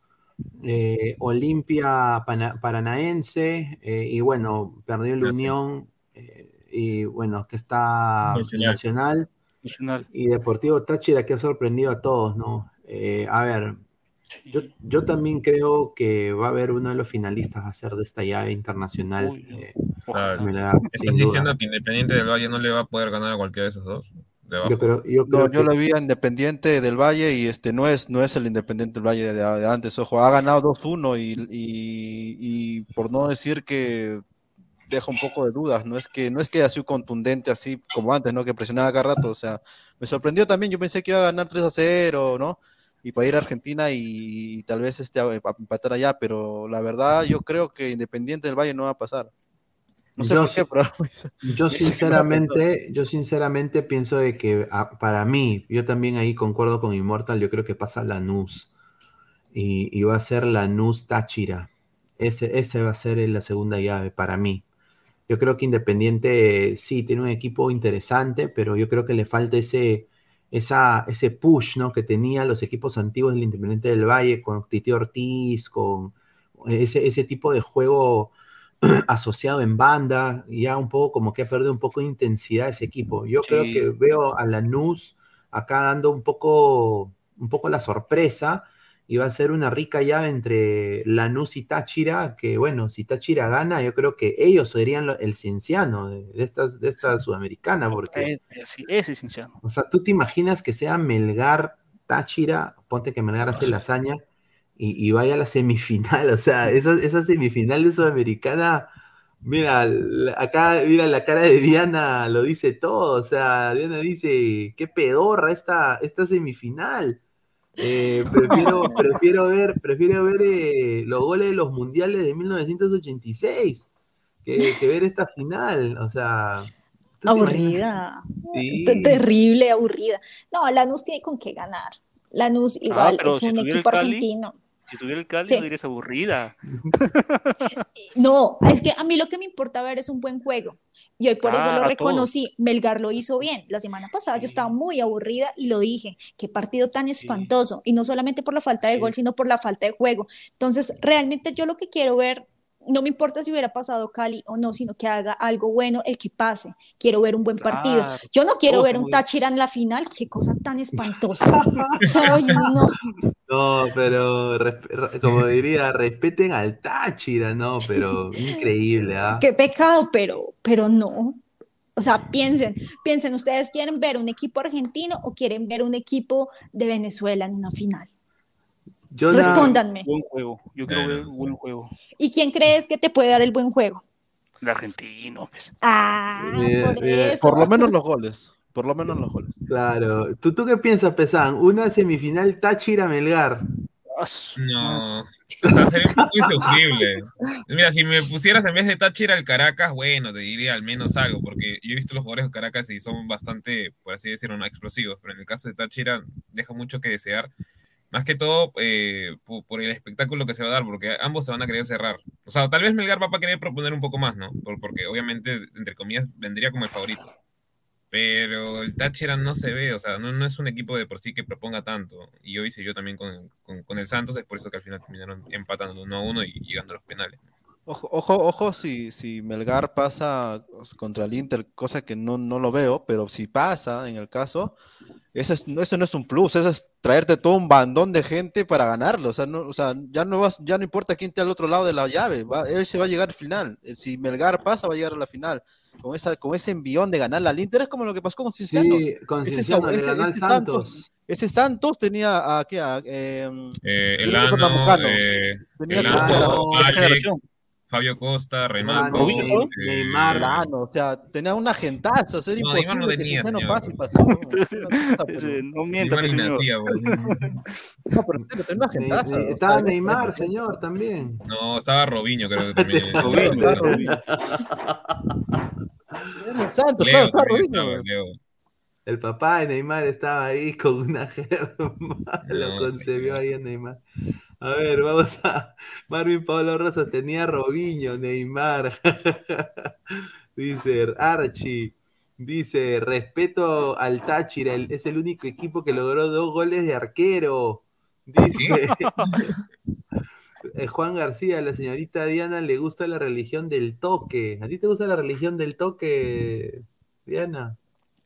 eh, Olimpia Paranaense, eh, y bueno, perdió la Unión, eh, y bueno, que está Nacional, y Deportivo Táchira que ha sorprendido a todos, ¿no? a ver, yo, también creo que va a haber uno de los finalistas a ser de esta llave internacional. ¿Estás diciendo que Independiente del Valle no le va a poder ganar a cualquiera de esos dos? Yo creo, yo, creo yo lo vi a Independiente del Valle y este no es, no es el Independiente del Valle de, antes. Ojo, ha ganado 2-1 y, y, por no decir que deja un poco de dudas. No es que no es que haya sido contundente así como antes, ¿no? Que presionaba cada rato. O sea, me sorprendió también. Yo pensé que iba a ganar 3 0, ¿no? Y para ir a Argentina y, tal vez este, a empatar allá. Pero la verdad, yo creo que Independiente del Valle no va a pasar yo, sinceramente, yo sinceramente pienso de que ah, para mí, yo también ahí concuerdo con Immortal, yo creo que pasa Lanús y, y va a ser Lanús Táchira. Ese, ese va a ser la segunda llave para mí. Yo creo que Independiente sí tiene un equipo interesante, pero yo creo que le falta ese, esa, ese push ¿no? que tenía los equipos antiguos del Independiente del Valle con Titi Ortiz, con ese, ese tipo de juego asociado en banda, ya un poco como que ha perdido un poco de intensidad ese equipo. Yo creo que veo a Lanús acá dando un poco, un poco la sorpresa y va a ser una rica llave entre Lanús y Táchira, que bueno, si Táchira gana, yo creo que ellos serían el cienciano de, estas, de esta sudamericana, porque... Sí, ese cienciano. O sea, tú te imaginas que sea Melgar, Táchira, ponte que Melgar hace la hazaña y, vaya a la semifinal, o sea, esa, esa semifinal de sudamericana... Mira, acá, mira la cara de Diana, lo dice todo. O sea, Diana dice, qué pedorra esta, esta semifinal. Eh, prefiero, prefiero ver, prefiero ver eh, los goles de los mundiales de 1986 que, ver esta final. O sea. Aburrida. Terrible, aburrida. No, Lanús tiene con qué ganar. Lanús ah, igual es un equipo argentino. Si tuviera el Cali, no dirías aburrida. No, es que a mí lo que me importa ver es un buen juego. Y hoy por eso lo reconocí. Melgar lo hizo bien. La semana pasada yo estaba muy aburrida y lo dije. Qué partido tan espantoso. Y no solamente por la falta de gol, sino por la falta de juego. Entonces, realmente yo lo que quiero ver no me importa si hubiera pasado Cali o no, sino que haga algo bueno el que pase. Quiero ver un buen partido. Yo no quiero ver un Táchira en la final, qué cosa tan espantosa. no. no, pero como diría, respeten al Táchira, no, pero increíble. ¿ah? Qué pecado, pero, pero no. O sea, piensen, piensen, ¿ustedes quieren ver un equipo argentino o quieren ver un equipo de Venezuela en una final? Yo Respóndanme. Buen juego. Yo quiero ver un buen juego. ¿Y quién crees que te puede dar el buen juego? El argentino. Pues. Ah, por, lo menos los goles. Por lo menos los goles. Claro. ¿Tú, tú qué piensas, Pesan? Una semifinal Táchira-Melgar. No, o sea, sería un poco insufrible. Mira, si me pusieras en vez de Táchira el Caracas, bueno, te diría al menos algo, porque yo he visto los jugadores de Caracas y son bastante, por así decirlo, no explosivos, pero en el caso de Táchira deja mucho que desear. Más que todo eh, por, el espectáculo que se va a dar, porque ambos se van a querer cerrar. O sea, tal vez Melgar va a querer proponer un poco más, ¿no? porque obviamente, entre comillas, vendría como el favorito. Pero el Táchira no se ve, o sea, no, no, es un equipo de por sí que proponga tanto. Y hoy hice yo también con, con, el Santos, es por eso que al final terminaron empatando uno a uno y llegando a los penales. Ojo, ojo, ojo si, si Melgar pasa contra el Inter, cosa que no, no lo veo, pero si pasa en el caso, eso, es, eso no es un plus, eso es traerte todo un bandón de gente para ganarlo. O sea, no, o sea ya, no vas, ya no importa quién esté al otro lado de la llave, él se va a llegar al final. Eh, si Melgar pasa, va a llegar a la final. Con, esa, con ese envión de ganar la Inter es como lo que pasó con Cinciano. Sí, con Cinciano, ese, ese, Santos. Ese Santos tenía a, ¿qué? A, eh, eh, Elano, eh, tenía Elano, Fabio Costa, Renato, eh, Neymar, o sea, tenía una gentaza, o sea, era no, imposible no tenía, que no pase y pasó. No, mienta, Neymar nacía, No, pero tenía una gentaza. estaba Neymar, señor, también. No, estaba Robinho, creo que también. Robinho, Santos, Leo, estaba Robinho. El papá de Neymar estaba ahí con una germa, lo concebió ahí en Neymar. A ver, vamos a. Marvin Pablo Rosas tenía Robinho, Neymar. dice Archie. Dice, respeto al Táchira, es el único equipo que logró dos goles de arquero. Dice eh, Juan García, la señorita Diana le gusta la religión del toque. ¿A ti te gusta la religión del toque, Diana?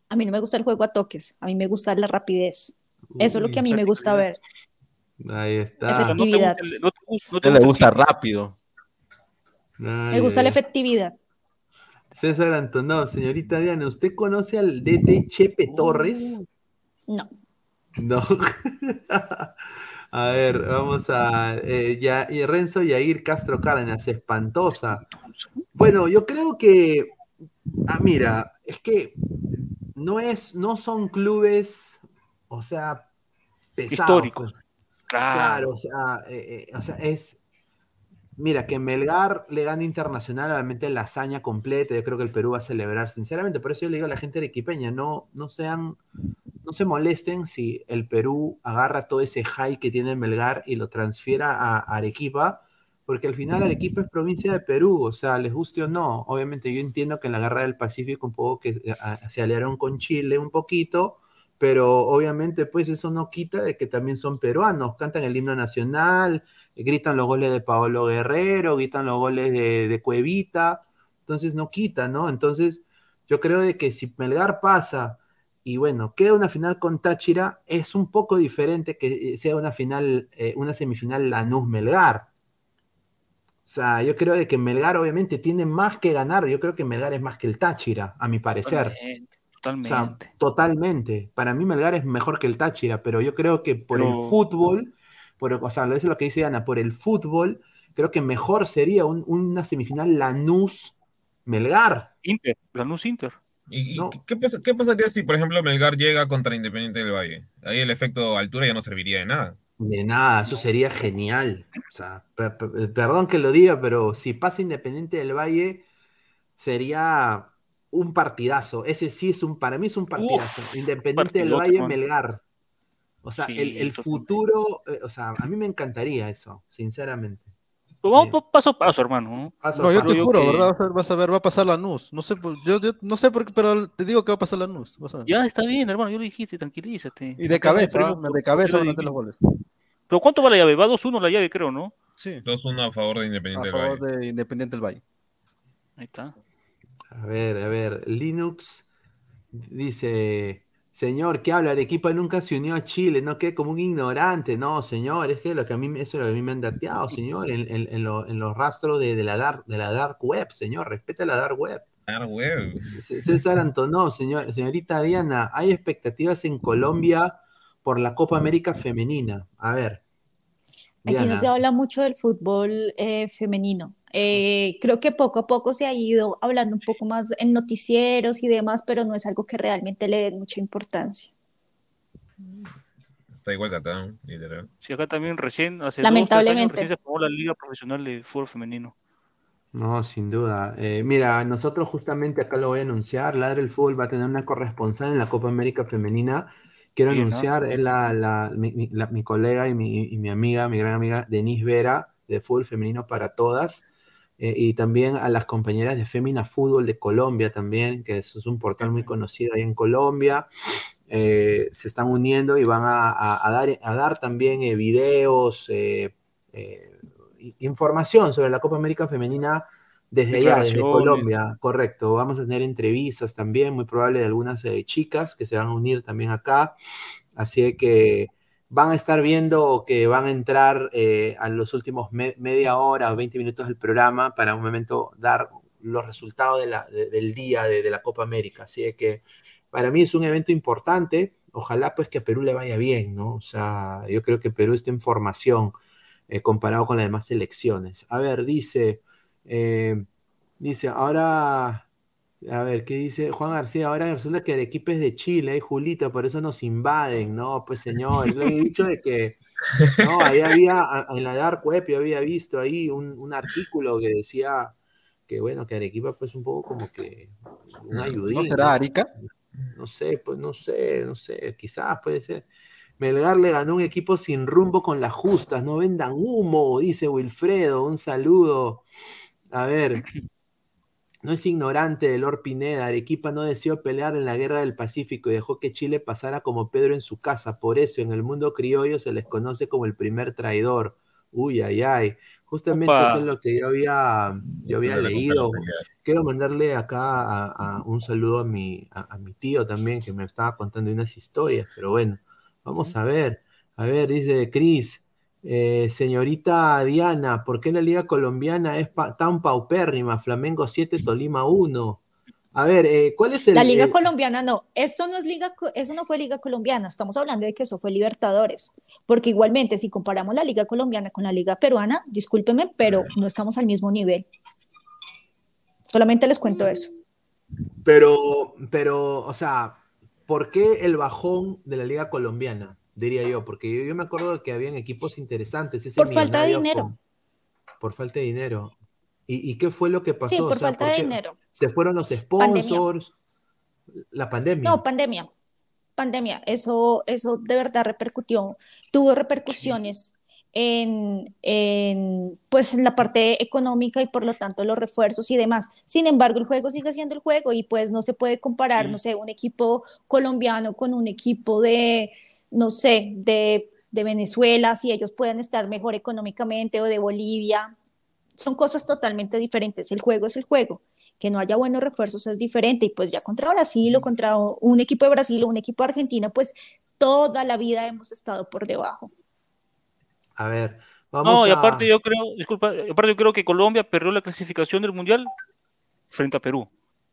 A mí no me gusta el juego a toques, a mí me gusta la rapidez. Eso es lo que a mí me gusta ver. Ahí está. Efectividad. No le gusta rápido. me gusta la efectividad. César Antonov, señorita Diana, ¿usted conoce al DT Chepe Torres? No. No. a ver, vamos a. Eh, ya, y Renzo Yair Castro Cárdenas, espantosa. Bueno, yo creo que. Ah, mira, es que no es, no son clubes, o sea, pesados. Históricos. Claro, o, sea, eh, eh, o sea, es. Mira, que Melgar le gane internacional, obviamente la hazaña completa, yo creo que el Perú va a celebrar, sinceramente, por eso yo le digo a la gente de Equipeña, no, no sean, no se molesten si el Perú agarra todo ese high que tiene Melgar y lo transfiera a Arequipa, porque al final Arequipa es provincia de Perú, o sea, les guste o no, obviamente yo entiendo que en la guerra del Pacífico un poco que eh, se aliaron con Chile un poquito, pero obviamente pues eso no quita de que también son peruanos, cantan el himno nacional, gritan los goles de Paolo Guerrero, gritan los goles de, Cuevita, entonces no quita, ¿no? Entonces yo creo de que si Melgar pasa y bueno, queda una final con Táchira, es un poco diferente que eh, sea una final, eh, una semifinal Lanús-Melgar. O sea, yo creo de que Melgar obviamente tiene más que ganar. Yo creo que Melgar es más que el Táchira, a mi parecer. Totalmente. totalmente. Para mí Melgar es mejor que el Táchira, pero yo creo que por el fútbol, por, o sea, eso es lo que dice Ana, por el fútbol, creo que mejor sería una semifinal Lanús-Melgar. Inter, Lanús-Inter. ¿Y, qué, qué, pasaría si, por ejemplo, Melgar llega contra Independiente del Valle? Ahí el efecto altura ya no serviría de nada. De nada, eso sería genial. O sea, perdón que lo diga, pero si pasa Independiente del Valle, sería un partidazo. Ese sí es un, para mí es un partidazo. Independiente del Valle, Melgar. O sea, el, futuro, eh, o sea, a mí me encantaría eso, sinceramente. Pues vamos paso a paso, hermano. no, yo te juro, ¿verdad? Vas a ver, va a pasar la NUS. No sé, yo, yo no sé por qué, pero te digo que va a pasar la NUS. Ya está bien, hermano, yo lo dijiste, tranquilízate. Y de cabeza, de cabeza van a los goles. Pero ¿cuánto va la llave? Va 2-1 la llave, creo, ¿no? Sí. 2-1 a favor de Independiente del Valle. A favor de Independiente del Valle. Ahí está. A ver, a ver, Linux dice, señor, ¿qué habla? Arequipa nunca se unió a Chile, no quede como un ignorante, no, señor, es que, lo que a mí, eso es lo que a mí me han dateado, señor, en, en, en, los rastros de, de, la dark, de la dark web, señor, respeta la dark web. Dark web. César Antonó, señor, señorita Diana, ¿hay expectativas en Colombia por la Copa América Femenina? A ver. Aquí no se habla mucho del fútbol eh, femenino. Eh, creo que poco a poco se ha ido hablando un poco más en noticieros y demás, pero no es algo que realmente le dé mucha importancia. Está igual que acá, literal. Sí, acá también recién, hace Lamentablemente. Dos, recién se formó la Liga Profesional de Fútbol Femenino. No, sin duda. Eh, mira, nosotros justamente acá lo voy a anunciar, Ladre el Fútbol va a tener una corresponsal en la Copa América Femenina. Quiero anunciar, es la, la, mi, mi, colega y mi, y mi amiga, mi gran amiga Denise Vera, de Fútbol Femenino para Todas. Eh, y también a las compañeras de Femina Fútbol de Colombia también, que eso es un portal muy conocido ahí en Colombia. Eh, se están uniendo y van a, dar, a dar también eh, videos, información sobre la Copa América Femenina desde allá, desde Colombia, correcto. Vamos a tener entrevistas también, muy probable de algunas chicas que se van a unir también acá. Así que van a estar viendo que van a entrar eh, a los últimos media hora o 20 minutos del programa para un momento dar los resultados del día de, la Copa América. Así que para mí es un evento importante. Ojalá pues que a Perú le vaya bien, ¿no? O sea, yo creo que Perú está en formación eh, comparado con las demás elecciones. A ver, dice, eh, dice, ahora a ver, ¿qué dice Juan García? Ahora resulta que el equipo es de Chile, ¿eh, Julita? Por eso nos invaden, ¿no? Pues señor, yo he dicho de que, no, ahí había, en la Dark Web yo había visto ahí un, artículo que decía que, bueno, que Arequipa pues un poco como que un ayudín. ¿No será Arica? No sé, pues no sé, no sé, quizás puede ser. Melgar le ganó un equipo sin rumbo con las justas, no vendan humo, dice Wilfredo, un saludo. A ver, no es ignorante de Lord Pineda. Arequipa no deseó pelear en la guerra del Pacífico y dejó que Chile pasara como Pedro en su casa. Por eso en el mundo criollo se les conoce como el primer traidor. Uy, ay, ay. Justamente eso es lo que yo había, yo había leído. Quiero mandarle acá a, un saludo a mi, a mi tío también, que me estaba contando unas historias. Pero bueno, vamos a ver. A ver, dice Cris. Eh, señorita Diana, ¿por qué la liga colombiana es tan paupérrima? Flamengo 7, Tolima 1. A ver, eh, ¿cuál es el...? La liga colombiana no, esto no es liga, eso no fue liga colombiana, estamos hablando de que eso fue Libertadores, porque igualmente si comparamos la liga colombiana con la liga peruana, discúlpeme, pero no estamos al mismo nivel. Solamente les cuento eso. Pero, pero, o sea, ¿por qué el bajón de la liga colombiana? Diría yo, porque yo, me acuerdo que habían equipos interesantes. por falta de dinero. por falta de dinero. ¿Y, qué fue lo que pasó? Sí, por falta de dinero. Se fueron los sponsors, la pandemia. No, pandemia. Pandemia. Eso, eso de verdad repercutió, tuvo repercusiones en, en, pues, en la parte económica y por lo tanto los refuerzos y demás. Sin embargo, el juego sigue siendo el juego y pues no se puede comparar, no sé, un equipo colombiano con un equipo de, no sé, de, Venezuela, si ellos pueden estar mejor económicamente o de Bolivia. Son cosas totalmente diferentes. El juego es el juego. que no haya buenos refuerzos es diferente y pues ya contra Brasil o contra un equipo de Brasil o un equipo de Argentina, pues toda la vida hemos estado por debajo. A ver, vamos No, y aparte yo creo, disculpa, aparte yo creo que Colombia perdió la clasificación del Mundial frente a Perú.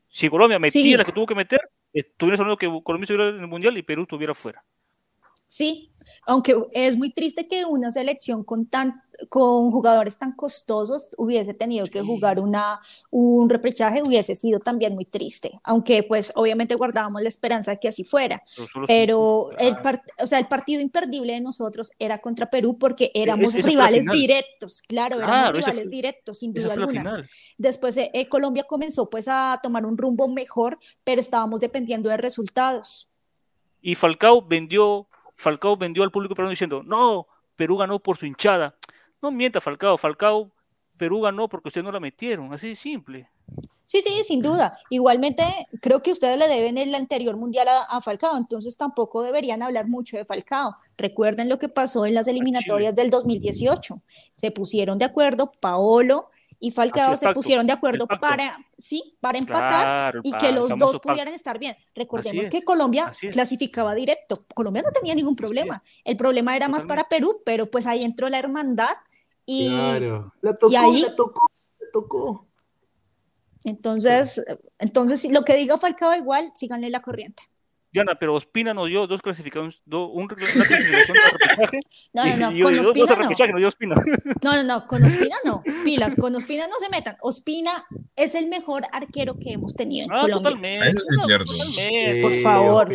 Si Colombia metía la que tuvo que meter, estuviera hablando que Colombia estuviera en el Mundial y Perú estuviera fuera. Sí, aunque es muy triste que una selección con, tan, con jugadores tan costosos hubiese tenido que jugar una, un repechaje, hubiese sido también muy triste, aunque pues obviamente guardábamos la esperanza de que así fuera, pero, el, o sea, el partido imperdible de nosotros era contra Perú porque e-, éramos rivales directos, claro, éramos rivales directos, sin duda alguna. Después eh, eh, Colombia comenzó pues a tomar un rumbo mejor, pero estábamos dependiendo de resultados. Y Falcao vendió Falcao vendió al público peruano diciendo, no, Perú ganó por su hinchada. No mienta Falcao, Falcao, Perú ganó porque ustedes no la metieron, así de simple. Sí, sí, sin duda. Igualmente, creo que ustedes le deben el anterior mundial a, Falcao, entonces tampoco deberían hablar mucho de Falcao. Recuerden lo que pasó en las eliminatorias del 2018. Se pusieron de acuerdo Paolo y Falcao se pusieron de acuerdo para, sí, para empatar y que los dos pudieran estar bien. Recordemos que Colombia clasificaba directo. Colombia no tenía ningún problema. El problema era más para Perú, pero pues ahí entró la hermandad y, claro. la tocó, ahí, la tocó, la tocó. Entonces, entonces, lo que diga Falcao igual, síganle la corriente. Diana, pero Ospina nos dio dos clasificaciones, do, un, una clasificación de repechaje. No, no, no, con Ospina no. No, no, no, con Ospina no. Pilas, con Ospina no se metan. Ospina es el mejor arquero que hemos tenido en ah, Colombia. Totalmente. Eso es cierto. Totalmente, por favor.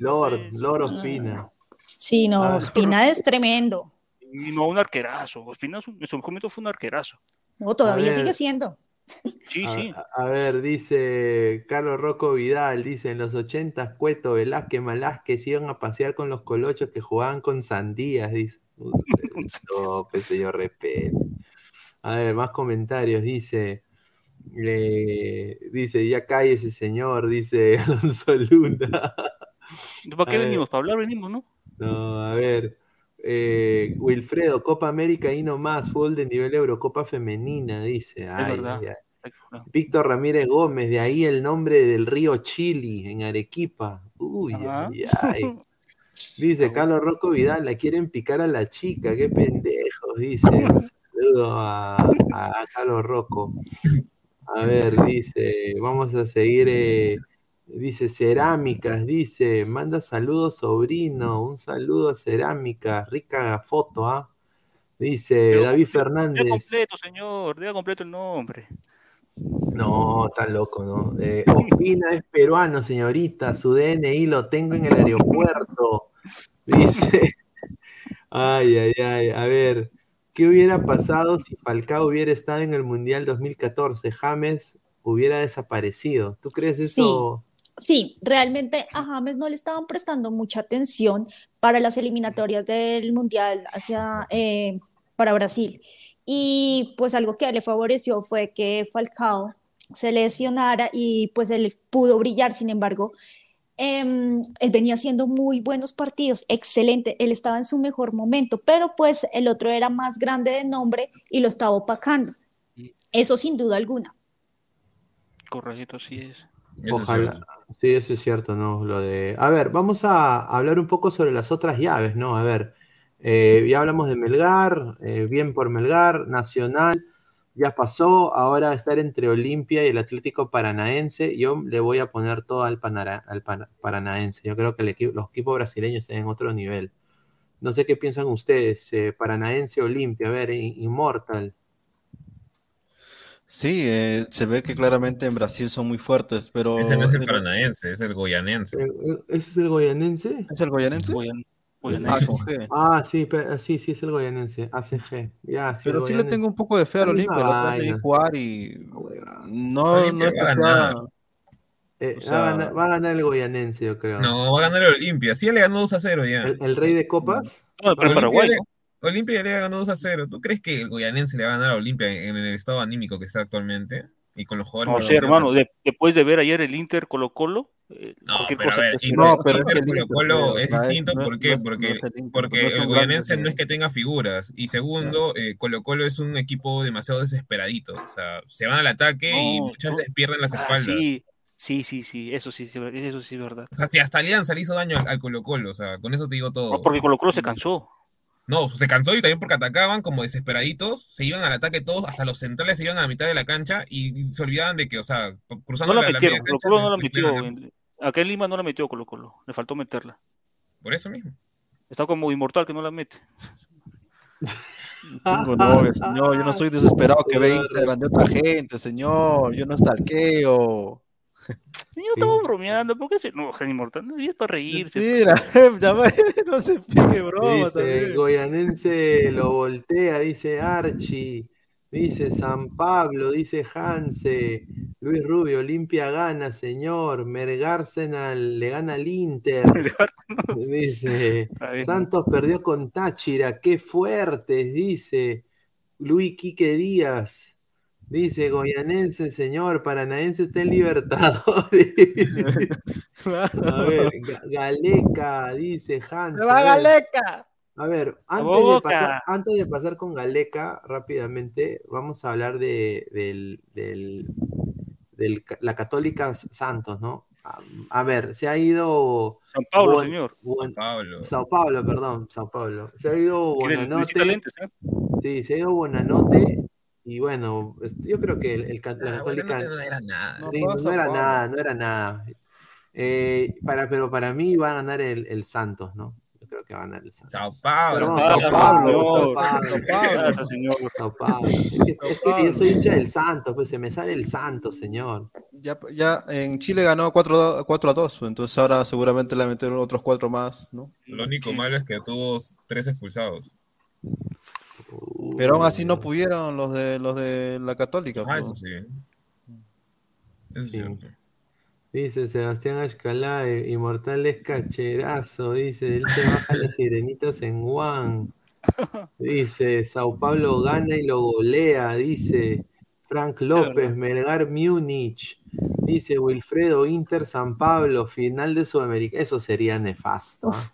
Lord, Lord Ospina. Sí, no, ah. Ospina es tremendo. Y no un arquerazo. Ospina en su momento fue un arquerazo. No, todavía sigue siendo. Sí, a, sí. A, ver, dice Carlos Rocco Vidal, dice, en los ochentas Cueto, Velázquez, Malázquez iban a pasear con los colochos que jugaban con sandías, dice. no, pues yo respeto. A ver, más comentarios, dice, eh, dice, ya cae ese señor, dice Alonso Luna. ¿Para qué venimos? Para hablar venimos, ¿no? No, a ver. Eh, Wilfredo, Copa América y no más, fútbol de nivel Eurocopa femenina, dice. Víctor Ramírez Gómez, de ahí el nombre del río Chili, en Arequipa. Uy, ay, ay. Dice Carlos Rocco Vidal, la quieren picar a la chica, qué pendejos, dice. Un saludo a, Carlos Rocco. A ver, dice, vamos a seguir. Eh, Dice cerámicas, dice, manda saludos sobrino, un saludo a cerámicas, rica foto, ¿ah? Dice David Fernández. Diga completo, señor, diga completo el nombre. No, está loco, ¿no? Eh, Opina es peruano, señorita, su DNI lo tengo en el aeropuerto. Dice, ay, ay, ay, a ver, ¿qué hubiera pasado si Falcao hubiera estado en el Mundial 2014? James hubiera desaparecido. ¿Tú crees eso? Sí, realmente a James no le estaban prestando mucha atención para las eliminatorias del Mundial hacia, eh, para Brasil. Y pues algo que le favoreció fue que Falcao se lesionara y pues él pudo brillar, sin embargo, em, él venía haciendo muy buenos partidos, excelente, él estaba en su mejor momento, pero pues el otro era más grande de nombre y lo estaba opacando. Eso sin duda alguna. Correcto, sí es. Ojalá. Sí, eso es cierto, ¿no? Lo de. A ver, vamos a hablar un poco sobre las otras llaves, ¿no? A ver, eh, ya hablamos de Melgar, eh, bien por Melgar, Nacional, ya pasó, ahora estar entre Olimpia y el Atlético Paranaense, yo le voy a poner todo al, al Paranaense. Yo creo que el equipo, los equipos brasileños están en otro nivel. No sé qué piensan ustedes, eh, Paranaense, Olimpia, a ver, Inmortal. Sí, eh, se ve que claramente en Brasil son muy fuertes, pero... Ese no es el paranaense, es el goyanense. Eh, eh, ¿Ese es el goyanense? ¿Es el goyanense? Ah, ah, sí, sí, sí, es el goyanense, ACG. Ya, pero sí le tengo un poco de fe al Olimpia, lo jugar y no, no es que sea... va, a ganar, el goyanense, yo creo. No, va a ganar el Olimpia. Sí, le ganó 2 a 0 ya. ¿El, rey de copas? No, pero Paraguay. Olimpia le ganó 2 a 0. ¿Tú crees que el Goyanense le va a ganar a Olimpia en el estado anímico que está actualmente? y con los jugadores. No sé, hermano, después de ver ayer el Inter Colo Colo, eh, no, pero a ver, no, pero es que el Colo Colo es distinto, ¿por qué? Porque, porque el Guayanense no es que tenga figuras, y segundo, eh, Colo Colo es un equipo demasiado desesperadito, o sea, se van al ataque y muchas veces pierden las ah, espaldas. Sí. Sí, sí, sí, eso sí, eso sí es verdad. O sea, si hasta Alianza le hizo daño al, Colo Colo, o sea, con eso te digo todo. No, porque Colo Colo se cansó. No, se cansó y también porque atacaban como desesperaditos, se iban al ataque todos, hasta los centrales se iban a la mitad de la cancha y se olvidaban de que, o sea, cruzando no la, metieron, Colo Colo no la metió. Acá en Lima no la metió Colo Colo, le faltó meterla. Por eso mismo. Está como inmortal que no la mete. no, señor, yo no soy desesperado que ve Instagram de otra gente, señor, yo no estalqueo. Señor, estamos bromeando, ¿por qué se enoja inmortal? No, es para reírse. Mira, no se pique broma dice, Goyanense lo voltea, dice Archie, dice San Pablo, dice Hanse, Luis Rubio, limpia gana, señor, Mergarsenal le gana al Inter. dice, Santos perdió con Táchira, qué fuertes, dice Luis Quique Díaz. Dice Goyanense, señor, Paranaense está en Libertadores. A ver, Galeca, dice Hans. ¡Se va Galeca! A ver, antes de, pasar, antes de, pasar, con Galeca, rápidamente, vamos a hablar de, del, la Católica Santos, ¿no? A, ver, se ha ido. San Pablo, señor. San Pablo. Sao Paulo, perdón, Sao Paulo. Se ha ido Buenanote. ¿eh? Sí, se ha ido Buenanote y bueno, yo creo que el, la ah, Católica no, era nada. No, era nada, no era nada. Eh, para, pero para mí va a ganar el, el, Santos, ¿no? Yo creo que va a ganar el Santos. Sao Paulo. Sao Paulo. Sao Paulo. Sao Paulo. Es que, yo soy hincha del Santos, pues se me sale el Santos, señor. Ya, ya en Chile ganó 4, 4 a 2, entonces ahora seguramente le metieron otros 4 más, ¿no? Lo único malo es que tuvo 3 expulsados. Pero aún así no pudieron los de los de la Católica. Ah, eso sí. Dice Sebastián Ashcalá, Inmortal es cacherazo, dice, él se baja las sirenitas en Juan. Dice, Sao Paulo gana y lo golea, dice Frank López, Melgar Múnich. Dice Wilfredo, Inter San Pablo, final de Sudamérica. Eso sería nefasto. ¿ah?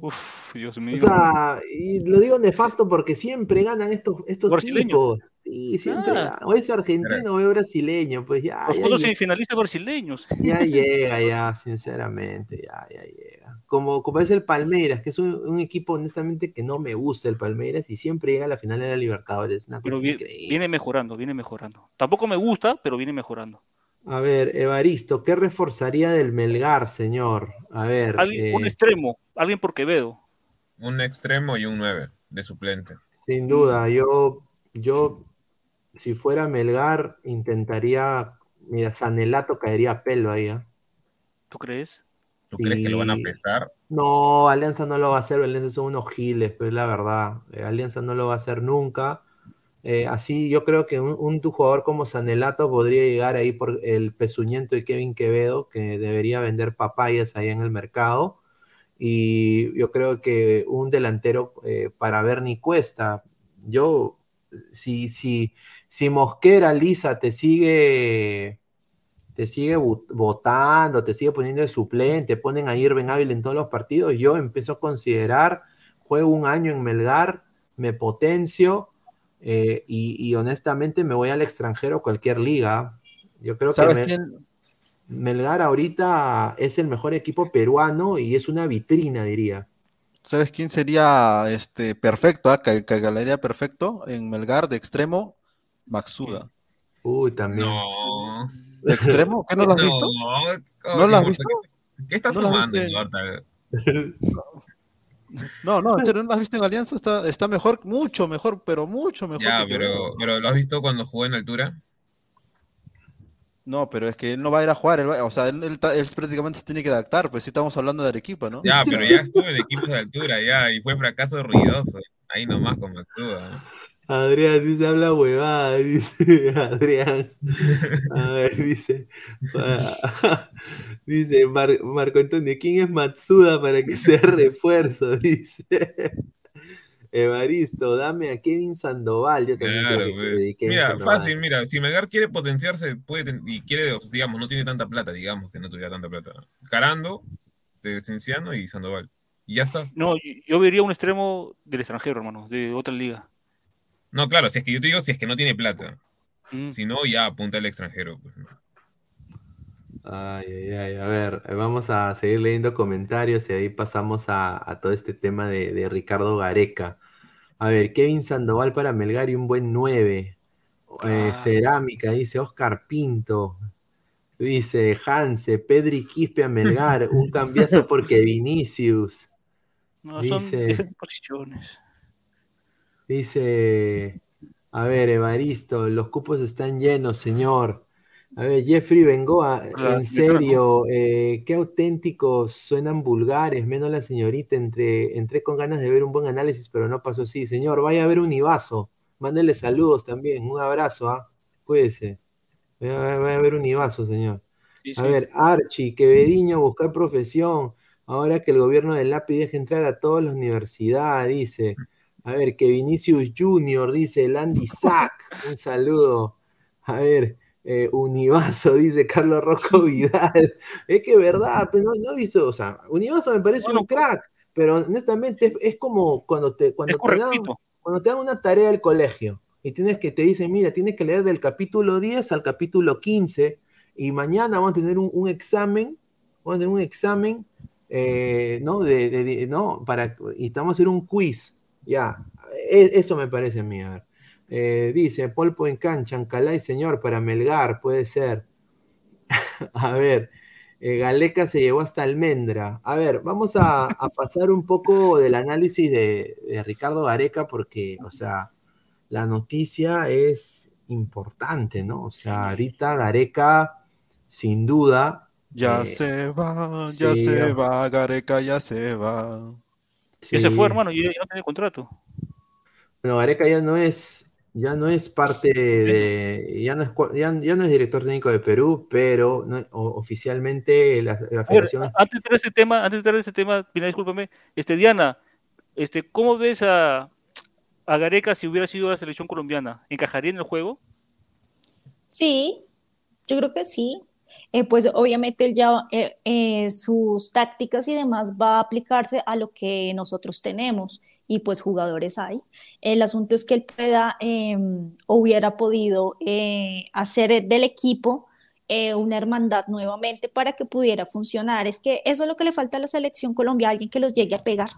Uf, Dios mío. O sea, y lo digo nefasto porque siempre ganan estos, estos tipos. Sí, siempre. Ah. O es argentino o es brasileño, pues ya. Los todos semifinalistas brasileños. Ya llega, ya, sinceramente, ya, ya llega. Como, como es el Palmeiras, que es un, equipo honestamente que no me gusta el Palmeiras y siempre llega a la final de la Libertadores. pero viene mejorando, viene mejorando. Tampoco me gusta, pero viene mejorando. A ver, Evaristo, ¿qué reforzaría del Melgar, señor? A ver. Un eh, extremo, alguien por Quevedo. Un extremo y un 9 de suplente. Sin duda, yo, yo, si fuera Melgar, intentaría. Mira, Sanelato caería a pelo ahí. ¿eh? ¿Tú crees? ¿Tú crees que lo van a prestar? No, Alianza no lo va a hacer. Alianza son unos giles, pero es la verdad. Eh, Alianza no lo va a hacer nunca. Eh, así yo creo que un, jugador como Sanelato podría llegar ahí por el pezuñento de Kevin Quevedo, que debería vender papayas ahí en el mercado. Y yo creo que un delantero eh, para Bernie Cuesta, yo, si, si, si Mosquera, Lisa, te sigue te sigue votando, te sigue poniendo de suplente, ponen a Irving Ávila en todos los partidos, yo empiezo a considerar, juego un año en Melgar, me potencio, eh, y, honestamente me voy al extranjero, cualquier liga. Yo creo que Melgar ahorita es el mejor equipo peruano y es una vitrina, diría. ¿Sabes quién sería este perfecto, ah? que, galería perfecto en Melgar de extremo? Maxuda. Uy, también. No. ¿De extremo? ¿Qué no lo has visto? ¿No lo has visto? ¿Qué estás ¿No sumando, No, no, en ¿no lo has visto en Alianza? Está, está mejor, mucho mejor, pero mucho mejor. Ya, pero, pero ¿lo has visto cuando jugó en altura? No, pero es que él no va a ir a jugar, o sea, él, prácticamente se tiene que adaptar, pues sí estamos hablando del equipo, ¿no? Ya, pero ya estuvo en equipos de altura, ya, y fue fracaso ruidoso, ahí nomás con Matsuda. Adrián dice, habla huevada, dice Adrián. A ver, dice, dice Marco Antonio, ¿quién es Matsuda para que sea refuerzo? Dice. Evaristo, dame a Kevin Sandoval. Yo también Claro, que- pues. que Mira, Sandoval. fácil, mira, si Melgar quiere potenciarse, puede, y quiere, digamos, no tiene tanta plata, digamos que no tuviera tanta plata. Carando, de Cienciano y Sandoval. Y ya está. No, yo, yo vería un extremo del extranjero, hermano, de otra liga. No, claro, si es que yo te digo, si es que no tiene plata. Mm. Si no, ya apunta al extranjero. pues. Ay, ay, ay. A ver, vamos a seguir leyendo comentarios y ahí pasamos a, a todo este tema de, de Ricardo Gareca. A ver, Kevin Sandoval para Melgar y un buen 9. Eh, Ah. cerámica, dice Oscar Pinto. Dice Hanse, Pedri Quispe a Melgar, un cambiazo porque Vinicius. No, son Dice- diferentes posiciones. Dice, a ver, Evaristo, los cupos están llenos, señor. A ver, Jeffrey Bengoa, Hola, en serio, eh, qué auténticos suenan vulgares, menos la señorita, entré, entré con ganas de ver un buen análisis, pero no pasó así. Señor, vaya a ver un Ibazo, mándele saludos también, un abrazo, ¿ah? Cuídese. Vaya, vaya a ver un Ibazo, señor. Sí, A ver, Archie, Quevediño, buscar profesión. Ahora que el gobierno del lápiz deja entrar a todas las universidades, dice. A ver, que Vinicius Junior, dice Landy Sack. Un saludo. A ver, eh, Univaso, dice Carlos Rocco Vidal. Es que verdad, pero no, no he visto, o sea, Univaso me parece Bueno, un crack, pero honestamente es, es como cuando te, cuando te dan, cuando te dan una tarea del colegio y tienes que te dicen, mira, tienes que leer del capítulo 10 al capítulo 15 y mañana vamos a tener un, un examen, vamos a tener un examen, eh, ¿no? De, de- de- ¿no? Para, y vamos a hacer un quiz, ya, E- eso me parece a mí, a ver. Eh, dice, Polpo en cancha, señor, para Melgar, puede ser. a ver, eh, Galeca se llevó hasta Almendra. A ver, vamos a, a pasar un poco del análisis de, de Ricardo Gareca porque, o sea, la noticia es importante, ¿no? O sea, ahorita Gareca, sin duda, Ya Eh, se va, ya sí, se va, Gareca ya se va. Ya se sí, fue, hermano, y ya, ya no tiene contrato. Bueno, Gareca ya no es, ya no es parte de, ya no es, ya, ya no es director técnico de Perú, pero no- o- oficialmente la, la A ver, federación antes de entrar a ese tema, antes de entrar a ese tema, Pina, discúlpame, este, Diana, este, ¿cómo ves a, a Gareca si hubiera sido la selección colombiana? ¿Encajaría en el juego? Sí, yo creo que sí. Eh, pues obviamente él ya eh, eh, sus tácticas y demás va a aplicarse a lo que nosotros tenemos y pues jugadores hay. El asunto es que él pueda eh, o hubiera podido eh, hacer del equipo eh, una hermandad nuevamente para que pudiera funcionar. Es que eso es lo que le falta a la selección Colombia, alguien que los llegue a pegar.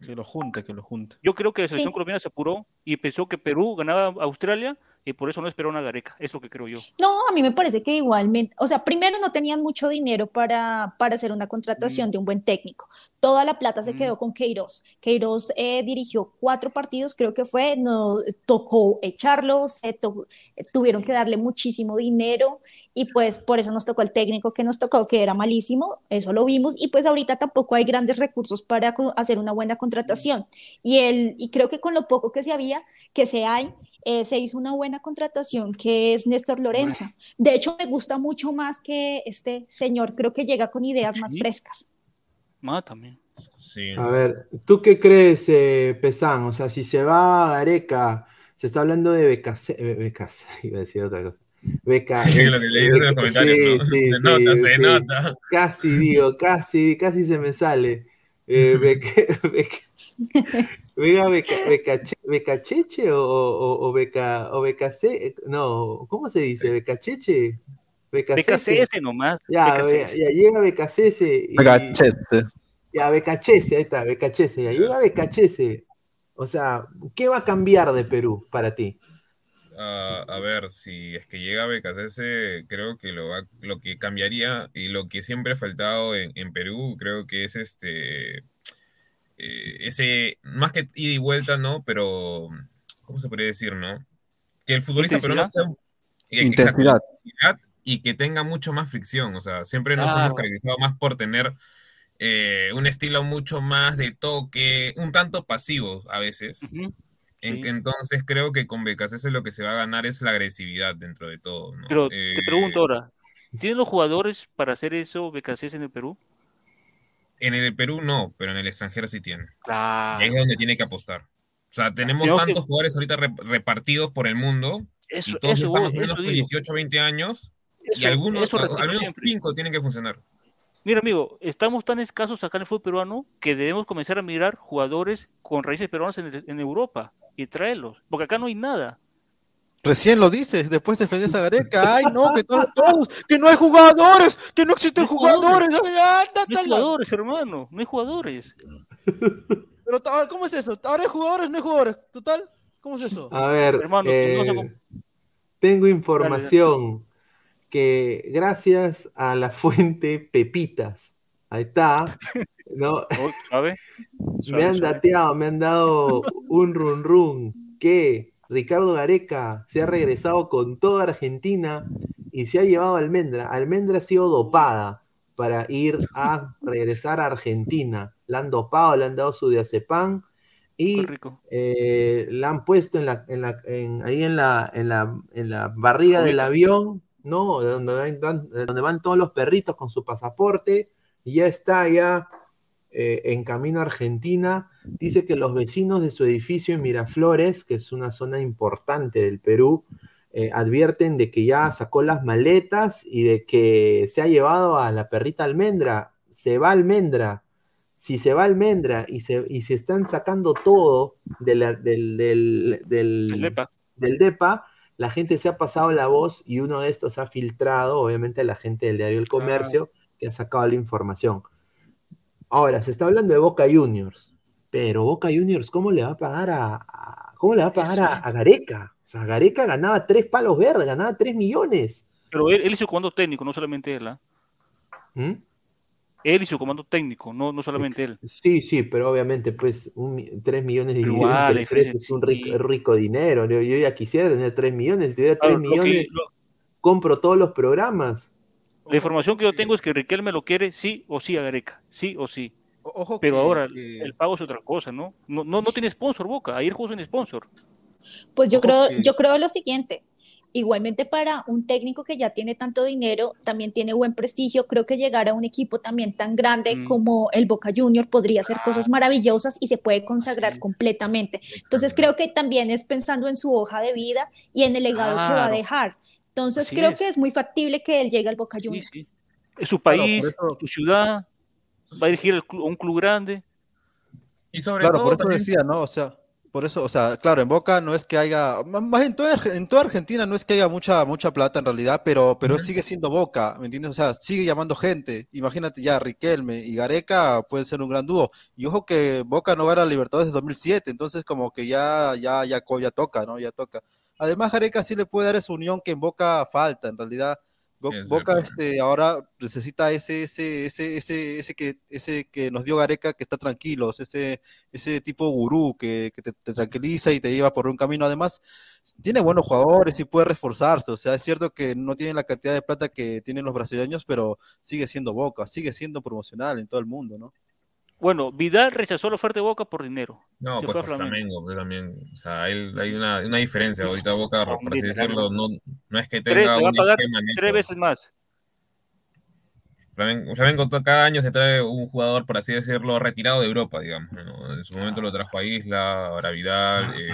Que lo junte, que lo junte. Yo creo que la Sí. selección colombiana se apuró y pensó que Perú ganaba a Australia y por eso no esperó una Gareca. Es lo que creo yo. No, a mí me parece que igualmente, o sea, primero no tenían mucho dinero para, para hacer una contratación de un buen técnico. Toda la plata se Mm. quedó con Queiroz. Queiroz eh, dirigió cuatro partidos, creo que fue, no, tocó echarlos, to- tuvieron que darle muchísimo dinero y pues por eso nos tocó el técnico que nos tocó, que era malísimo, eso lo vimos y pues ahorita tampoco hay grandes recursos para hacer una buena contratación. Y, el, y creo que con lo poco que se había, que se hay, eh, se hizo una buena contratación que es Néstor Lorenzo. De hecho, me gusta mucho más que este señor, creo que llega con ideas más frescas. Ah, también. Sí. A ver, ¿tú qué crees, eh, Pesán? O sea, si se va Gareca, se está hablando de becas, becas, iba a decir otra cosa. Beca, Sí, lo que leí en los comentarios, sí, ¿no? sí, se sí, nota, se sí. nota. Casi digo, casi, casi se me sale. Eh, beca, beca, becache- becacheche o, o, o beca, o becase, no, ¿cómo se dice? Becacheche, becacese. Nomás. Ya, ya llega Becacese y ya Becachese, ahí está, Becachese, ya llega Becachese. O sea, ¿qué va a cambiar de Perú para ti? A ver, si es que llega a BKCS, creo que lo, va- lo que cambiaría y lo que siempre ha faltado en, en Perú, creo que es este, eh, ese, más que ida y vuelta, ¿no? Pero, ¿cómo se podría decir, no? Que el futbolista peruano sea, eh, Intensidad. y que tenga mucho más fricción, o sea, siempre nos Claro. hemos caracterizado más por tener eh, un estilo mucho más de toque, un tanto pasivo a veces. En- Sí. Entonces creo que con BKCS lo que se va a ganar es la agresividad dentro de todo, ¿no? Pero Eh, te pregunto ahora, ¿tienen los jugadores para hacer eso BKCS en el Perú? En el Perú no, pero en el extranjero sí tiene. Claro. Ahí es donde tiene que apostar. O sea, tenemos Creo que- tantos jugadores ahorita re- repartidos por el mundo Eso, y todos eso, con digo. 18, 20 años y Eso- algunos, eso a- repito al menos siempre. 5 tienen que funcionar. Mira, amigo, estamos tan escasos acá en el fútbol peruano que debemos comenzar a mirar jugadores con raíces peruanas en, en Europa y traerlos, porque acá no hay nada. Recién lo dices, después defendés a Gareca. Ay, no, que todos, que no hay jugadores, que no existen No jugadores. jugadores. Ay, anda, No hay jugadores, hermano, no hay jugadores. Pero, ¿cómo es eso? ¿Ahora hay jugadores, no hay jugadores? ¿Total? ¿Cómo es eso? A ver, Hermano, eh, no sé cómo- tengo información que gracias a la fuente Pepitas, ahí está, ¿no? Oh, ¿Sabe? me han dateado, me han dado un run run que Ricardo Gareca se ha regresado con toda Argentina y se ha llevado a Almendra. Almendra ha sido dopada para ir a regresar a Argentina. La han dopado, le han dado su diazepam y eh, la han puesto en la, en la, en- ahí en la, en la, en la barriga del avión, ¿no? De Donde van, de donde van todos los perritos con su pasaporte, y ya está ya eh, en camino a Argentina. Dice que los vecinos de su edificio en Miraflores, que es una zona importante del Perú, eh, advierten de que ya sacó las maletas y de que se ha llevado a la perrita almendra. Se va almendra. Si se va almendra y se, y se están sacando todo del, del, del- del DEPA, la gente se ha pasado la voz y uno de estos ha filtrado, obviamente, la gente del diario El Comercio, que ha sacado la información. Ahora, se está hablando de Boca Juniors, pero Boca Juniors, ¿cómo le va a pagar a, a- cómo le va a pagar a, a Gareca? O sea, Gareca ganaba tres palos verdes, ganaba tres millones. Pero él, él y su comando técnico, no solamente él. ¿Mm? Él y su comando técnico, no, no solamente él. Sí, sí, pero obviamente, pues, un mi- tres millones tres diferencia es un sí. rico, dinero. Yo, yo ya quisiera tener tres millones. Si tuviera Claro, tres lo que- millones, lo- compro todos los programas. la información que yo tengo es que Riquelme lo quiere sí o sí a Gareca, sí o sí. Ojo Pero que- ahora que- el pago es otra cosa, ¿no? No, no, no tiene sponsor Boca, ayer jugó sin sponsor. Pues yo Ojo creo, que- yo creo lo siguiente. Igualmente para un técnico que ya tiene tanto dinero, también tiene buen prestigio, creo que llegar a un equipo también tan grande Mm. como el Boca Junior podría hacer cosas maravillosas y se puede consagrar Sí. completamente. Entonces creo que también es pensando en su hoja de vida y en el legado que va a Claro. dejar. Entonces Así creo es. que es muy factible que él llegue al Boca Sí, Junior. sí. Es su Claro, país, eso- su ciudad, va a dirigir a un club grande. Y sobre Claro, todo por eso también- decía, ¿no? O sea, por eso, o sea, claro, en Boca no es que haya, má- más en toda, Arge- en toda Argentina no es que haya mucha, mucha plata en realidad, pero, pero sigue siendo Boca, ¿me entiendes? O sea, sigue llamando gente. Imagínate ya, Riquelme y Gareca pueden ser un gran dúo. Y ojo que Boca no va a la Libertadores desde 2007, entonces como que ya, ya, ya, ya toca, ¿no? Ya toca. Además, Gareca sí le puede dar esa unión que en Boca falta, en realidad. Es Boca este, ahora necesita ese, ese, ese, ese, ese que, ese que nos dio Gareca que está tranquilo, ese, ese tipo gurú que, que te, te tranquiliza y te lleva por un camino. Además, tiene buenos jugadores y puede reforzarse. O sea, es cierto que no tiene la cantidad de plata que tienen los brasileños, pero sigue siendo Boca, sigue siendo promocional en todo el mundo, ¿no? Bueno, Vidal rechazó la oferta de Boca por dinero. No, Se pues fue a por Flamengo. Flamengo, pues, también. O sea, hay una, una diferencia. Ahorita Boca, por así decirlo, no, no es que Tres, tenga va a un pagar esquema neto. tres veces más. Flamengo, Flamengo cada año se trae un jugador, por así decirlo, retirado de Europa, digamos. ¿no? En su momento lo trajo a Isla, ahora a Vidal, eh,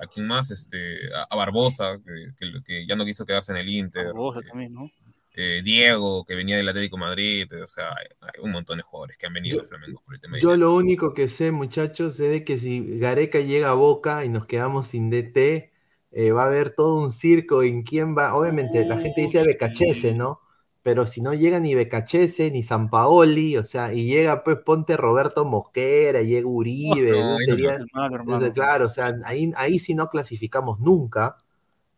a quién más, este, a, a Barbosa, que, que- que ya no quiso quedarse en el Inter. Barbosa eh, también, ¿no? Eh, Diego, que venía del Atlético de Madrid, o sea, hay, hay un montón de jugadores que han venido de Flamengo por el tema Yo lo único que sé, muchachos, es de que si Gareca llega a Boca y nos quedamos sin DT, eh, va a haber todo un circo en quién va. Obviamente, la gente dice Becachese, sí. ¿no? Pero si no llega ni Becachese ni Sampaoli, o sea, y llega, pues ponte Roberto Mosquera, llega Uribe, No, no sería, hermano. entonces, claro, o sea, ahí, ahí sí no clasificamos nunca.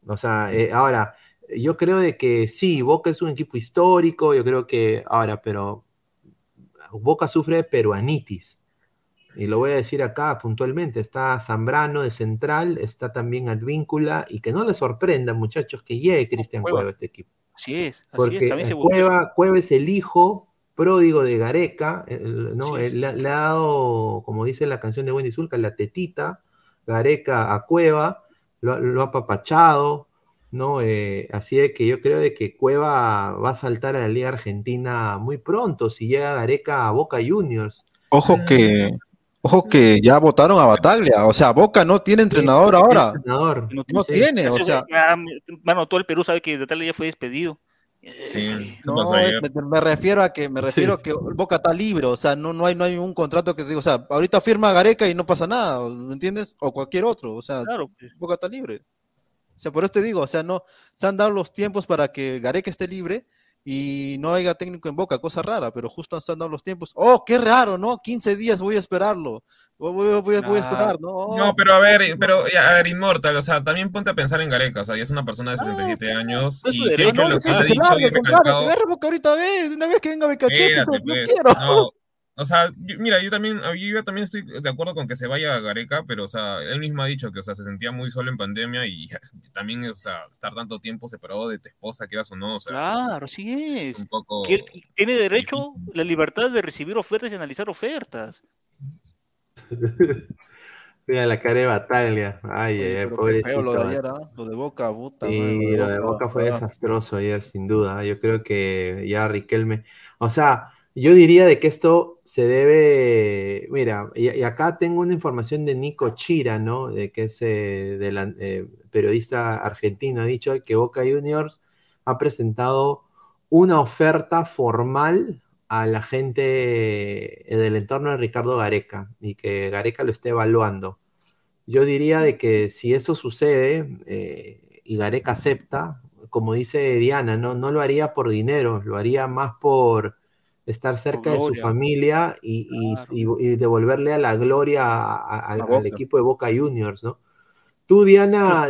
O sea, eh, ahora, yo creo de que sí, Boca es un equipo histórico, yo creo que, ahora, pero Boca sufre de peruanitis. Y lo voy a decir acá puntualmente, está Zambrano de central, está también Advíncula, y que no les sorprenda, muchachos, que llegue Cristian Cueva. Cueva a este equipo. Así es, así es. Porque También se eh, volvió- Cueva, Cueva es el hijo pródigo de Gareca, ¿no? Sí, sí. le, le ha dado, como dice la canción de Wendy Zulka, la tetita, Gareca a Cueva, lo, lo ha apapachado, ¿no? Eh, así de que yo creo de que Cueva va a saltar a la Liga Argentina muy pronto si llega Gareca a Boca Juniors. Ojo que, ojo que ya votaron a Bataglia, o sea, Boca no tiene entrenador ahora. No, tiene, o sea. Bueno, todo el Perú sabe que Bataglia ya fue despedido. Sí, no, me, refiero a que me refiero a que Boca está libre, o sea, no, no hay no hay un contrato que te digo, o sea, ahorita firma Gareca y no pasa nada, ¿me entiendes? O cualquier otro, o sea, pues. Boca está libre. O sea, por eso te digo, o sea, no se han dado los tiempos para que Gareca esté libre y no haya técnico en Boca, cosa rara, pero justo se han dado los tiempos. Oh, qué raro, ¿no? 15 días voy a esperarlo. Voy, a esperar, ¿no? No, pero a ver, pero a ver, Inmortal, o sea, también ponte a pensar en Gareca, o sea, ya es una persona de 67 ah, años y siempre lo que ha dicho y recalcado... Ahorita vez, una vez que venga Becachese, no pues. quiero. No. O sea, mira, yo también, yo también estoy de acuerdo con que se vaya a Gareca, pero, o sea, él mismo ha dicho que, o sea, se sentía muy solo en pandemia y también, o sea, estar tanto tiempo separado de tu esposa, quieras o no, o sea. Claro, sí es. Un poco Tiene derecho, la libertad de recibir ofertas y analizar ofertas. Mira la cara de Bataglia. Ay, ay, pobrecito. Lo de, ayer, lo de Boca, puta. Sí, lo de Boca fue desastroso ayer, sin duda. Yo creo que ya Riquelme. O sea, yo diría de que esto se debe, mira, y, acá tengo una información de Nico Chira, ¿no? De que es eh, eh, periodista argentino, ha dicho que Boca Juniors ha presentado una oferta formal a la gente eh, del entorno de Ricardo Gareca y que Gareca lo esté evaluando. Yo diría de que si eso sucede y Gareca acepta, como dice Diana, ¿no? no lo haría por dinero, lo haría más por estar cerca de su familia y, devolverle a la gloria al equipo de Boca Juniors, ¿no? Tú, Diana.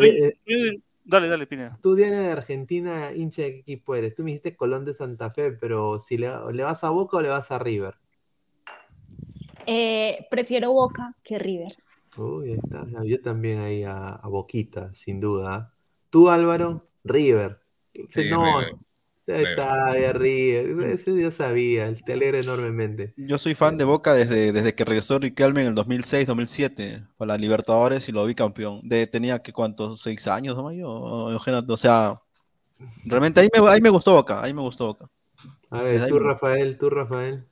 dale, dale, Pineda. Tú, Diana de Argentina, hincha de qué equipo eres. Tú me dijiste Colón de Santa Fe, pero si le, vas a Boca o le vas a River. Eh, prefiero Boca que River. Uy, está. Yo también ahí a, Boquita, sin duda. Tú, Álvaro, River. no, Está ahí arriba. Eso yo sabía, te alegra enormemente. Yo soy fan de Boca desde, desde que regresó Riquelme en el 2006-2007 para la Libertadores y lo vi campeón. De, tenía que cuántos, seis años, ¿no? Yo, o sea, realmente ahí me, ahí me gustó Boca, ahí me gustó Boca. A ver, tú Rafael, tú Rafael.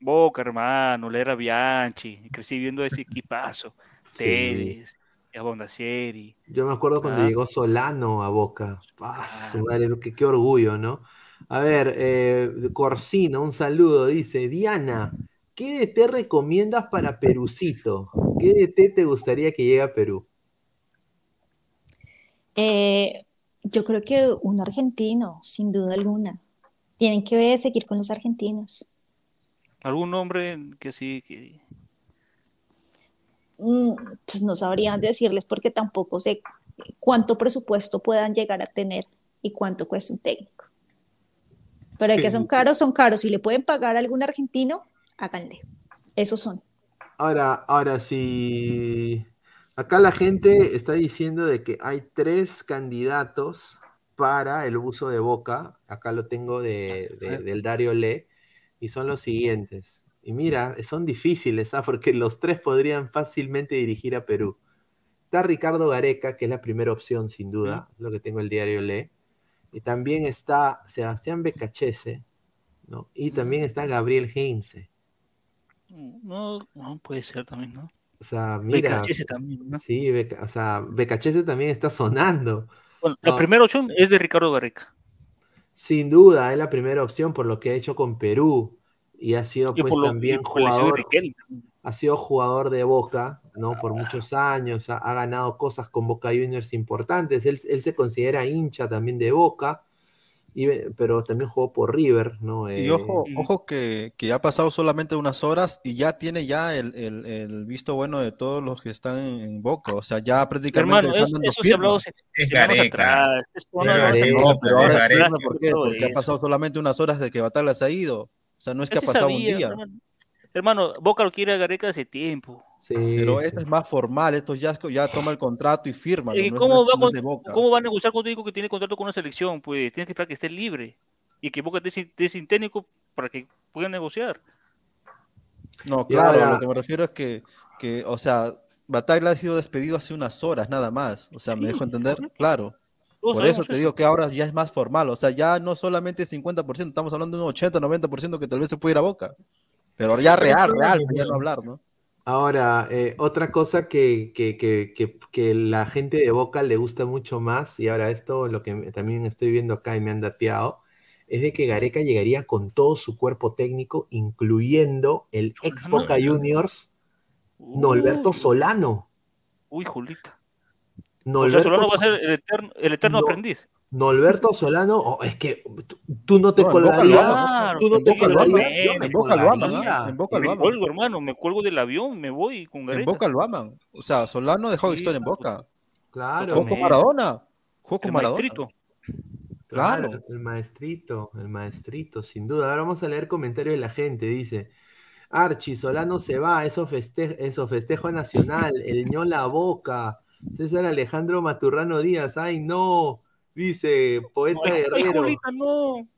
Boca, hermano, le era Bianchi, crecí viendo ese equipazo. Tevez, sí. Yo me acuerdo cuando ah. llegó Solano a Boca. Ah, qué, qué orgullo, ¿no? A ver, eh, Corsino, un saludo, dice, Diana, ¿qué DT recomiendas para Perucito? ¿Qué DT te gustaría que llegue a Perú? Eh, yo creo que un argentino, sin duda alguna. Tienen que seguir con los argentinos. ¿Algún nombre que sí? Que... Mm, pues no sabrían decirles porque tampoco sé cuánto presupuesto puedan llegar a tener y cuánto cuesta un técnico. Pero que son caros, son caros. Si le pueden pagar a algún argentino, háganle. Esos son. Ahora, ahora sí. Acá la gente está diciendo de que hay tres candidatos para el uso de Boca. Acá lo tengo de, del Dario Le. Y son los siguientes. Y mira, son difíciles, ¿ah? porque los tres podrían fácilmente dirigir a Perú. Está Ricardo Gareca, que es la primera opción, sin duda, lo que tengo el diario Le. Y también está Sebastián Becachese, ¿no? Y también está Gabriel Heinze. No, no puede ser también, ¿no? O sea, mira. Becachese también, ¿no? Sí, o sea, Becachese también está sonando. Bueno, la primera opción es de Ricardo Gareca. Sin duda, es la primera opción por lo que ha hecho con Perú. Y ha sido pues también jugador ha sido jugador de Boca, ¿no? Por muchos años, ha, ganado cosas con Boca Juniors importantes. Él, se considera hincha también de Boca, y, pero también jugó por River, ¿no? y eh, ojo, ojo que, que, ha pasado solamente unas horas y ya tiene ya el, el, visto bueno de todos los que están en, Boca. O sea, ya prácticamente. Hermano, eso, se habló es Gareca. Porque ha pasado solamente unas horas de que Batalla se ha ido. O sea, no es que ha pasado un día. Hermano, Boca lo quiere a Gareca hace tiempo. Sí, pero esto es más formal, esto ya, ya toma el contrato y firma. cómo, va a negociar contigo que tiene contrato con una selección? Pues tienes que esperar que esté libre y que Boca esté sin técnico para que puedan negociar. No, claro, lo que me refiero es que, que o sea, Bataglia ha sido despedido hace unas horas nada más. O sea, ¿me dejo entender? Claro. Por eso te digo que ahora ya es más formal, o sea, ya no solamente 50%, estamos hablando de un 80, 90% que tal vez se puede ir a Boca. Pero ya real, real, ya no hablar, ¿no? Ahora, eh, otra cosa que, que, que, que, la gente de Boca le gusta mucho más, y ahora esto lo que también estoy viendo acá y me han dateado, es de que Gareca llegaría con todo su cuerpo técnico, incluyendo el ex Boca Juniors, Norberto Solano. Uy, Julita. Norberto Solano va a ser el eterno, el eterno aprendiz. Norberto Solano, oh, es que tú no te colgarías. tú no te colgarías. En Boca lo aman. En Boca lo aman. Me cuelgo, hermano, me cuelgo del avión, me voy con Gareca. En Boca lo aman. O sea, Solano dejó historia en Boca. Claro. Jugó con Maradona. Jugó con Maradona. Maestrito. Claro. El maestrito, el maestrito, sin duda. Ahora vamos a leer comentarios de la gente. Dice. Archi, Solano se va, eso, festejo, eso festejo nacional, el ñola boca, César Alejandro Maturrano Díaz, ay no, Dice, poeta guerrero. no.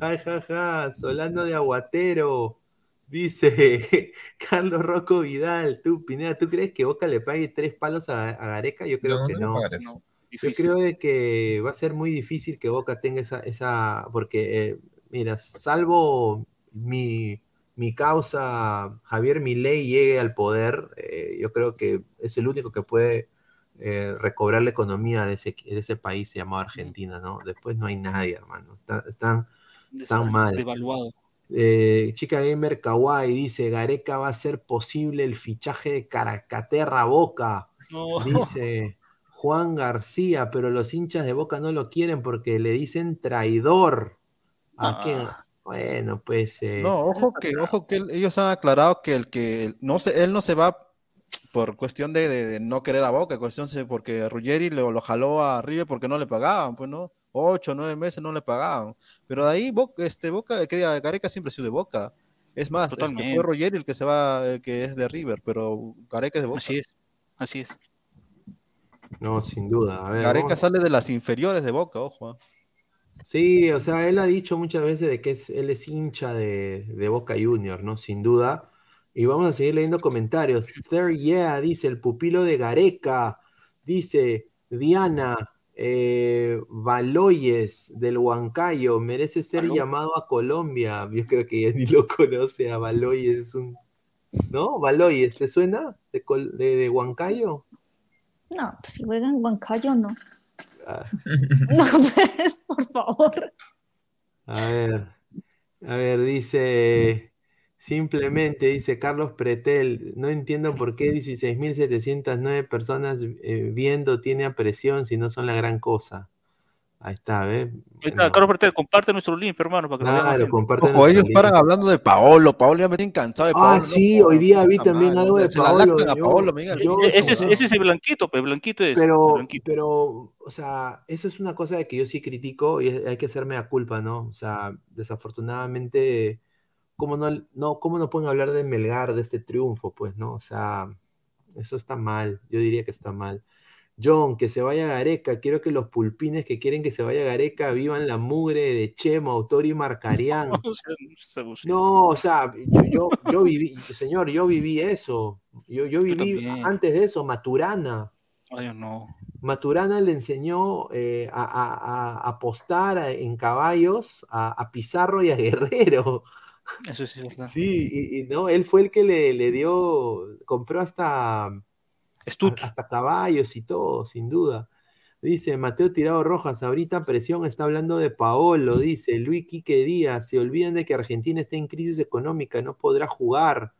Ja, ja, ja, Solano de Aguatero. Dice Carlos Rocco Vidal, tú, Pineda, ¿tú crees que Boca le pague tres palos a, Gareca? Yo creo que no. Yo creo que va a ser muy difícil que Boca tenga esa, esa porque, eh, mira, salvo mi, mi causa, Javier Milei llegue al poder, eh, yo creo que es el único que puede eh, recobrar la economía de ese, de ese país llamado Argentina, ¿no? Después no hay nadie, hermano. están, están mal. Devaluado. Eh, Chica Gamer Kawaii dice, Gareca va a ser posible el fichaje de Caracaterra Boca. Dice Juan García, pero los hinchas de Boca no lo quieren porque le dicen traidor. ¿A qué? Bueno, pues. Eh, no, ojo que, ojo que ellos han aclarado que el que no se, él no se va por cuestión de, no querer a Boca, cuestión de, porque Ruggeri lo, lo, jaló a River porque no le pagaban, pues no, ocho, nueve meses no le pagaban. Pero de ahí Boca, este, Boca, que diga, Gareca siempre ha sido de Boca. Es más, este, fue Ruggeri el que se va, eh, que es de River, pero Gareca es de Boca. Así es, así es. No, sin duda. A Gareca sale de las inferiores de Boca, ojo. ¿ah? Sí, o sea, él ha dicho muchas veces de que es, él es hincha de, de Boca Junior, ¿no? Sin duda y vamos a seguir leyendo comentarios. Third Yeah, dice el pupilo de Gareca. Dice Diana eh, Baloyes del Huancayo. Merece ser llamado a Colombia. Yo creo que ya ni lo conoce a Baloyes. Es un... ¿No? Baloyes, ¿te suena? ¿De, Huancayo? No, pues si juega en Huancayo, no. Ah. no, pues, por favor. A ver. A ver, dice. Simplemente, dice Carlos Pretel, no entiendo por qué 16.709 personas eh, viendo tiene a presión si no son la gran cosa. Ahí está, ¿ves? Carlos Pretel, comparte nuestro link, hermano. Para que claro, comparte Ojo, ellos paran hablando de Paolo. Paolo ya me tiene encantado de ah, Paolo. Ah, sí, hoy día vi también algo de Paolo. ese, es, ese, es el blanquito, pues, blanquito es. Pero, pero, o sea, eso es una cosa que yo sí critico y hay que hacerme la culpa, ¿no? O sea, desafortunadamente ¿cómo no, no, ¿cómo no pueden hablar de Melgar, de este triunfo? Pues, ¿no? O sea, eso está mal, yo diría que está mal. John, que se vaya Gareca, quiero que los pulpines que quieren que se vaya Gareca vivan la mugre de Chemo, Autor y Marcarián. No, o sea, yo, yo, viví, señor, yo viví eso. Yo, yo viví antes de eso, Maturana. Ay, no. Maturana le enseñó eh, a, apostar en caballos a, a Pizarro y a Guerrero. Eso sí Sí, y, no, él fue el que le, dio, compró hasta, hasta caballos y todo, sin duda. Dice Mateo Tirado Rojas, ahorita presión está hablando de Paolo, dice Luis Quique Díaz, se olviden de que Argentina está en crisis económica, no podrá jugar.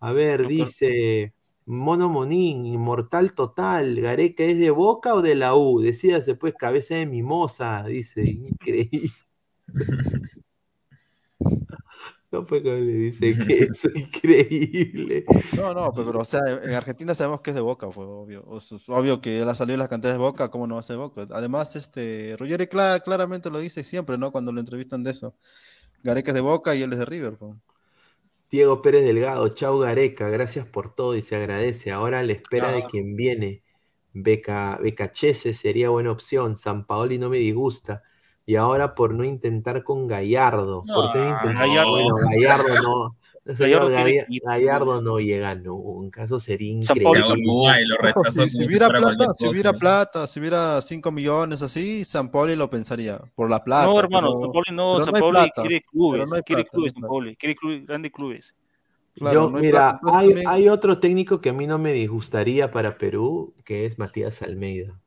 A ver, dice Mono Monín, inmortal total, Gareca es de Boca o de la U, decídase pues cabeza de mimosa, dice, increíble. No, pues le dice que es increíble. No, no, pero, o sea, en Argentina sabemos que es de Boca, fue obvio. es obvio que él ha salido de las canteras de Boca, ¿cómo no va a ser de Boca? Además, este, Ruggeri claramente lo dice siempre, ¿no? Cuando lo entrevistan de eso. Gareca es de Boca y él es de River. Diego Pérez Delgado, chau Gareca, gracias por todo y se agradece. Ahora a la espera de quien viene. Beca, Becachese sería buena opción. San Paoli no me disgusta. Y ahora por no intentar con Gallardo. ¿Por qué no intentar? Gallardo. Bueno, Gallardo no. Gallardo, Gallardo no llega nunca, eso sería increíble. si, hubiera plata, si hubiera plata, si hubiera 5 millones así, San Poli lo pensaría, por la plata. No, hermano, San Poli no, San Poli quiere clubes, quiere clubes, San Poli, quiere clubes, grandes clubes. Yo, mira, hay, hay, otro técnico que a mí no me disgustaría para Perú, que es Matías Almeida.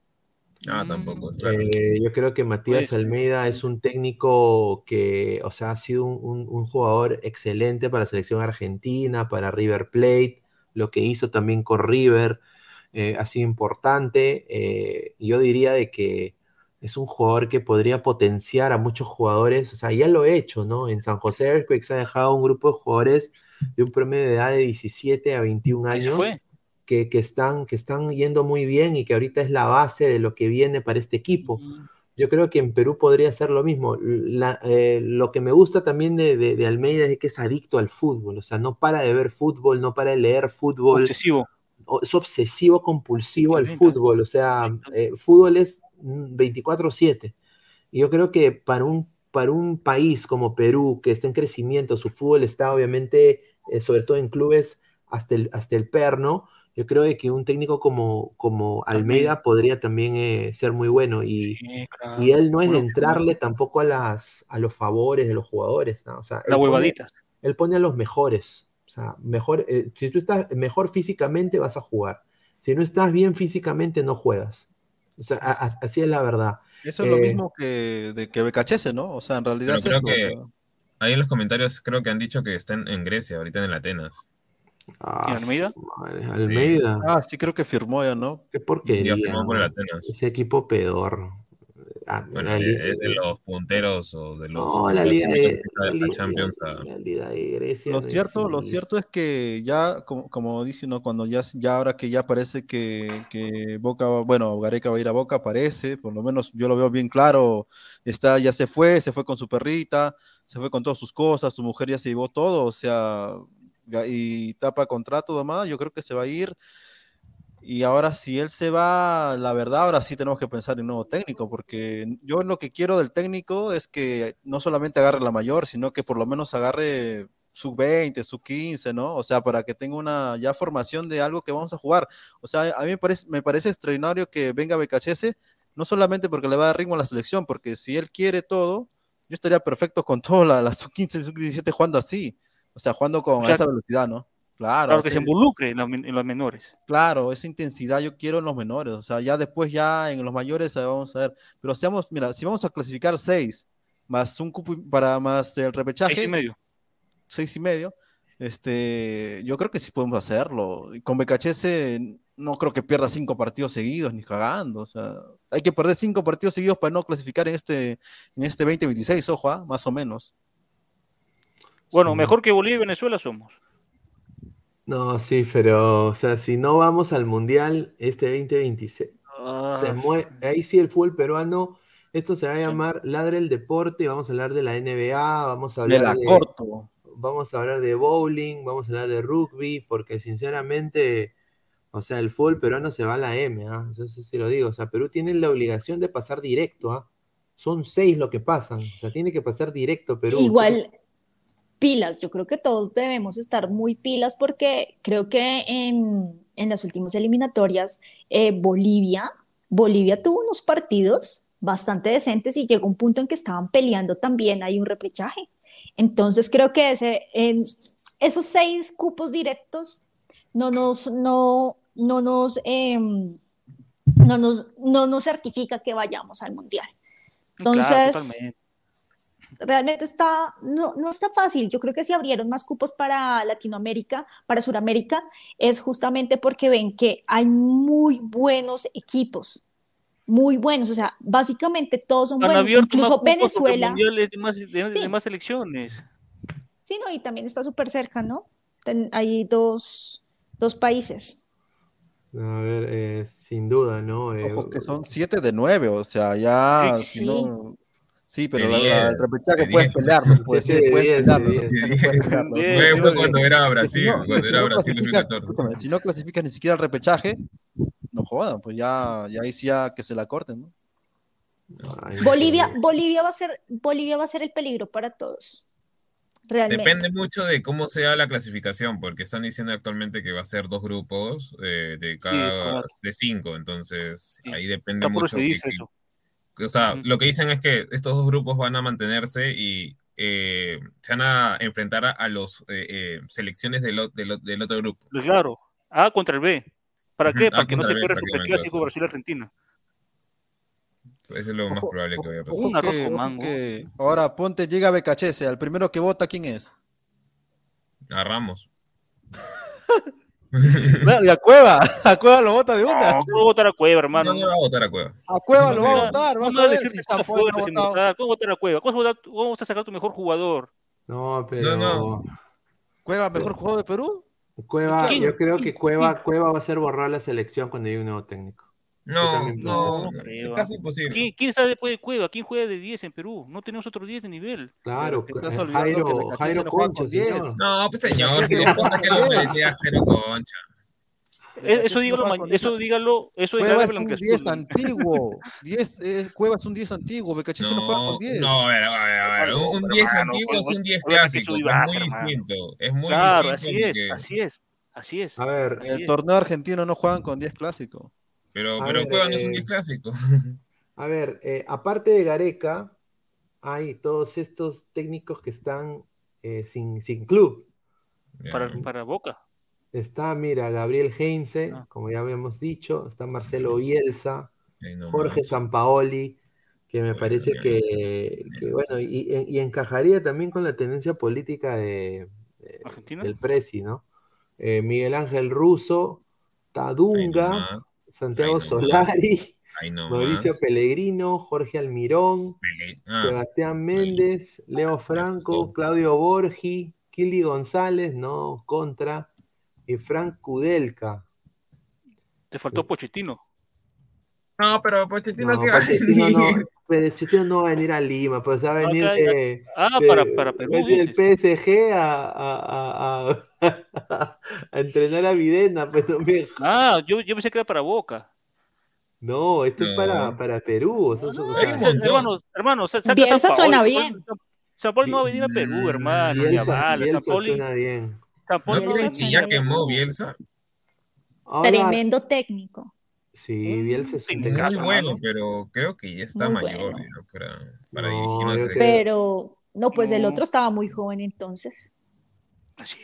Ah, tampoco. Eh, yo creo que Matías Almeida es un técnico que, o sea, ha sido un, jugador excelente para la selección argentina, para River Plate, lo que hizo también con River eh, ha sido importante. Eh, yo diría de que es un jugador que podría potenciar a muchos jugadores, o sea, ya lo he hecho, ¿no? En San José Earthquakes ha dejado un grupo de jugadores de un promedio de edad de 17 a 21 años. Que, están, que están yendo muy bien y que ahorita es la base de lo que viene para este equipo. Yo creo que en Perú podría ser lo mismo. Eh, lo que me gusta también de, Almeida es que es adicto al fútbol, o sea, no para de ver fútbol, no para de leer fútbol. Obsesivo. Es obsesivo, compulsivo al fútbol, o sea, eh, fútbol es 24/7. Y yo creo que para un, para un país como Perú, que está en crecimiento, su fútbol está obviamente eh, sobre todo en clubes hasta el, hasta el perno, yo creo que un técnico como, como Almeida podría también eh, ser muy bueno y, y él no es de entrarle tampoco a, las, a los favores de los jugadores, ¿no? O sea, Las huevaditas. él pone a los mejores, o sea, mejor, eh, si tú estás mejor físicamente vas a jugar, si no estás bien físicamente no juegas, o sea, así es la verdad. Eso es lo mismo que de que Becachese, ¿no? O sea, en realidad es creo que, Ahí en los comentarios creo que han dicho que están en Grecia, ahorita en el Atenas. Ah, Almeida? Almeida. Ah, sí, creo que firmó ya, ¿no? Qué porquería. Sí, firmó por el Atenas. Ese equipo peor. Ah, bueno, es de los punteros o de los no, la Liga de, la, Champions Grecia. Lo cierto, lo cierto es que ya, como, como, dije, ¿no? cuando ya, ya ahora que ya parece que, que Boca, bueno, Gareca va a ir a Boca, parece, por lo menos yo lo veo bien claro, está, ya se fue, se fue con su perrita, se fue con todas sus cosas, su mujer ya se llevó todo, o sea, y tapa contrato, demás, yo creo que se va a ir. Y ahora si él se va, la verdad, ahora sí tenemos que pensar en un nuevo técnico, porque yo lo que quiero del técnico es que no solamente agarre la mayor, sino que por lo menos agarre su 20, su 15, ¿no? O sea, para que tenga una ya formación de algo que vamos a jugar. O sea, a mí me parece, extraordinario que venga BKHS, no solamente porque le va a dar ritmo a la selección, porque si él quiere todo, yo estaría perfecto con todas las la sub 15 sub 17 jugando así. O sea, jugando con esa velocidad, ¿no? Claro. Claro, que se involucre en los, menores. Claro, esa intensidad yo quiero en los menores. O sea, ya después, ya en los mayores, vamos a ver. Pero seamos, mira, si vamos a clasificar seis, más un cupo para más el repechaje. Seis y medio. Seis y medio. Este, yo creo que sí podemos hacerlo. Con BKHS no creo que pierda cinco partidos seguidos ni cagando. O sea, hay que perder cinco partidos seguidos para no clasificar en este, en este 2026, ojo, ¿ah? más o menos. Bueno, mejor que Bolivia y Venezuela somos. No, sí, pero, o sea, si no vamos al Mundial este 2026, se ah, mueve, ahí sí el fútbol peruano, esto se va a llamar Ladre el Deporte, vamos a hablar de la NBA, vamos a hablar de, corto. vamos a hablar de bowling, vamos a hablar de rugby, porque sinceramente, o sea, el fútbol peruano se va a la M, ¿ah? Eso sí lo digo, o sea, Perú tiene la obligación de pasar directo, ¿ah? Son seis lo que pasan, o sea, tiene que pasar directo Perú. Igual, pilas. Yo creo que todos debemos estar muy pilas porque creo que en, las últimas eliminatorias eh, Bolivia, Bolivia tuvo unos partidos bastante decentes y llegó un punto en que estaban peleando también, hay un repechaje. Entonces creo que ese, en esos seis cupos directos no nos, no, no nos, em, no nos, no nos certifica que vayamos al mundial. Entonces, realmente está, no, no está fácil. Yo creo que si abrieron más cupos para Latinoamérica, para Sudamérica, es justamente porque ven que hay muy buenos equipos, muy buenos. O sea, básicamente todos son buenos. Incluso Venezuela. De más, de, más elecciones. Sí, no, y también está súper cerca, ¿no? hay dos, dos países. A ver, eh, sin duda, ¿no? Eh, que son siete de nueve, o sea, ya sí. no, Sí, pero la, el repechaje puedes pelearlo, puedes, sí, puedes pelearlo. Fue cuando era Brasil, cuando era Brasil 2014. Si no clasificas ni siquiera el repechaje, no jodan, pues ya, ya ahí sí ya que se la corten, ¿no? Bolivia, Bolivia va a ser, Bolivia va a ser el peligro para todos. realmente. Depende mucho de cómo sea la clasificación, porque están diciendo actualmente que va a ser dos grupos eh, de cada de cinco, entonces Sí. ahí depende Está por mucho. eso que- dice que- eso. O sea, lo que dicen es que estos dos grupos van a mantenerse y eh, se van a enfrentar a, a los eh, eh, selecciones del, otro grupo. Pues claro, A contra el B. ¿Para qué? A Para que no se pierda el prácticamente, superclásico o sea. Brasil-Argentina. Eso es lo más probable que vaya a pasar. Un arroz que- con ojo mango. que ahora ponte, llega Becachese, al primero que vota, ¿quién es? A Ramos. Claro, y a Cueva, a Cueva lo vota de una. No, ¿cómo votar a Cueva, hermano? No, no va a votar a Cueva. A Cueva lo va a votar, vas ¿Cómo a ver decir si votado. verdad? ¿Cómo votar a Cueva? ¿Cómo vas a votar- cómo vas a sacar tu mejor jugador? No, pero no. Cueva, mejor jugador de Perú. Cueva, yo creo que Cueva, Cueva va a ser borrar la selección cuando llegue un nuevo técnico. No, no, es casi imposible. ¿Quién, quién está después de Cueva? ¿Quién juega de 10 en Perú? No tenemos otro 10 de nivel. Claro, te estás eh, olvidando que Jairo, Jairo no juega Concha, con 10. señor. No, pues señor, si le pasa que lo merecía cero concha. Eh, Eso dígalo, juega eso dígalo, eso Cueva es un que 10 antiguo. 10, eh, Cueva es un 10 antiguo. Becachese no, juega No, con 10. no, a ver, a ver, a ver, Un 10 hermano, antiguo es un 10 pues, que clásico, es muy distinto. Es muy Claro, distinto. así es, así es, así es. A ver, En el es. torneo argentino no juegan con 10 clásico. Pero, A pero ver, Cueva no es un eh, 10 clásico. a ver, eh, aparte de Gareca, hay todos estos técnicos que están eh, sin, sin club. Para, para Boca. Está, mira, Gabriel Heinze, Ah. como ya habíamos dicho, está Marcelo Bielsa. Jorge Sampaoli, que me Bueno, parece que, que, bueno, y, encajaría también con la tendencia política de, de- ¿Argentina? del Presi, ¿no? Eh, Miguel Ángel Russo, Tadunga, Santiago. Solari. Mauricio Pellegrino, Jorge Almirón, Pele- ah, Sebastián Méndez, Leo Franco. Claudio Borgi, Kili González, no, contra, y Frank Kudelka. Te faltó Pochettino. No, pero Pochettino No, que Pochettino no, Pochettino no va a venir a Lima, pues va a venir de, Ah, de- para, para Perú. del PSG a, a, a, a- a entrenar a Videna, pues no me- Ah, yo, yo pensé que era para Boca. No, esto es No. para, para Perú. o sea, o no, sea, es Hermanos, montón. hermanos, hermanos, sa- saca Bielsa San Paoli, suena bien. San no va a venir a Perú, hermano. ni a Bielsa. San suena bien. San ¿No no creen que ya quemó. Bielsa? Ahora, Tremendo técnico. Sí, Bielsa es un Muy Muy técnico. caso, bueno, pero creo que ya está Muy mayor bueno. ya, para, para No, dirigir Pero, no, pues el No. otro estaba muy joven entonces.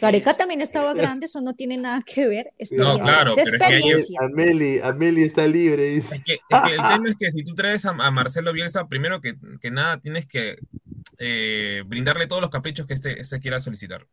Gareca también estaba grande, eso no tiene nada que ver. No, claro, es pero es que. Ameli, Ameli está libre, dice. Es que, es que el tema es que si tú traes a, a Marcelo Bielsa, primero que, que nada tienes que eh, brindarle todos los caprichos que este, este quiera solicitar.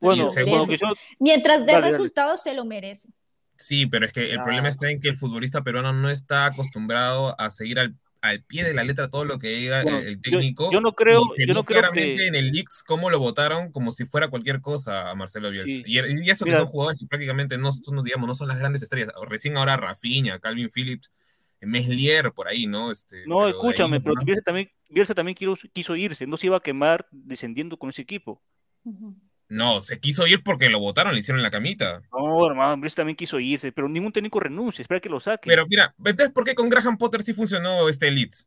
Bueno, Y se bueno, merece. que yo, Mientras dé Dale, dale. resultados, se lo merece. Sí, pero es que el problema está en que el futbolista peruano no está acostumbrado a seguir al, al pie de la letra todo lo que diga Bueno, el, técnico. yo no creo- y se yo no creo claramente que- en el Leaks cómo lo votaron como si fuera cualquier cosa a Marcelo Bielsa. Sí. Y, y eso que son jugadores que prácticamente no son, digamos, no son las grandes estrellas. Recién ahora Rafinha, Calvin Phillips, Meslier por ahí, ¿no? Este, no, pero de ahí escúchame, pero. Bielsa también, Bielsa también quiso, quiso irse, no se iba a quemar descendiendo con ese equipo. No, se quiso ir porque lo votaron, le hicieron la camita. No, hermano, Bielsa también quiso irse, pero ningún técnico renuncia, espera que lo saque. Pero mira, entonces, ¿por qué con Graham Potter sí funcionó este Leeds?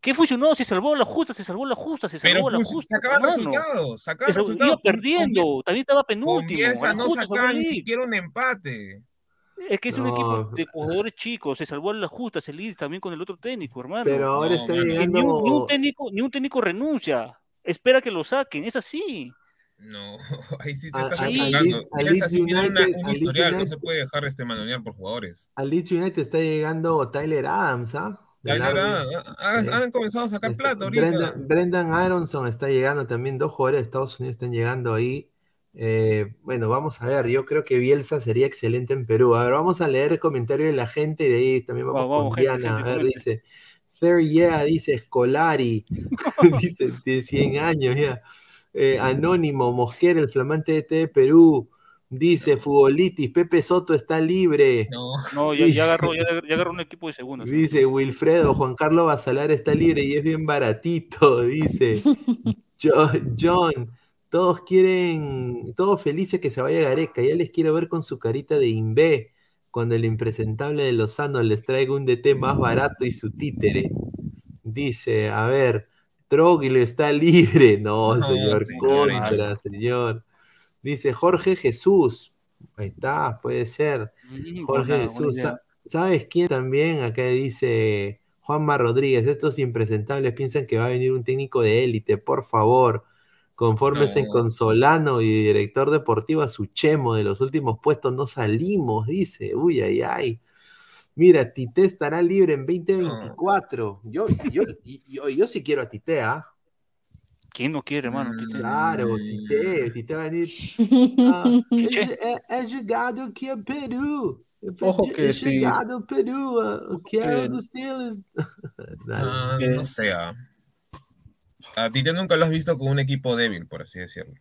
¿Qué funcionó? Se salvó la justa, se salvó la justa, se Pero salvó la justa. hermano. resultados, sacaban Se- resultados. Iba con perdiendo, también estaba penúltimo. no justa ni siquiera un empate. Es que es un equipo de jugadores chicos, se salvó a la justa, se Leeds también con el otro técnico, hermano. Pero ahora No, está llegando. ni un, ni un técnico, ni un técnico renuncia. Espera que lo saquen, es así. No, ahí sí te A- estás equivocando. United- un historial, no United- se puede dejar este manonear por jugadores. Al Leeds United está llegando Tyler Adams, ¿ah? Arsenal. ya, han, comenzado a sacar Está- plata ahorita. Brendan, Brendan Aronson está llegando también, dos jugadores de Estados Unidos están llegando ahí. Eh, bueno, vamos a ver, yo creo que Bielsa sería excelente en Perú. A ver, vamos a leer el comentario de la gente y de ahí también vamos, con gente, Diana. gente, a ver, dice, Third yeah, dice Scolari, dice de 100 años ya. Eh, Anónimo, Mosquera, el flamante DT de Perú, dice Futbolitis, Pepe Soto está libre. No, No, ya, ya agarró, ya, ya agarró un equipo de segunda. Dice Wilfredo, Juan Carlos Basalar está libre y es bien baratito, dice. Jo- John, todos quieren, todos felices que se vaya Gareca, ya les quiero ver con su carita de Invé, cuando el impresentable de Lozano les traiga un DT más barato y su títere. Dice, a ver, Troglio está libre. No, No, señor, señor, contra, señor. Dice Jorge Jesús. Ahí está, puede ser. Jorge buena- Jesús. ¿Sabes quién también? Acá dice Juanma Rodríguez. Estos impresentables piensan que va a venir un técnico de élite. Por favor, confórmese No. con Solano y director deportivo a Suchemo. De los últimos puestos no salimos, dice. Uy, ay, ay. Mira, Tite estará libre en 2024. Yo, yo, yo, yo sí quiero a Tite, ¿ah? ¿Quién no quiere, hermano? Mm, Tite? Claro, Tite, Tite va a venir. Ah, he, he- he llegado aquí a Perú. He, Ojo he que sí. llegado a Perú. ah, Quiero decirles. Ah, Eh. no sé. ah. A ti te nunca lo has visto con un equipo débil, por así decirlo.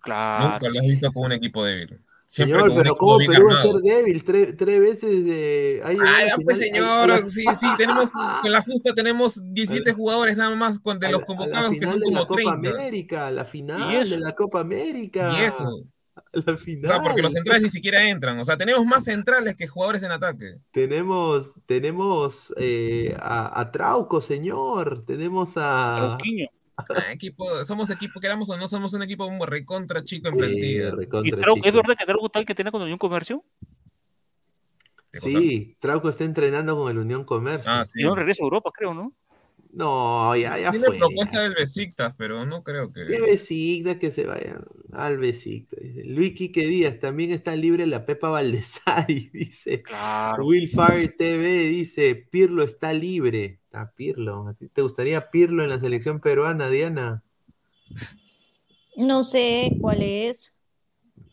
Claro. Nunca lo has visto con un equipo débil. Siempre Señor, pero ¿cómo Perú va a ser débil? Tres, tres veces de. ha llegado a Ay, la ya, pues señor, la- sí, sí, tenemos, con la justa tenemos 17 jugadores nada más con de los la- la convocados que son de la como Copa 30. América, la ¿Y final eso? de la Copa América. Y eso. La O final. sea, porque los centrales ni siquiera entran. O sea, tenemos más centrales que jugadores en ataque. Tenemos, tenemos eh, a, a Trauco, señor. Tenemos a. Trauquinho. Ah, equipo, somos equipo, queramos o no, somos un equipo muy recontra chico en Sí, plantilla. ¿Y recontra Trau- chico. ¿Es verdad que Trauco tal que tiene con Unión Comercio? Sí, Trauco está entrenando con el Unión Comercio. Ah, sí. Y no regresa a Europa, creo, ¿no? No, ya, ya Tiene fue. propuesta del Besiktas, pero no creo que. Qué Besiktas que se vayan al Besiktas. dice. Luis Quique Díaz, también está libre la Pepa Valdesari, dice. Claro. Will Fire TV dice, Pirlo está libre. Está Pirlo. ¿A ti te gustaría Pirlo en la selección peruana, Diana? No sé cuál es.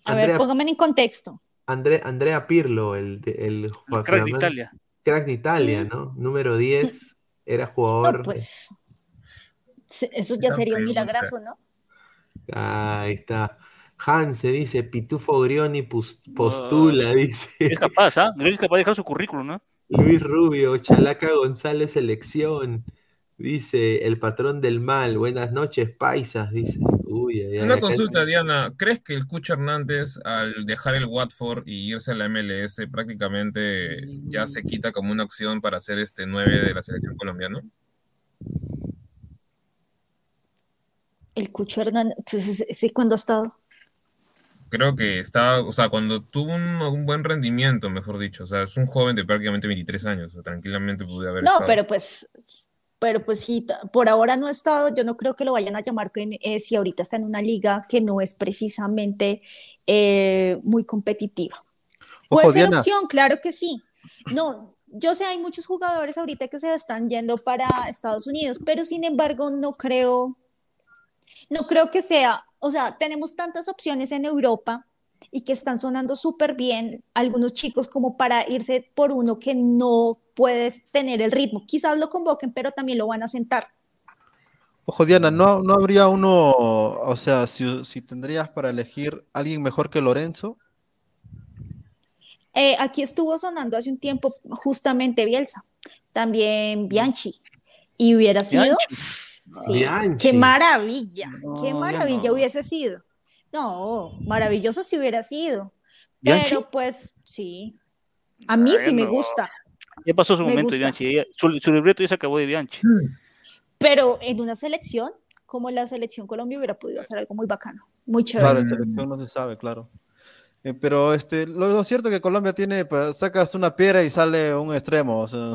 A Andrea- ver, póngame en contexto. Andre- Andrea Pirlo, el, el El jugador crack de Italia. crack de Italia, Mm. ¿no? Número 10, era No, jugador. pues se- eso ya sería un milagrazo, ¿no? Ahí está. Hanse dice, Pitufo Grioni postula, dice. Es capaz, ¿ah? No es capaz de dejar su currículum, ¿no? Luis Rubio, Chalaca González Selección. Dice el patrón del mal. Buenas noches, paisas. Dice. Uy, ay, ay, Una consulta, Diana. ¿Crees que el Cucho Hernández, al dejar el Watford y irse a la MLS, prácticamente ya se quita como una opción para ser este 9 de la selección colombiana? El Cucho Hernández, pues ese cuando ha estado. Creo que está, o sea, cuando tuvo un, un buen rendimiento, mejor dicho. O sea, es un joven de prácticamente 23 años. o sea, tranquilamente pude haber No, estado. pero pues, pero pues sí, por ahora no ha estado, yo no creo que lo vayan a llamar que, eh, si ahorita está en una liga que no es precisamente eh, muy competitiva. Puede Ojo, ser Diana. opción, claro que sí. No, yo sé, hay muchos jugadores ahorita que se están yendo para Estados Unidos, pero sin embargo no creo, no creo que sea, o sea, tenemos tantas opciones en Europa y que están sonando súper bien algunos chicos como para irse por uno que no puedes tener el ritmo. Quizás lo convoquen, pero también lo van a sentar. Ojo, Diana, ¿no, no habría uno, o sea, si, si tendrías para elegir alguien mejor que Lorenzo? Eh, aquí estuvo sonando hace un tiempo justamente Bielsa, también Bianchi, y hubiera sido, Bianchi. Sí, Bianchi. qué maravilla, No, qué maravilla no. hubiese sido. No, maravilloso si hubiera sido, ¿Bianchi? pero pues sí, a mí sí me gusta, Ya pasó su Me momento gusta. de Bianchi. Ella- su, su libreto ya se acabó de Bianchi. pero en una selección como la selección Colombia hubiera podido hacer algo muy bacano, muy chévere. Claro, en selección no se sabe, claro. Eh, pero este, lo, lo cierto es que Colombia tiene, pues, sacas una piedra y sale un extremo. O sea,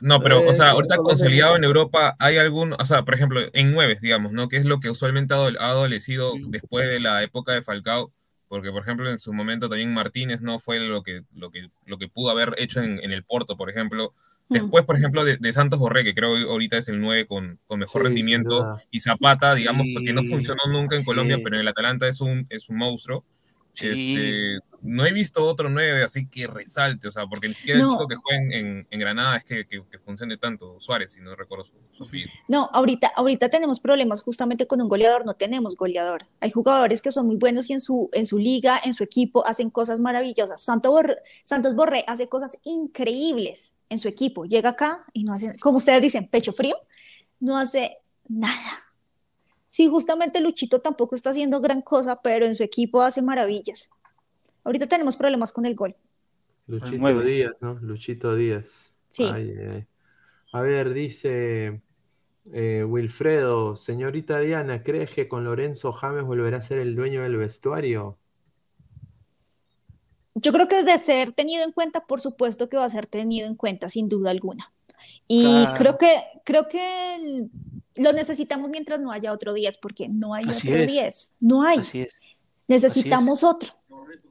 No, pero, o Eh, sea, ahorita Colombia- consolidado en Europa, hay algún, o sea, por ejemplo, en nueve, digamos, ¿no? Que es lo que usualmente ha adole- ha adolecido después de la época de Falcao, porque, por ejemplo, en su momento también Martínez no fue lo que, lo que, lo que pudo haber hecho en, en el Porto, por ejemplo. Después, por ejemplo, de, de Santos Borré, que creo que ahorita es el 9 con, con mejor Sí, rendimiento, y Zapata, digamos, que no Sí, funcionó nunca en Colombia, sí. pero en el Atalanta es un, es un monstruo. Sí. Este, no he visto otro 9 así que resalte, o sea, porque ni siquiera el No. chico que juega en, Granada es que, que, que funcione tanto, Suárez, si no recuerdo su, su. No, ahorita, ahorita tenemos problemas justamente con un goleador, no tenemos goleador. Hay jugadores que son muy buenos y en su, en su liga, en su equipo, hacen cosas maravillosas. Santo Borré- Santos Borré hace cosas increíbles en su equipo. Llega acá y no hace, como ustedes dicen, pecho frío, no hace nada. Sí, justamente Luchito tampoco está haciendo gran cosa, pero en su equipo hace maravillas. Ahorita tenemos problemas con el gol. Luchito. Díaz, ¿no? Luchito Díaz. Sí. Ay, ay, ay. A ver, dice Eh, Wilfredo, señorita Diana, ¿crees que con Lorenzo James volverá a ser el dueño del vestuario? Yo creo que de ser tenido en cuenta, por supuesto que va a ser tenido en cuenta, sin duda alguna. Y creo que, creo que lo necesitamos mientras no haya otro 10, porque no hay otro 10. No hay. Necesitamos otro.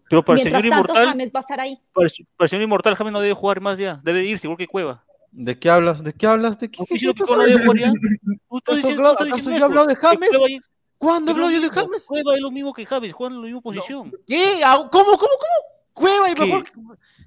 Pero para el señor inmortal, James va a estar ahí. Para el, señor inmortal, James no debe jugar más ya. Debe irse, igual que Cueva. ¿De qué hablas? ¿De qué hablas? ¿De qué, ¿Qué, qué, ¿Acaso yo he hablado de James? ¿Cuándo habló yo de James? Cueva es lo mismo que James, juegan en la misma posición. ¿Qué? ¿Cómo, cómo, cómo? Cueva y mejor.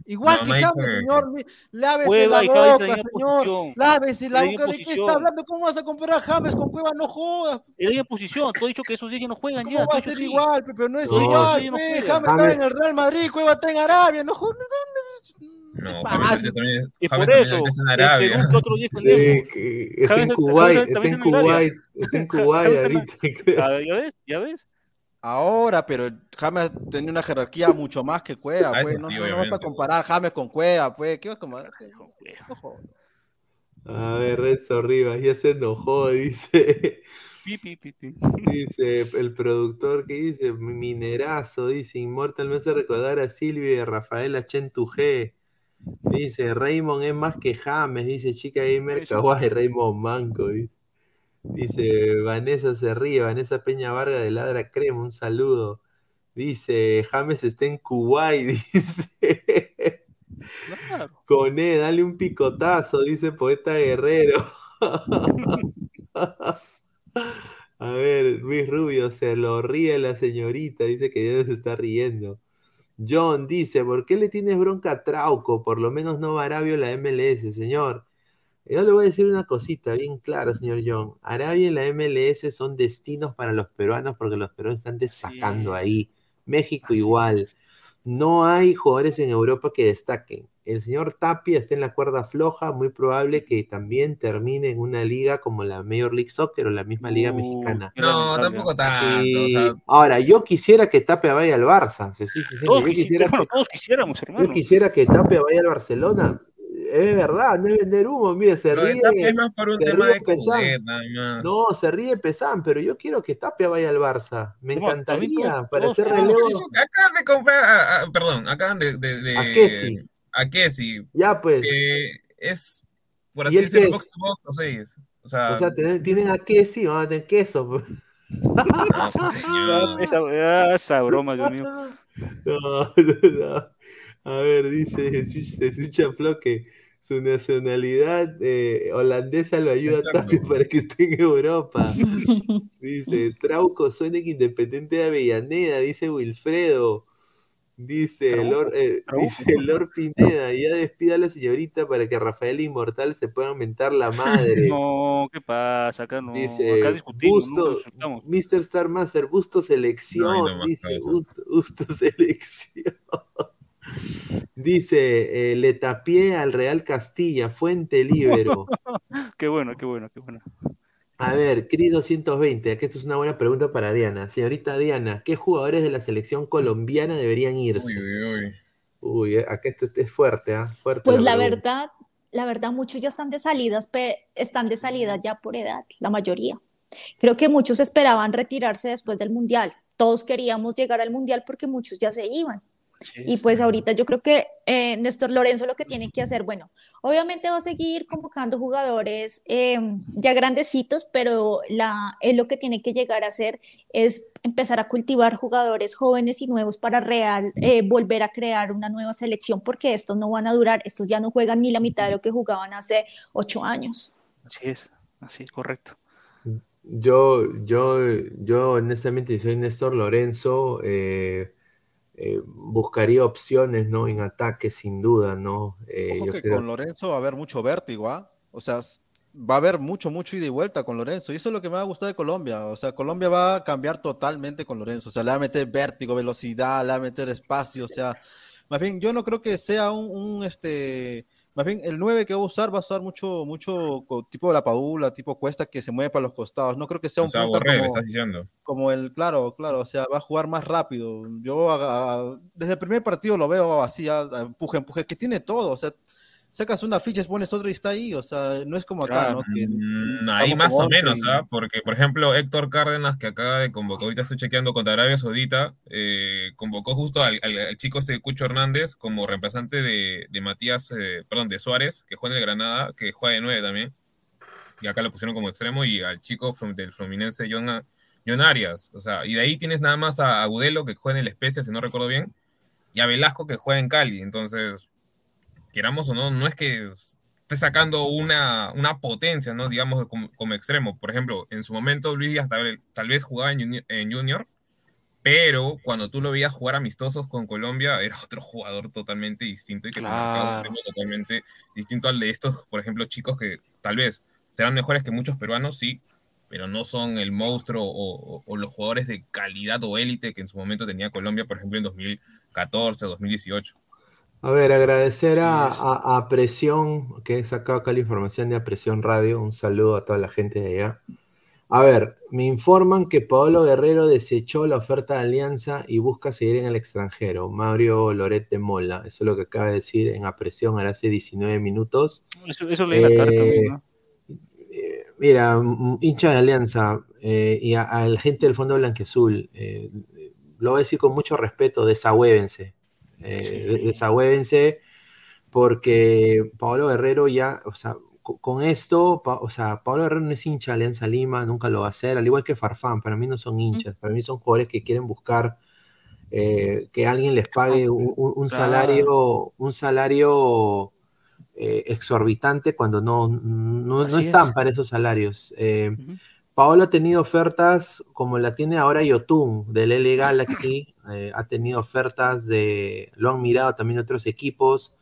Igual que James, señor. Lávese la boca, señor. Lávese la boca. ¿De qué está hablando? ¿Cómo vas a comparar James con Cueva? No jodas. En la posición. Tú has dicho que esos días ya no juegan ¿Cómo va a ser igual, pero no es igual. James está en el Real Madrid, Cueva está en Arabia. No jodas. No, James también, y por eso, está en Arabia. Otro día sí, que está en Kuwait, está en Kuwait, está en Kuwait ahorita. ¿Ya ves? ¿Ya ves? Ahora, pero James tenía una jerarquía mucho más que Cueva, ah, pues. no, no, vas a comparar James con Cueva, pues. ¿Qué vas a comparar? A ver, Renzo Rivas, ya se enojó, dice. Dice el productor que dice, minerazo, dice, Inmortal me hace recordar a Silvia y a Rafaela Chentujé. Dice, Raymond es más que James, dice Chica Gamer Kawaii, Raymond Manco, dice. Dice Vanessa se ríe, Vanessa Peña Varga de Ladra Crema, un saludo. Dice James está en Kuwait, dice. Con E, dale un picotazo, dice Poeta Guerrero. A ver, Luis Rubio, se lo ríe la señorita, dice que ya se está riendo. John dice, ¿por qué le tienes bronca a Trauco? Por lo menos no va la MLS, señor. Yo le voy a decir una cosita bien clara, señor John. Arabia y la MLS son destinos para los peruanos porque los peruanos están destacando ahí. México igual. No hay jugadores en Europa que destaquen. El señor Tapia está en la cuerda floja, muy probable que también termine en una liga como la Major League Soccer o la misma liga uh, mexicana. No, tampoco tanto. Ahora, yo quisiera que Tapia vaya al Barça. Sí, sí, todos, yo quisiera que, todos quisiéramos, hermano. Yo quisiera que Tapia vaya al Barcelona, es verdad, no es vender humo, mire, se ríe. Es más por un tema de No, se ríe Pesán, pero yo quiero que Tapia vaya al Barça. Me encantaría para hacer relevo. Acaban de comprar, perdón, acaban de, de, A Kessi. A Kessi. Ya pues. Que es, por así decirlo, box to box, no sé. O sea, o sea tienen, a Kessi, van a tener queso. Pues. No, esa, esa broma, Dios mío. No, no, A ver, dice Jesús Chaflo que su nacionalidad eh, holandesa lo ayuda también para que esté en Europa. Dice, Trauco suena independiente de Avellaneda, dice Wilfredo. Dice Lord, eh, dice Lord Pineda, ya despida a la señorita para que Rafael Inmortal se pueda aumentar la madre. No, ¿qué pasa? Acá no. Dice, acá discutimos, Busto, Mr. Star Master, Busto Selección. dice, Busto Selección. Dice, eh, le tapié al Real Castilla, Fuente Libero. qué bueno, qué bueno, qué bueno. A ver, Cris 220, aquí esto es una buena pregunta para Diana. Señorita Diana, ¿qué jugadores de la selección colombiana deberían irse? Uy, uy, uy. Uy, eh, acá esto es fuerte, ¿ah? Fuerte pues la, verdad, la verdad, muchos ya están de salidas, están de salida ya por edad, la mayoría. Creo que muchos esperaban retirarse después del Mundial. Todos queríamos llegar al Mundial porque muchos ya se iban y pues ahorita yo creo que eh, Néstor Lorenzo lo que tiene que hacer, bueno, obviamente va a seguir convocando jugadores em, ya grandecitos, pero la, él lo que tiene que llegar a hacer es empezar a cultivar jugadores jóvenes y nuevos para real, eh, volver a crear una nueva selección, porque estos no van a durar, estos ya no juegan ni la mitad de lo que jugaban hace ocho años. Así es, así es, correcto. Yo, yo, yo honestamente soy Néstor Lorenzo. Eh, eh, buscaría opciones, ¿no? En ataque, sin duda, ¿no? Eh, Ojo que con Lorenzo va a haber mucho vértigo, ¿ah? O sea, va a haber mucho, mucho ida y vuelta con Lorenzo. Y eso es lo que me va a gustar de Colombia. O sea, Colombia va a cambiar totalmente con Lorenzo. O sea, le va a meter vértigo, velocidad, le va a meter espacio. O sea, más bien, yo no creo que sea un, un este más bien, el 9 que va a usar va a usar mucho, mucho tipo de la Paula, tipo Cuesta que se mueve para los costados. No creo que sea un punta como, como, el, claro, claro, o sea, va a jugar más rápido. Yo desde el primer partido lo veo así, empuje, empuje, que tiene todo, o sea, sacas una ficha, pones otra y está ahí, o sea, no es como acá, ¿no? Mm, ahí más o menos, ¿ah? Porque, por ejemplo, Héctor Cárdenas, que acaba de convocar, ahorita estoy chequeando contra Arabia Saudita, eh, convocó justo al, chico este Cucho Hernández como reemplazante de, Matías, eh, perdón, de Suárez, que juega en el Granada, que juega de nueve también, y acá lo pusieron como extremo, y al chico del Fluminense, John, Arias, o sea, y de ahí tienes nada más a Agudelo, que juega en el Especia, si no recuerdo bien, y a Velasco, que juega en Cali, entonces queramos o no, no es que esté sacando una, una potencia, ¿no? Digamos, como, extremo. Por ejemplo, en su momento Luis Díaz tal, vez jugaba en junior, pero cuando tú lo veías jugar amistosos con Colombia, era otro jugador totalmente distinto y que claro. totalmente distinto al de estos, por ejemplo, chicos que tal vez serán mejores que muchos peruanos, sí, pero no son el monstruo o, o los jugadores de calidad o élite que en su momento tenía Colombia, por ejemplo, en 2014 o 2018. A ver, agradecer a, Presión, que he sacado acá la información de A Presión Radio. Un saludo a toda la gente de allá. A ver, me informan que Pablo Guerrero desechó la oferta de Alianza y busca seguir en el extranjero. Mario Lorete Mola, eso es lo que acaba de decir en A Presión hace 19 minutos. Eso, leí la carta también, ¿no? Eh, mira, hincha de Alianza eh, y a, la gente del Fondo Blanquezul, eh, lo voy a decir con mucho respeto, desahuévense eh, porque Pablo Guerrero ya, o sea, con esto, o sea, Pablo Guerrero no es hincha de Alianza Lima, nunca lo va a hacer, al igual que Farfán, para mí no son hinchas, para mí son jugadores que quieren buscar eh, que alguien les pague un, salario, un salario eh, exorbitante cuando no, no, están para esos salarios. Eh, Paolo ha tenido ofertas como la tiene ahora Yotun del L Galaxy, eh, ha tenido ofertas de, lo han mirado también otros equipos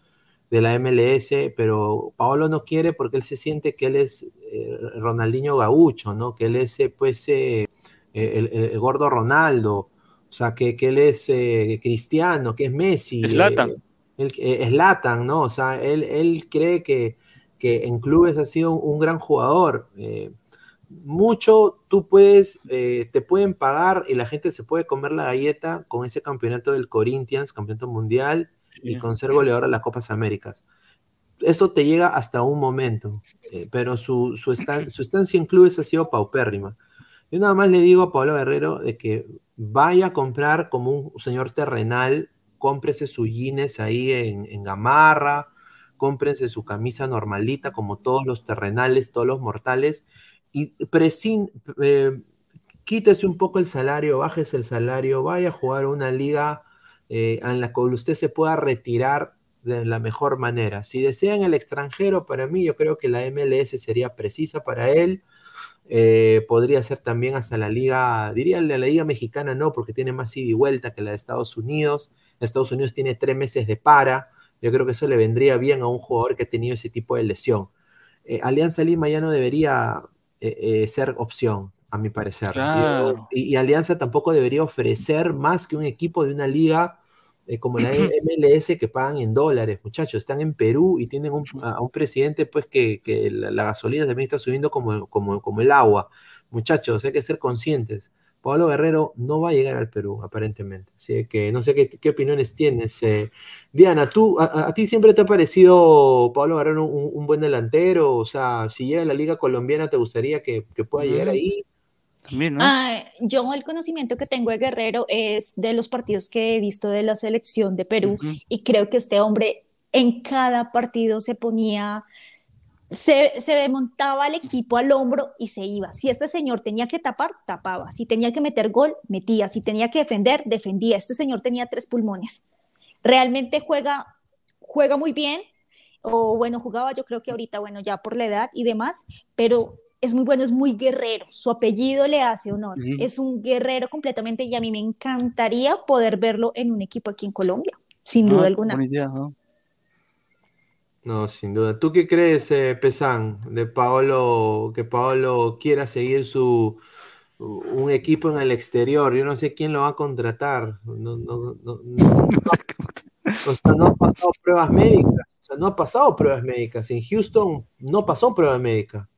de la MLS, pero Paolo no quiere porque él se siente que él es eh, Ronaldinho Gaucho, ¿no? Que él es eh, pues el, gordo Ronaldo, o sea, que, él es Cristiano, que es Messi. Es Latan. es Latan, ¿no? O sea, él, él cree que, que en clubes ha sido un, un gran jugador mucho tú puedes, eh, te pueden pagar y la gente se puede comer la galleta con ese campeonato del Corinthians, campeonato mundial, y con ser goleador de las Copas Américas. Eso te llega hasta un momento, eh, pero su, su, su, estancia en clubes ha sido paupérrima. Yo nada más le digo a Pablo Guerrero de que vaya a comprar como un señor terrenal, cómprese su jeans ahí en, en Gamarra, cómprense su camisa normalita como todos los terrenales, todos los mortales, y presin, eh, quítese un poco el salario, bájese el salario, vaya a jugar una liga eh, en la cual usted se pueda retirar de la mejor manera. Si desean el extranjero, para mí yo creo que la MLS sería precisa para él. Eh, podría ser también hasta la liga, diría la liga mexicana no, porque tiene más ida y vuelta que la de Estados Unidos. Estados Unidos tiene tres meses de para. Yo creo que eso le vendría bien a un jugador que ha tenido ese tipo de lesión. Alianza Lima ya no debería eh, eh, ser opción, a mi parecer. Y, Alianza tampoco debería ofrecer más que un equipo de una liga eh, como la MLS que pagan en dólares, muchachos. Están en Perú y tienen un, a un presidente pues que, la, gasolina también está subiendo como, como, como el agua. Muchachos, hay que ser conscientes. Pablo Guerrero no va a llegar al Perú, aparentemente. Así que no sé qué, opiniones tienes. Eh. Diana, ¿tú, a, ti siempre te ha parecido Pablo Guerrero un, buen delantero? O sea, si llega a la Liga Colombiana, ¿te gustaría que, pueda llegar ahí? También, ah, yo el conocimiento que tengo de Guerrero es de los partidos que he visto de la selección de Perú y creo que este hombre en cada partido se ponía se, se montaba el equipo al hombro y se iba. Si este señor tenía que tapar, tapaba. Si tenía que meter gol, metía. Si tenía que defender, defendía. Este señor tenía tres pulmones. Realmente juega, juega muy bien. O bueno, jugaba yo creo que ahorita, bueno, ya por la edad y demás, pero es muy bueno, es muy guerrero. Su apellido le hace honor. Es un guerrero completamente y a mí me encantaría poder verlo en un equipo aquí en Colombia, sin duda alguna. No, sin duda. ¿Tú qué crees, eh, Pesán, de Paolo, que Paolo quiera seguir su un equipo en el exterior? Yo no sé quién lo va a contratar. No, no, no, no, ha pasado pruebas médicas. O sea, no ha pasado pruebas médicas. En Houston no pasó prueba médica.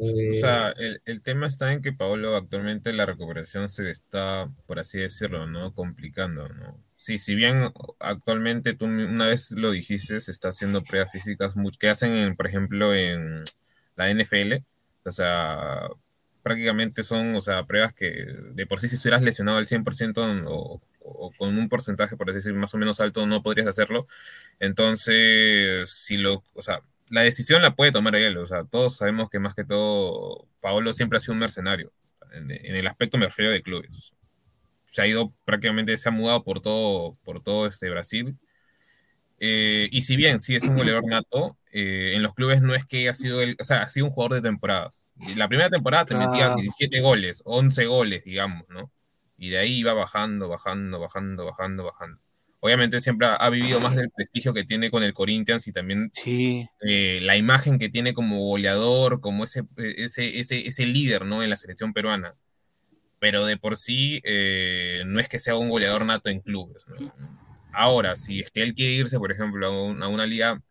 o sea, el, el, tema está en que Paolo actualmente la recuperación se está, por así decirlo, ¿no? Complicando, ¿no? Sí, si bien actualmente tú una vez lo dijiste, se está haciendo pruebas físicas que hacen, por ejemplo, en la NFL. O sea, prácticamente son, o sea, pruebas que de por sí si estuvieras lesionado al 100% o, o, con un porcentaje, por decir, más o menos alto, no podrías hacerlo. Entonces, si lo, o sea, la decisión la puede tomar él. O sea, todos sabemos que más que todo, Paolo siempre ha sido un mercenario. En, el aspecto me de clubes se ha ido prácticamente, se ha mudado por todo, por todo este Brasil. Eh, y si bien sí es un goleador nato, eh, en los clubes no es que haya sido el, o sea, ha sido un jugador de temporadas. La primera temporada te metía 17 goles, 11 goles, digamos, ¿no? Y de ahí iba bajando, bajando, bajando, bajando, bajando. Obviamente siempre ha, vivido más del prestigio que tiene con el Corinthians y también eh, la imagen que tiene como goleador, como ese, ese, ese, ese líder, ¿no? En la selección peruana pero de por sí eh, no es que sea un goleador nato en clubes. Ahora, si es que él quiere irse, por ejemplo, a, una liga,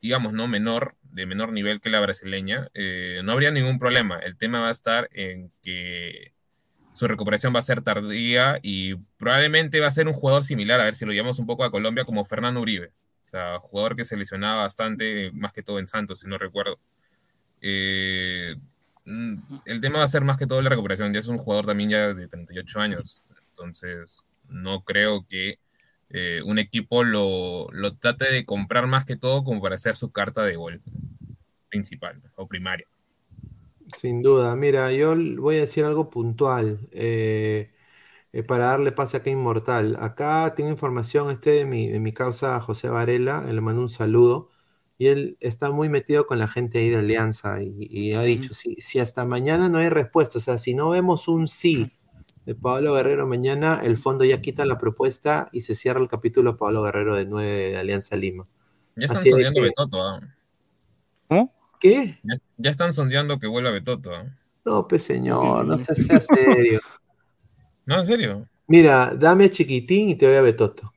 digamos, no menor, de menor nivel que la brasileña, eh, no habría ningún problema. El tema va a estar en que su recuperación va a ser tardía y probablemente va a ser un jugador similar, a ver si lo llamamos un poco a Colombia, como Fernando Uribe. O sea, jugador que se lesionaba bastante, más que todo en Santos, si no recuerdo. Eh, el tema va a ser más que todo la recuperación. Ya es un jugador también ya de 38 años. Entonces, no creo que eh, un equipo lo, lo, trate de comprar más que todo como para hacer su carta de gol principal o primaria. Sin duda. Mira, yo voy a decir algo puntual eh, eh, para darle pase a que Inmortal. Acá tengo información este de mi, de mi causa José Varela, le mando un saludo y él está muy metido con la gente ahí de Alianza y, ha dicho, si, si, hasta mañana no hay respuesta, o sea, si no vemos un sí de Pablo Guerrero mañana, el fondo ya quita la propuesta y se cierra el capítulo Pablo Guerrero de 9 de Alianza Lima. Ya están sondeando Betoto. ¿ah? ¿Qué? Ya, están sondeando que vuelva Betoto. ¿ah? No, pues señor, no sea, sea serio. no, en serio. Mira, dame chiquitín y te voy a Betoto.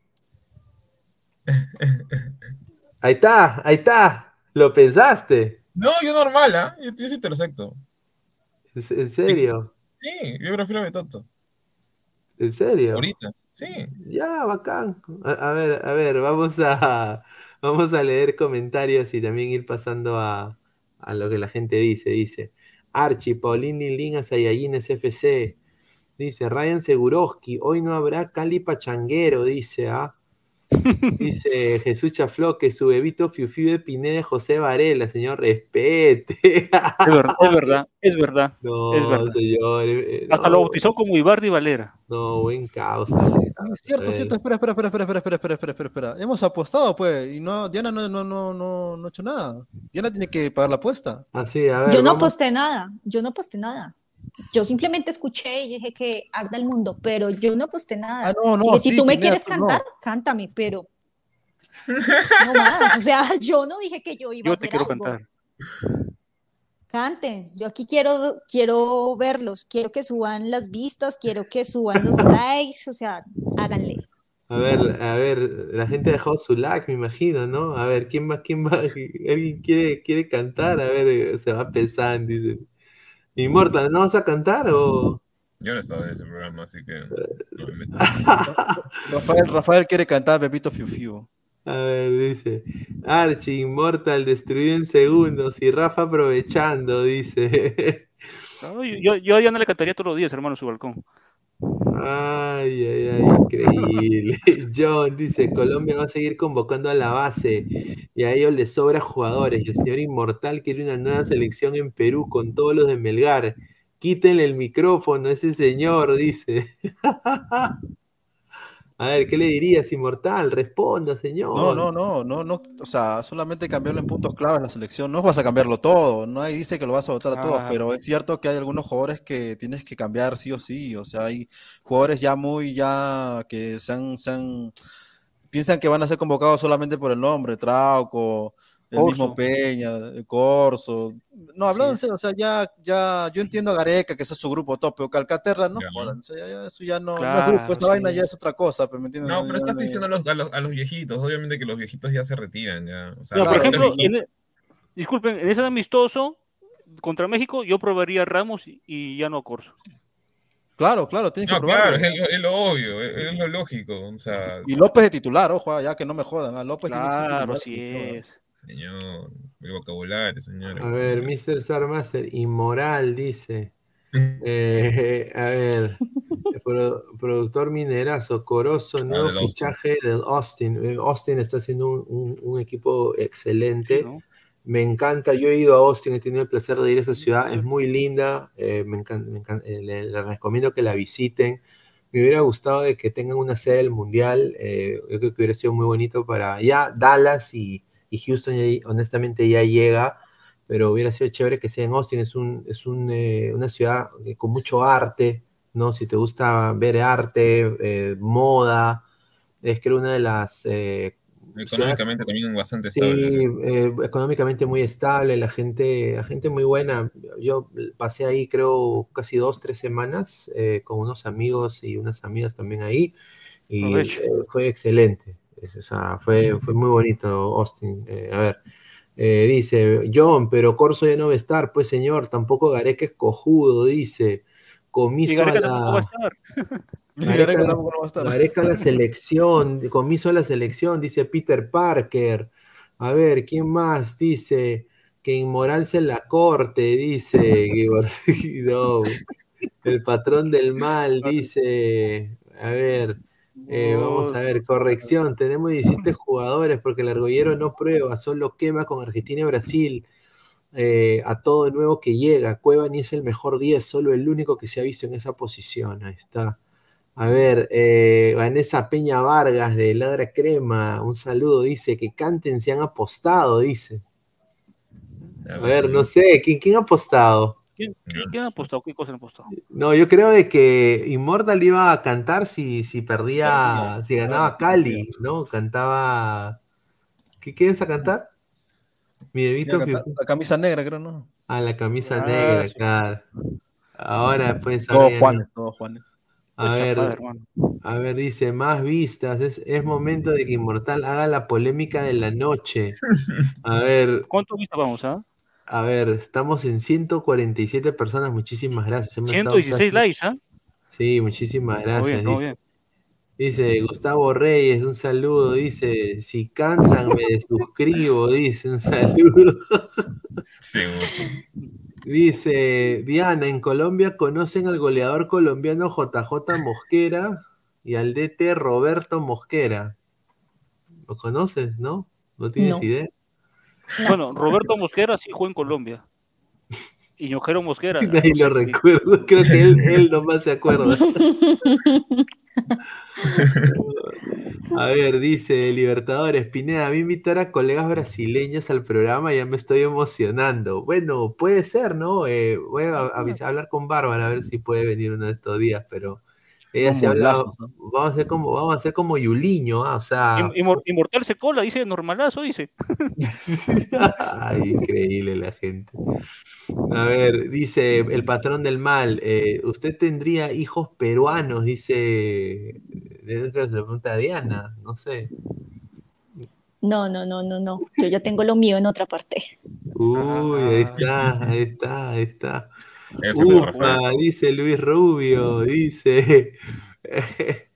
Ahí está, ahí está. ¿Lo pensaste? No, yo normal, ¿ah? Yo, sí te lo acepto. ¿En serio? Sí, yo prefiero a Betoto. ¿En serio? Ahorita, sí. Ya, bacán. A, ver, a ver, vamos a, vamos a leer comentarios y también ir pasando a, a lo que la gente dice. Dice, Archie, Paulini, Lin, Sayayines FC. Dice, Ryan Seguroski, hoy no habrá Cali Pachanguero, dice, ¿ah? Dice Jesús Chafló que su bebito Fiu de Pineda José Varela, señor, respete. Es verdad, es verdad, es verdad. No, es verdad. señor. Eh, Hasta lo bautizó como Ibardi Valera. No, buen causa. Es cierto, cierto, espera, espera, espera, espera, espera, espera, espera, espera, espera. Hemos apostado, pues, y no, Diana no, no, no, no, no ha hecho nada. Diana tiene que pagar la apuesta. Así, a ver. Yo no aposté nada, yo no aposté nada. Yo simplemente escuché y dije que arda el mundo, pero yo no posté nada. Ah, no, no, si tú me quieres cantar, cántame, pero no más. O sea, yo no dije que yo iba yo a hacer te quiero algo. cantar. Canten, yo aquí quiero, quiero verlos, quiero que suban las vistas, quiero que suban los likes, o sea, háganle. A ver, a ver, la gente ha dejado su like, me imagino, ¿no? A ver, ¿quién más, quién va? ¿Alguien quiere, quiere cantar? A ver, se va pensando, dicen. Inmortal, ¿no vas a cantar o...? Yo no estaba en ese programa, así que Rafael, Rafael quiere cantar Pepito Fiu Fiu. A ver, dice. Archie, Inmortal, destruido en segundos. Y Rafa aprovechando, dice. yo, yo a Diana le cantaría todos los días, hermano, su balcón. Ay, ay, ay, increíble. John dice, Colombia va a seguir convocando a la base y a ellos les sobra jugadores. Y el señor Inmortal quiere una nueva selección en Perú con todos los de Melgar. Quítenle el micrófono a ese señor, dice. A ver, ¿qué le dirías, Inmortal? Responda, señor. No, no, no, no, no, o sea, solamente cambiarlo en puntos clave en la selección. No vas a cambiarlo todo, no hay dice que lo vas a votar a todos, pero es cierto que hay algunos jugadores que tienes que cambiar sí o sí. O sea, hay jugadores ya muy, ya que se han, se han piensan que van a ser convocados solamente por el nombre, Trauco, el mismo Peña, el Corso. No, hablando serio, o sea, ya, ya, yo entiendo a Gareca, que ese es su grupo top, pero Calcaterra, no jodan, o sea, ya, eso ya no, no es grupo, esa vaina ya es otra cosa, pero ¿me entiendes? No, pero estás diciendo a los, a, los, a los, viejitos, obviamente que los viejitos ya se retiran, ya. O sea, no, por ejemplo, en, disculpen, en ese amistoso contra México, yo probaría a Ramos y, y ya no a Corso. Claro, claro, tienes que probarlo. claro, es lo, es lo obvio, es, es lo lógico. O sea, Y López de titular, ojo, ah, ya que no me jodan. ah, López tiene que ser Claro, titular, es. Señor, el vocabulario, señor. A ver, Mr. Star Master, inmoral, dice. Eh, a ver, pro- productor minerazo, Corozo, nuevo del Austin. fichaje del Austin. Eh, Austin está haciendo un, un- un equipo excelente. Sí, ¿no? Me encanta, yo he ido a Austin, he tenido el placer de ir a esa ciudad, es muy linda, eh, me encan- me encan- eh, le, le recomiendo que la visiten. Me hubiera gustado de que tengan una sede del Mundial, eh, yo creo que hubiera sido muy bonito para ya Dallas y, y Houston, ya- honestamente ya llega, pero hubiera sido chévere que sea en Austin, es, un, es un, eh, una ciudad eh, con mucho arte, ¿no? Si te gusta ver arte, eh, moda, es creo una de las... eh, Económicamente también bastante Sí, estable. eh, económicamente muy estable, la gente, la gente muy buena. Yo pasé ahí creo casi dos, tres semanas eh, con unos amigos y unas amigas también ahí y eh, fue excelente. Es- o sea, fue, fue muy bonito Austin. Eh, a ver, eh, dice John, pero Corso ya no va a estar, pues señor, tampoco Gareca es cojudo, dice. Y Comiso a Gareca tampoco va a la... estar. Gareca tampoco no va a estar. Gareca a la selección, comiso a la selección, dice Peter Parker. A ver, ¿quién más? Dice que inmoralse en la corte, dice. no. El patrón del mal, dice. A ver, eh, vamos a ver, corrección. Tenemos 17 jugadores porque el argollero no prueba, solo quema con Argentina y Brasil. eh, a todo de nuevo que llega. Cueva ni es el mejor 10, solo el único que se ha visto en esa posición. Ahí está. A ver, eh, Vanessa Peña Vargas de Ladra Crema, un saludo, dice que canten si han apostado, dice. A ver, no sé, ¿quién, quién ha apostado? ¿Quién, quién ha apostado? ¿Qué cosa han apostado? No, yo creo de que Immortal iba a cantar si, si perdía, si ganaba Cali, ¿no? Cantaba. ¿Qué quieres a cantar? Mi bebito está La camisa negra, creo, ¿no? Ah, la camisa Ah, negra, sí. claro. Ahora, pues. Todos. Juanes, todos Juanes. A Qué ver. A ver, dice, más vistas. Es, es momento de que Inmortal haga la polémica de la noche. A ver, ¿Cuánto vistas vamos, ah? A ver, estamos en 147 personas. Muchísimas gracias. Hemos estado 116 casi- likes, ¿ah? Sí, muchísimas gracias. bien, todo Dice, bien. dice Gustavo Reyes, un saludo. Dice, si cantan me desuscribo. Dice, un saludo. Seguro. Dice, Diana, en Colombia conocen al goleador colombiano JJ Mosquera y al DT Roberto Mosquera. ¿Lo conoces, no? ¿No tienes No. idea? Bueno, Roberto Mosquera sí jugó en Colombia. Y Ñojero Mosquera. Nadie no lo sé, recuerdo. Creo que él, él nomás se acuerda. A ver, dice Libertadores, Pineda, a mí invitar a colegas brasileños al programa, ya me estoy emocionando. Bueno, puede ser, ¿no? Eh, voy a avisar- hablar con Bárbara a ver si puede venir uno de estos días, pero ella se ha hablado. molazos, ¿no? Vamos a hacer como, vamos a hacer como Yuliño, ah, o sea. Inmor- Inmortal se cola, dice normalazo, dice. Ay, increíble la gente. A ver, dice el patrón del mal, eh, usted tendría hijos peruanos, dice, creo que se lo pregunta a Diana, no sé. No, no, no, no, no. Yo ya tengo lo mío en otra parte. Uy, ahí está, ahí está, ahí está. Ufa, dice Luis Rubio, dice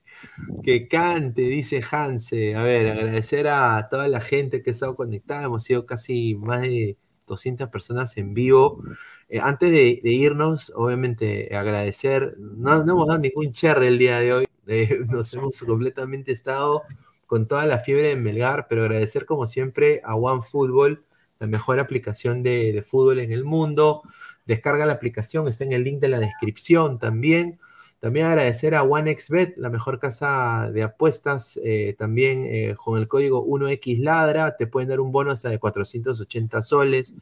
que cante, dice Hanse. A ver, agradecer a toda la gente que ha estado conectada. Hemos sido casi más de 200 personas en vivo. Eh, antes de, de irnos, obviamente agradecer. No, no hemos dado ningún cherry el día de hoy. Eh, nos hemos completamente estado con toda la fiebre de Melgar, pero agradecer como siempre a OneFootball, la mejor aplicación de, de fútbol en el mundo. Descarga la aplicación, está en el link de la descripción también. También agradecer a OneXBet, la mejor casa de apuestas, eh, también eh, con el código 1XLadra, te pueden dar un bono hasta de 480 soles.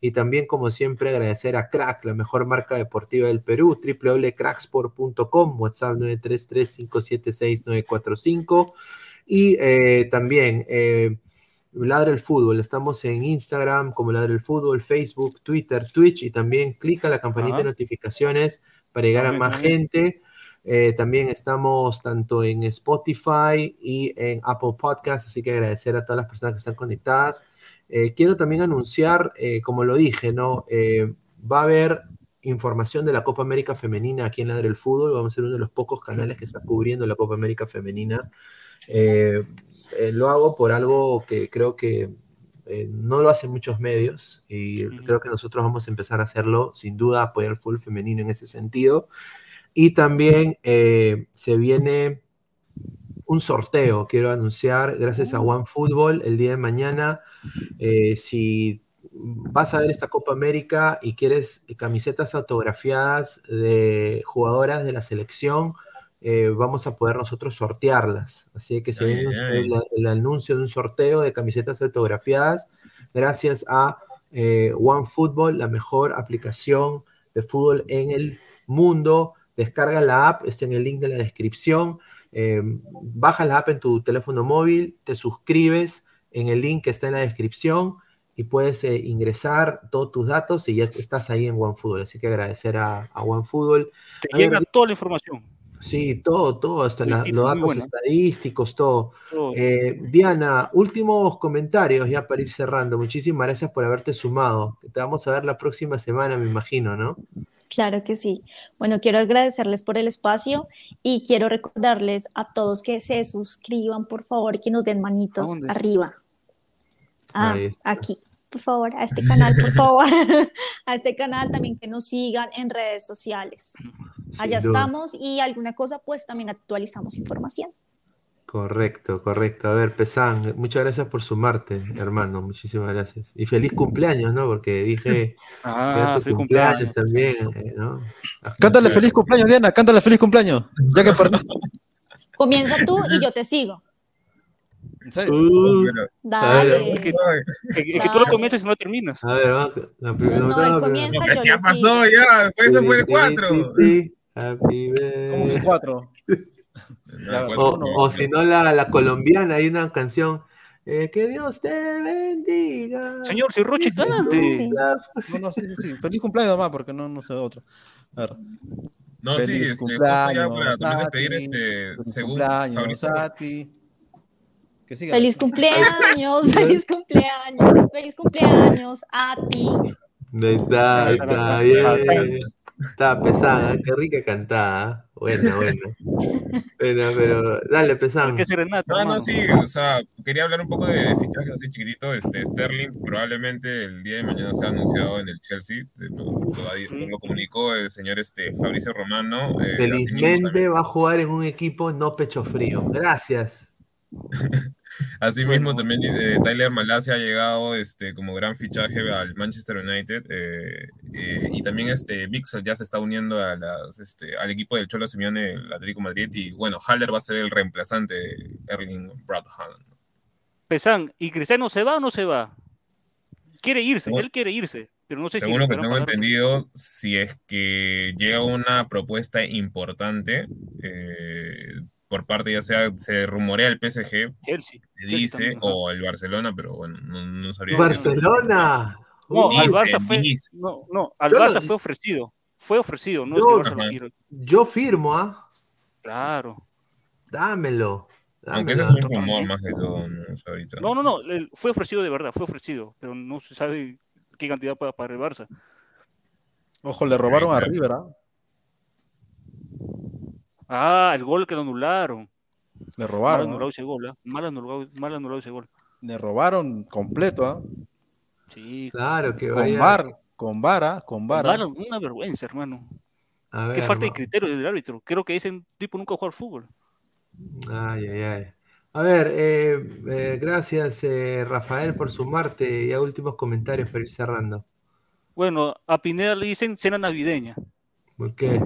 Y también, como siempre, agradecer a Crack, la mejor marca deportiva del Perú, www.cracksport.com, WhatsApp 933-576-945. Y eh, también, Ladra el Fútbol, estamos en Instagram como Ladra el Fútbol, Facebook, Twitter, Twitch y también clica la campanita Ajá. de notificaciones para llegar a más gente. Eh, también estamos tanto en Spotify y en Apple Podcasts, así que agradecer a todas las personas que están conectadas. Eh, quiero también anunciar, eh, como lo dije, ¿no? Va a haber información de la Copa América Femenina aquí en Ladre el Fútbol. Vamos a ser uno de los pocos canales que está cubriendo la Copa América Femenina. Eh, eh, lo hago por algo que creo que eh, no lo hacen muchos medios y creo que nosotros vamos a empezar a hacerlo, sin duda, apoyar el fútbol femenino en ese sentido. Y también se viene un sorteo, quiero anunciar, gracias a OneFootball, el día de mañana. si vas a ver esta Copa América y quieres camisetas autografiadas de jugadoras de la selección, eh, vamos a poder nosotros sortearlas. Así que se viene el, anuncio de un sorteo de camisetas autografiadas gracias a eh, OneFootball, la mejor aplicación de fútbol en el mundo. Descarga la app, está en el link de la descripción. Eh, baja la app en tu teléfono móvil, te suscribes en el link que está en la descripción y puedes eh, ingresar todos tus datos y ya estás ahí en OneFootball. Así que agradecer a, a OneFootball. Te llega toda la información. Sí, todo, todo, hasta los datos estadísticos, todo. Eh, Diana, últimos comentarios ya para ir cerrando. Muchísimas gracias por haberte sumado. Te vamos a ver la próxima semana, me imagino, ¿no? Claro que sí. Bueno, quiero agradecerles por el espacio y quiero recordarles a todos que se suscriban, por favor, que nos den manitos arriba. Ah, aquí por favor, a este canal, por favor, a este canal también que nos sigan en redes sociales. Allá estamos y alguna cosa, pues también actualizamos información. Correcto, correcto. A ver, Pesán, muchas gracias por sumarte, hermano. Muchísimas gracias. Y feliz cumpleaños, ¿no? Porque dije ah, feliz cumpleaños, también, eh, ¿no? Cántale feliz cumpleaños, Diana, cántale feliz cumpleaños. Ya que Comienza tú y yo te sigo. Uh, Dale. Es que, tú lo comienzas y no lo terminas. A ver, vamos. La primera, no, no, comienza yo Ya pasó, ya. Después se fue de cuatro. Happy Como cuatro. o, si no, la, la colombiana, hay una canción. Eh, que Dios te bendiga. Señor, si Roche cante. No, no, sí, sí. Feliz cumpleaños, mamá, porque no, no sé otro. A ver. No, Feliz sí, este, cumpleaños, ya para también despedir, este, según cumpleaños, a ti. Feliz cumpleaños, feliz cumpleaños, feliz cumpleaños a ti. Está, está bien. Está pesada, qué rica cantada. Buena, buena. Bueno, pero dale, pesada. ¿Qué serenata? No, no, sí, o sea, quería hablar un poco de fichajes así chiquitito. Este, Sterling probablemente el día de mañana sea anunciado en el Chelsea. Lo, lo, comunicó el señor este, Fabricio Romano. Eh, Felizmente va a jugar en un equipo no pecho frío. Gracias. Asimismo, también eh, Tyler Malasia ha llegado este, como gran fichaje al Manchester United eh, eh, y también este, Vixel ya se está uniendo a las, este, al equipo del Cholo Simeone, el Atlético Madrid y bueno, Haller va a ser el reemplazante de Erling Brad Pesan, ¿y Cristiano se va o no se va? Quiere irse, él quiere irse. Pero no sé Según lo que tengo entendido, si es que llega una propuesta importante, eh, por parte, ya sea, se rumorea el PSG, Chelsea, dice, o el Barcelona, pero bueno, no, no sabría. ¡Barcelona! No, al Barça fue, no, no, al Barça fue ofrecido, fue ofrecido, no yo, es que Yo firmo, ¿ah? Claro. Dámelo. dámelo. Aunque ese es un rumor más que todo, no, ahorita. no, no, no, fue ofrecido de verdad, fue ofrecido, pero no se sabe qué cantidad pueda pagar el Barça. Ojo, le robaron a River, ¿ah? Ah, el gol que lo anularon. Le robaron. Mal anulado ese gol, ¿eh? mal, anulado, mal anulado ese gol. Le robaron completo, ¿ah? Sí. Claro que vaya. Con bar, con vara, con vara. una vergüenza, hermano. Qué falta de criterio del árbitro. Creo que ese tipo nunca jugó al fútbol. Ay, ay, ay. A ver, eh, eh, gracias eh, Rafael por sumarte y a últimos comentarios para ir cerrando. Bueno, a Pineda le dicen cena navideña. ¿Por qué?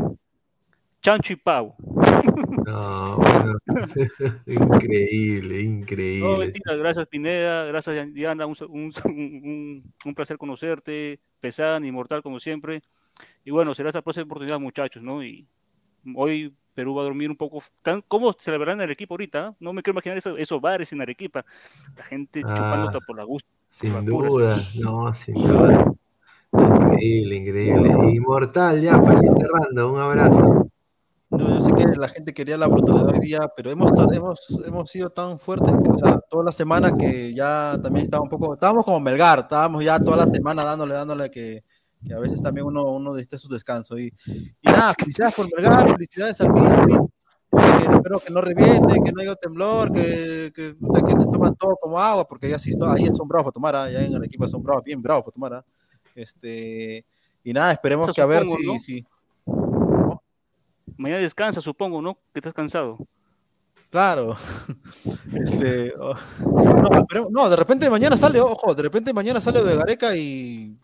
Chancho y Pau. No, bueno, increíble, increíble. gracias Pineda, gracias Diana, un, un, placer conocerte, pesada, inmortal como siempre. Y bueno, será esta próxima oportunidad muchachos, ¿no? Y hoy Perú va a dormir un poco. ¿Cómo celebrarán el equipo ahorita? No me quiero imaginar esos bares en Arequipa. La gente ah, chupando por la gusto. Sin duda, no, sin duda. Increíble, increíble. Inmortal, ya, para ir cerrando, un abrazo. No, yo sé que la gente quería la brutalidad hoy día, pero hemos, hemos, hemos sido tan fuertes, o sea, toda la semana que ya también estaba un poco, estábamos como Melgar, estábamos ya toda la semana dándole, dándole que, que a veces también uno, uno necesita su descanso. Y, y nada, felicidades por Melgar, felicidades al Misti, espero que no reviente, que no haya temblor, que, que, que, se toman todo como agua, porque ya sí ahí son bravos para tomar, ¿ah? ya en el equipo son bravos, bien bravos para tomar. ¿ah? Este, y nada, esperemos que a ver si, si... Mañana descansa, supongo, ¿no? Que estás cansado. Claro. Este, oh, no, de repente mañana sale, ojo, de repente mañana sale de Gareca y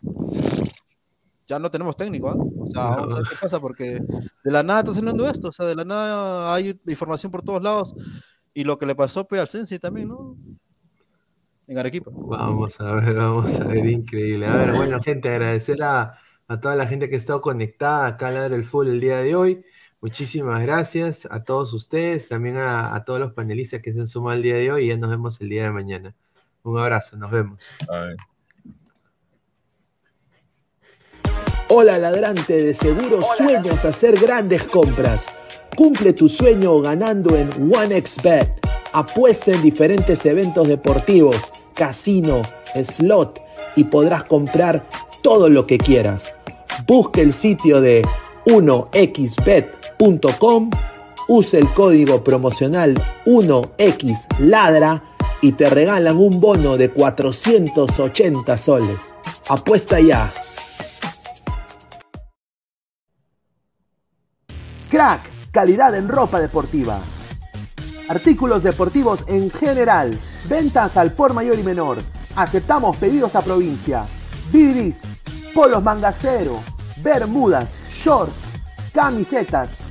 ya no tenemos técnico, ¿ah? O sea, vamos a ver qué pasa, porque de la nada está saliendo esto, o sea, de la nada hay información por todos lados, y lo que le pasó pues, al Sensi también, ¿no? En Arequipa. Vamos a ver, vamos a ver, increíble. A ver, bueno, gente, agradecer a, a toda la gente que ha estado conectada acá a Ladra el Full el día de hoy. Muchísimas gracias a todos ustedes, también a, a, todos los panelistas que se han sumado el día de hoy y ya nos vemos el día de mañana. Un abrazo, nos vemos. Hola ladrante, de seguro sueñas hacer grandes compras. Cumple tu sueño ganando en OneXBet. Apuesta en diferentes eventos deportivos, casino, slot y podrás comprar todo lo que quieras. Busca el sitio de 1xbet.com, use el código promocional 1xladra y te regalan un bono de 480 soles. Apuesta ya. Crack, calidad en ropa deportiva. Artículos deportivos en general. Ventas al por mayor y menor. Aceptamos pedidos a provincia. Bidris, polos mangacero, bermudas, shorts, camisetas,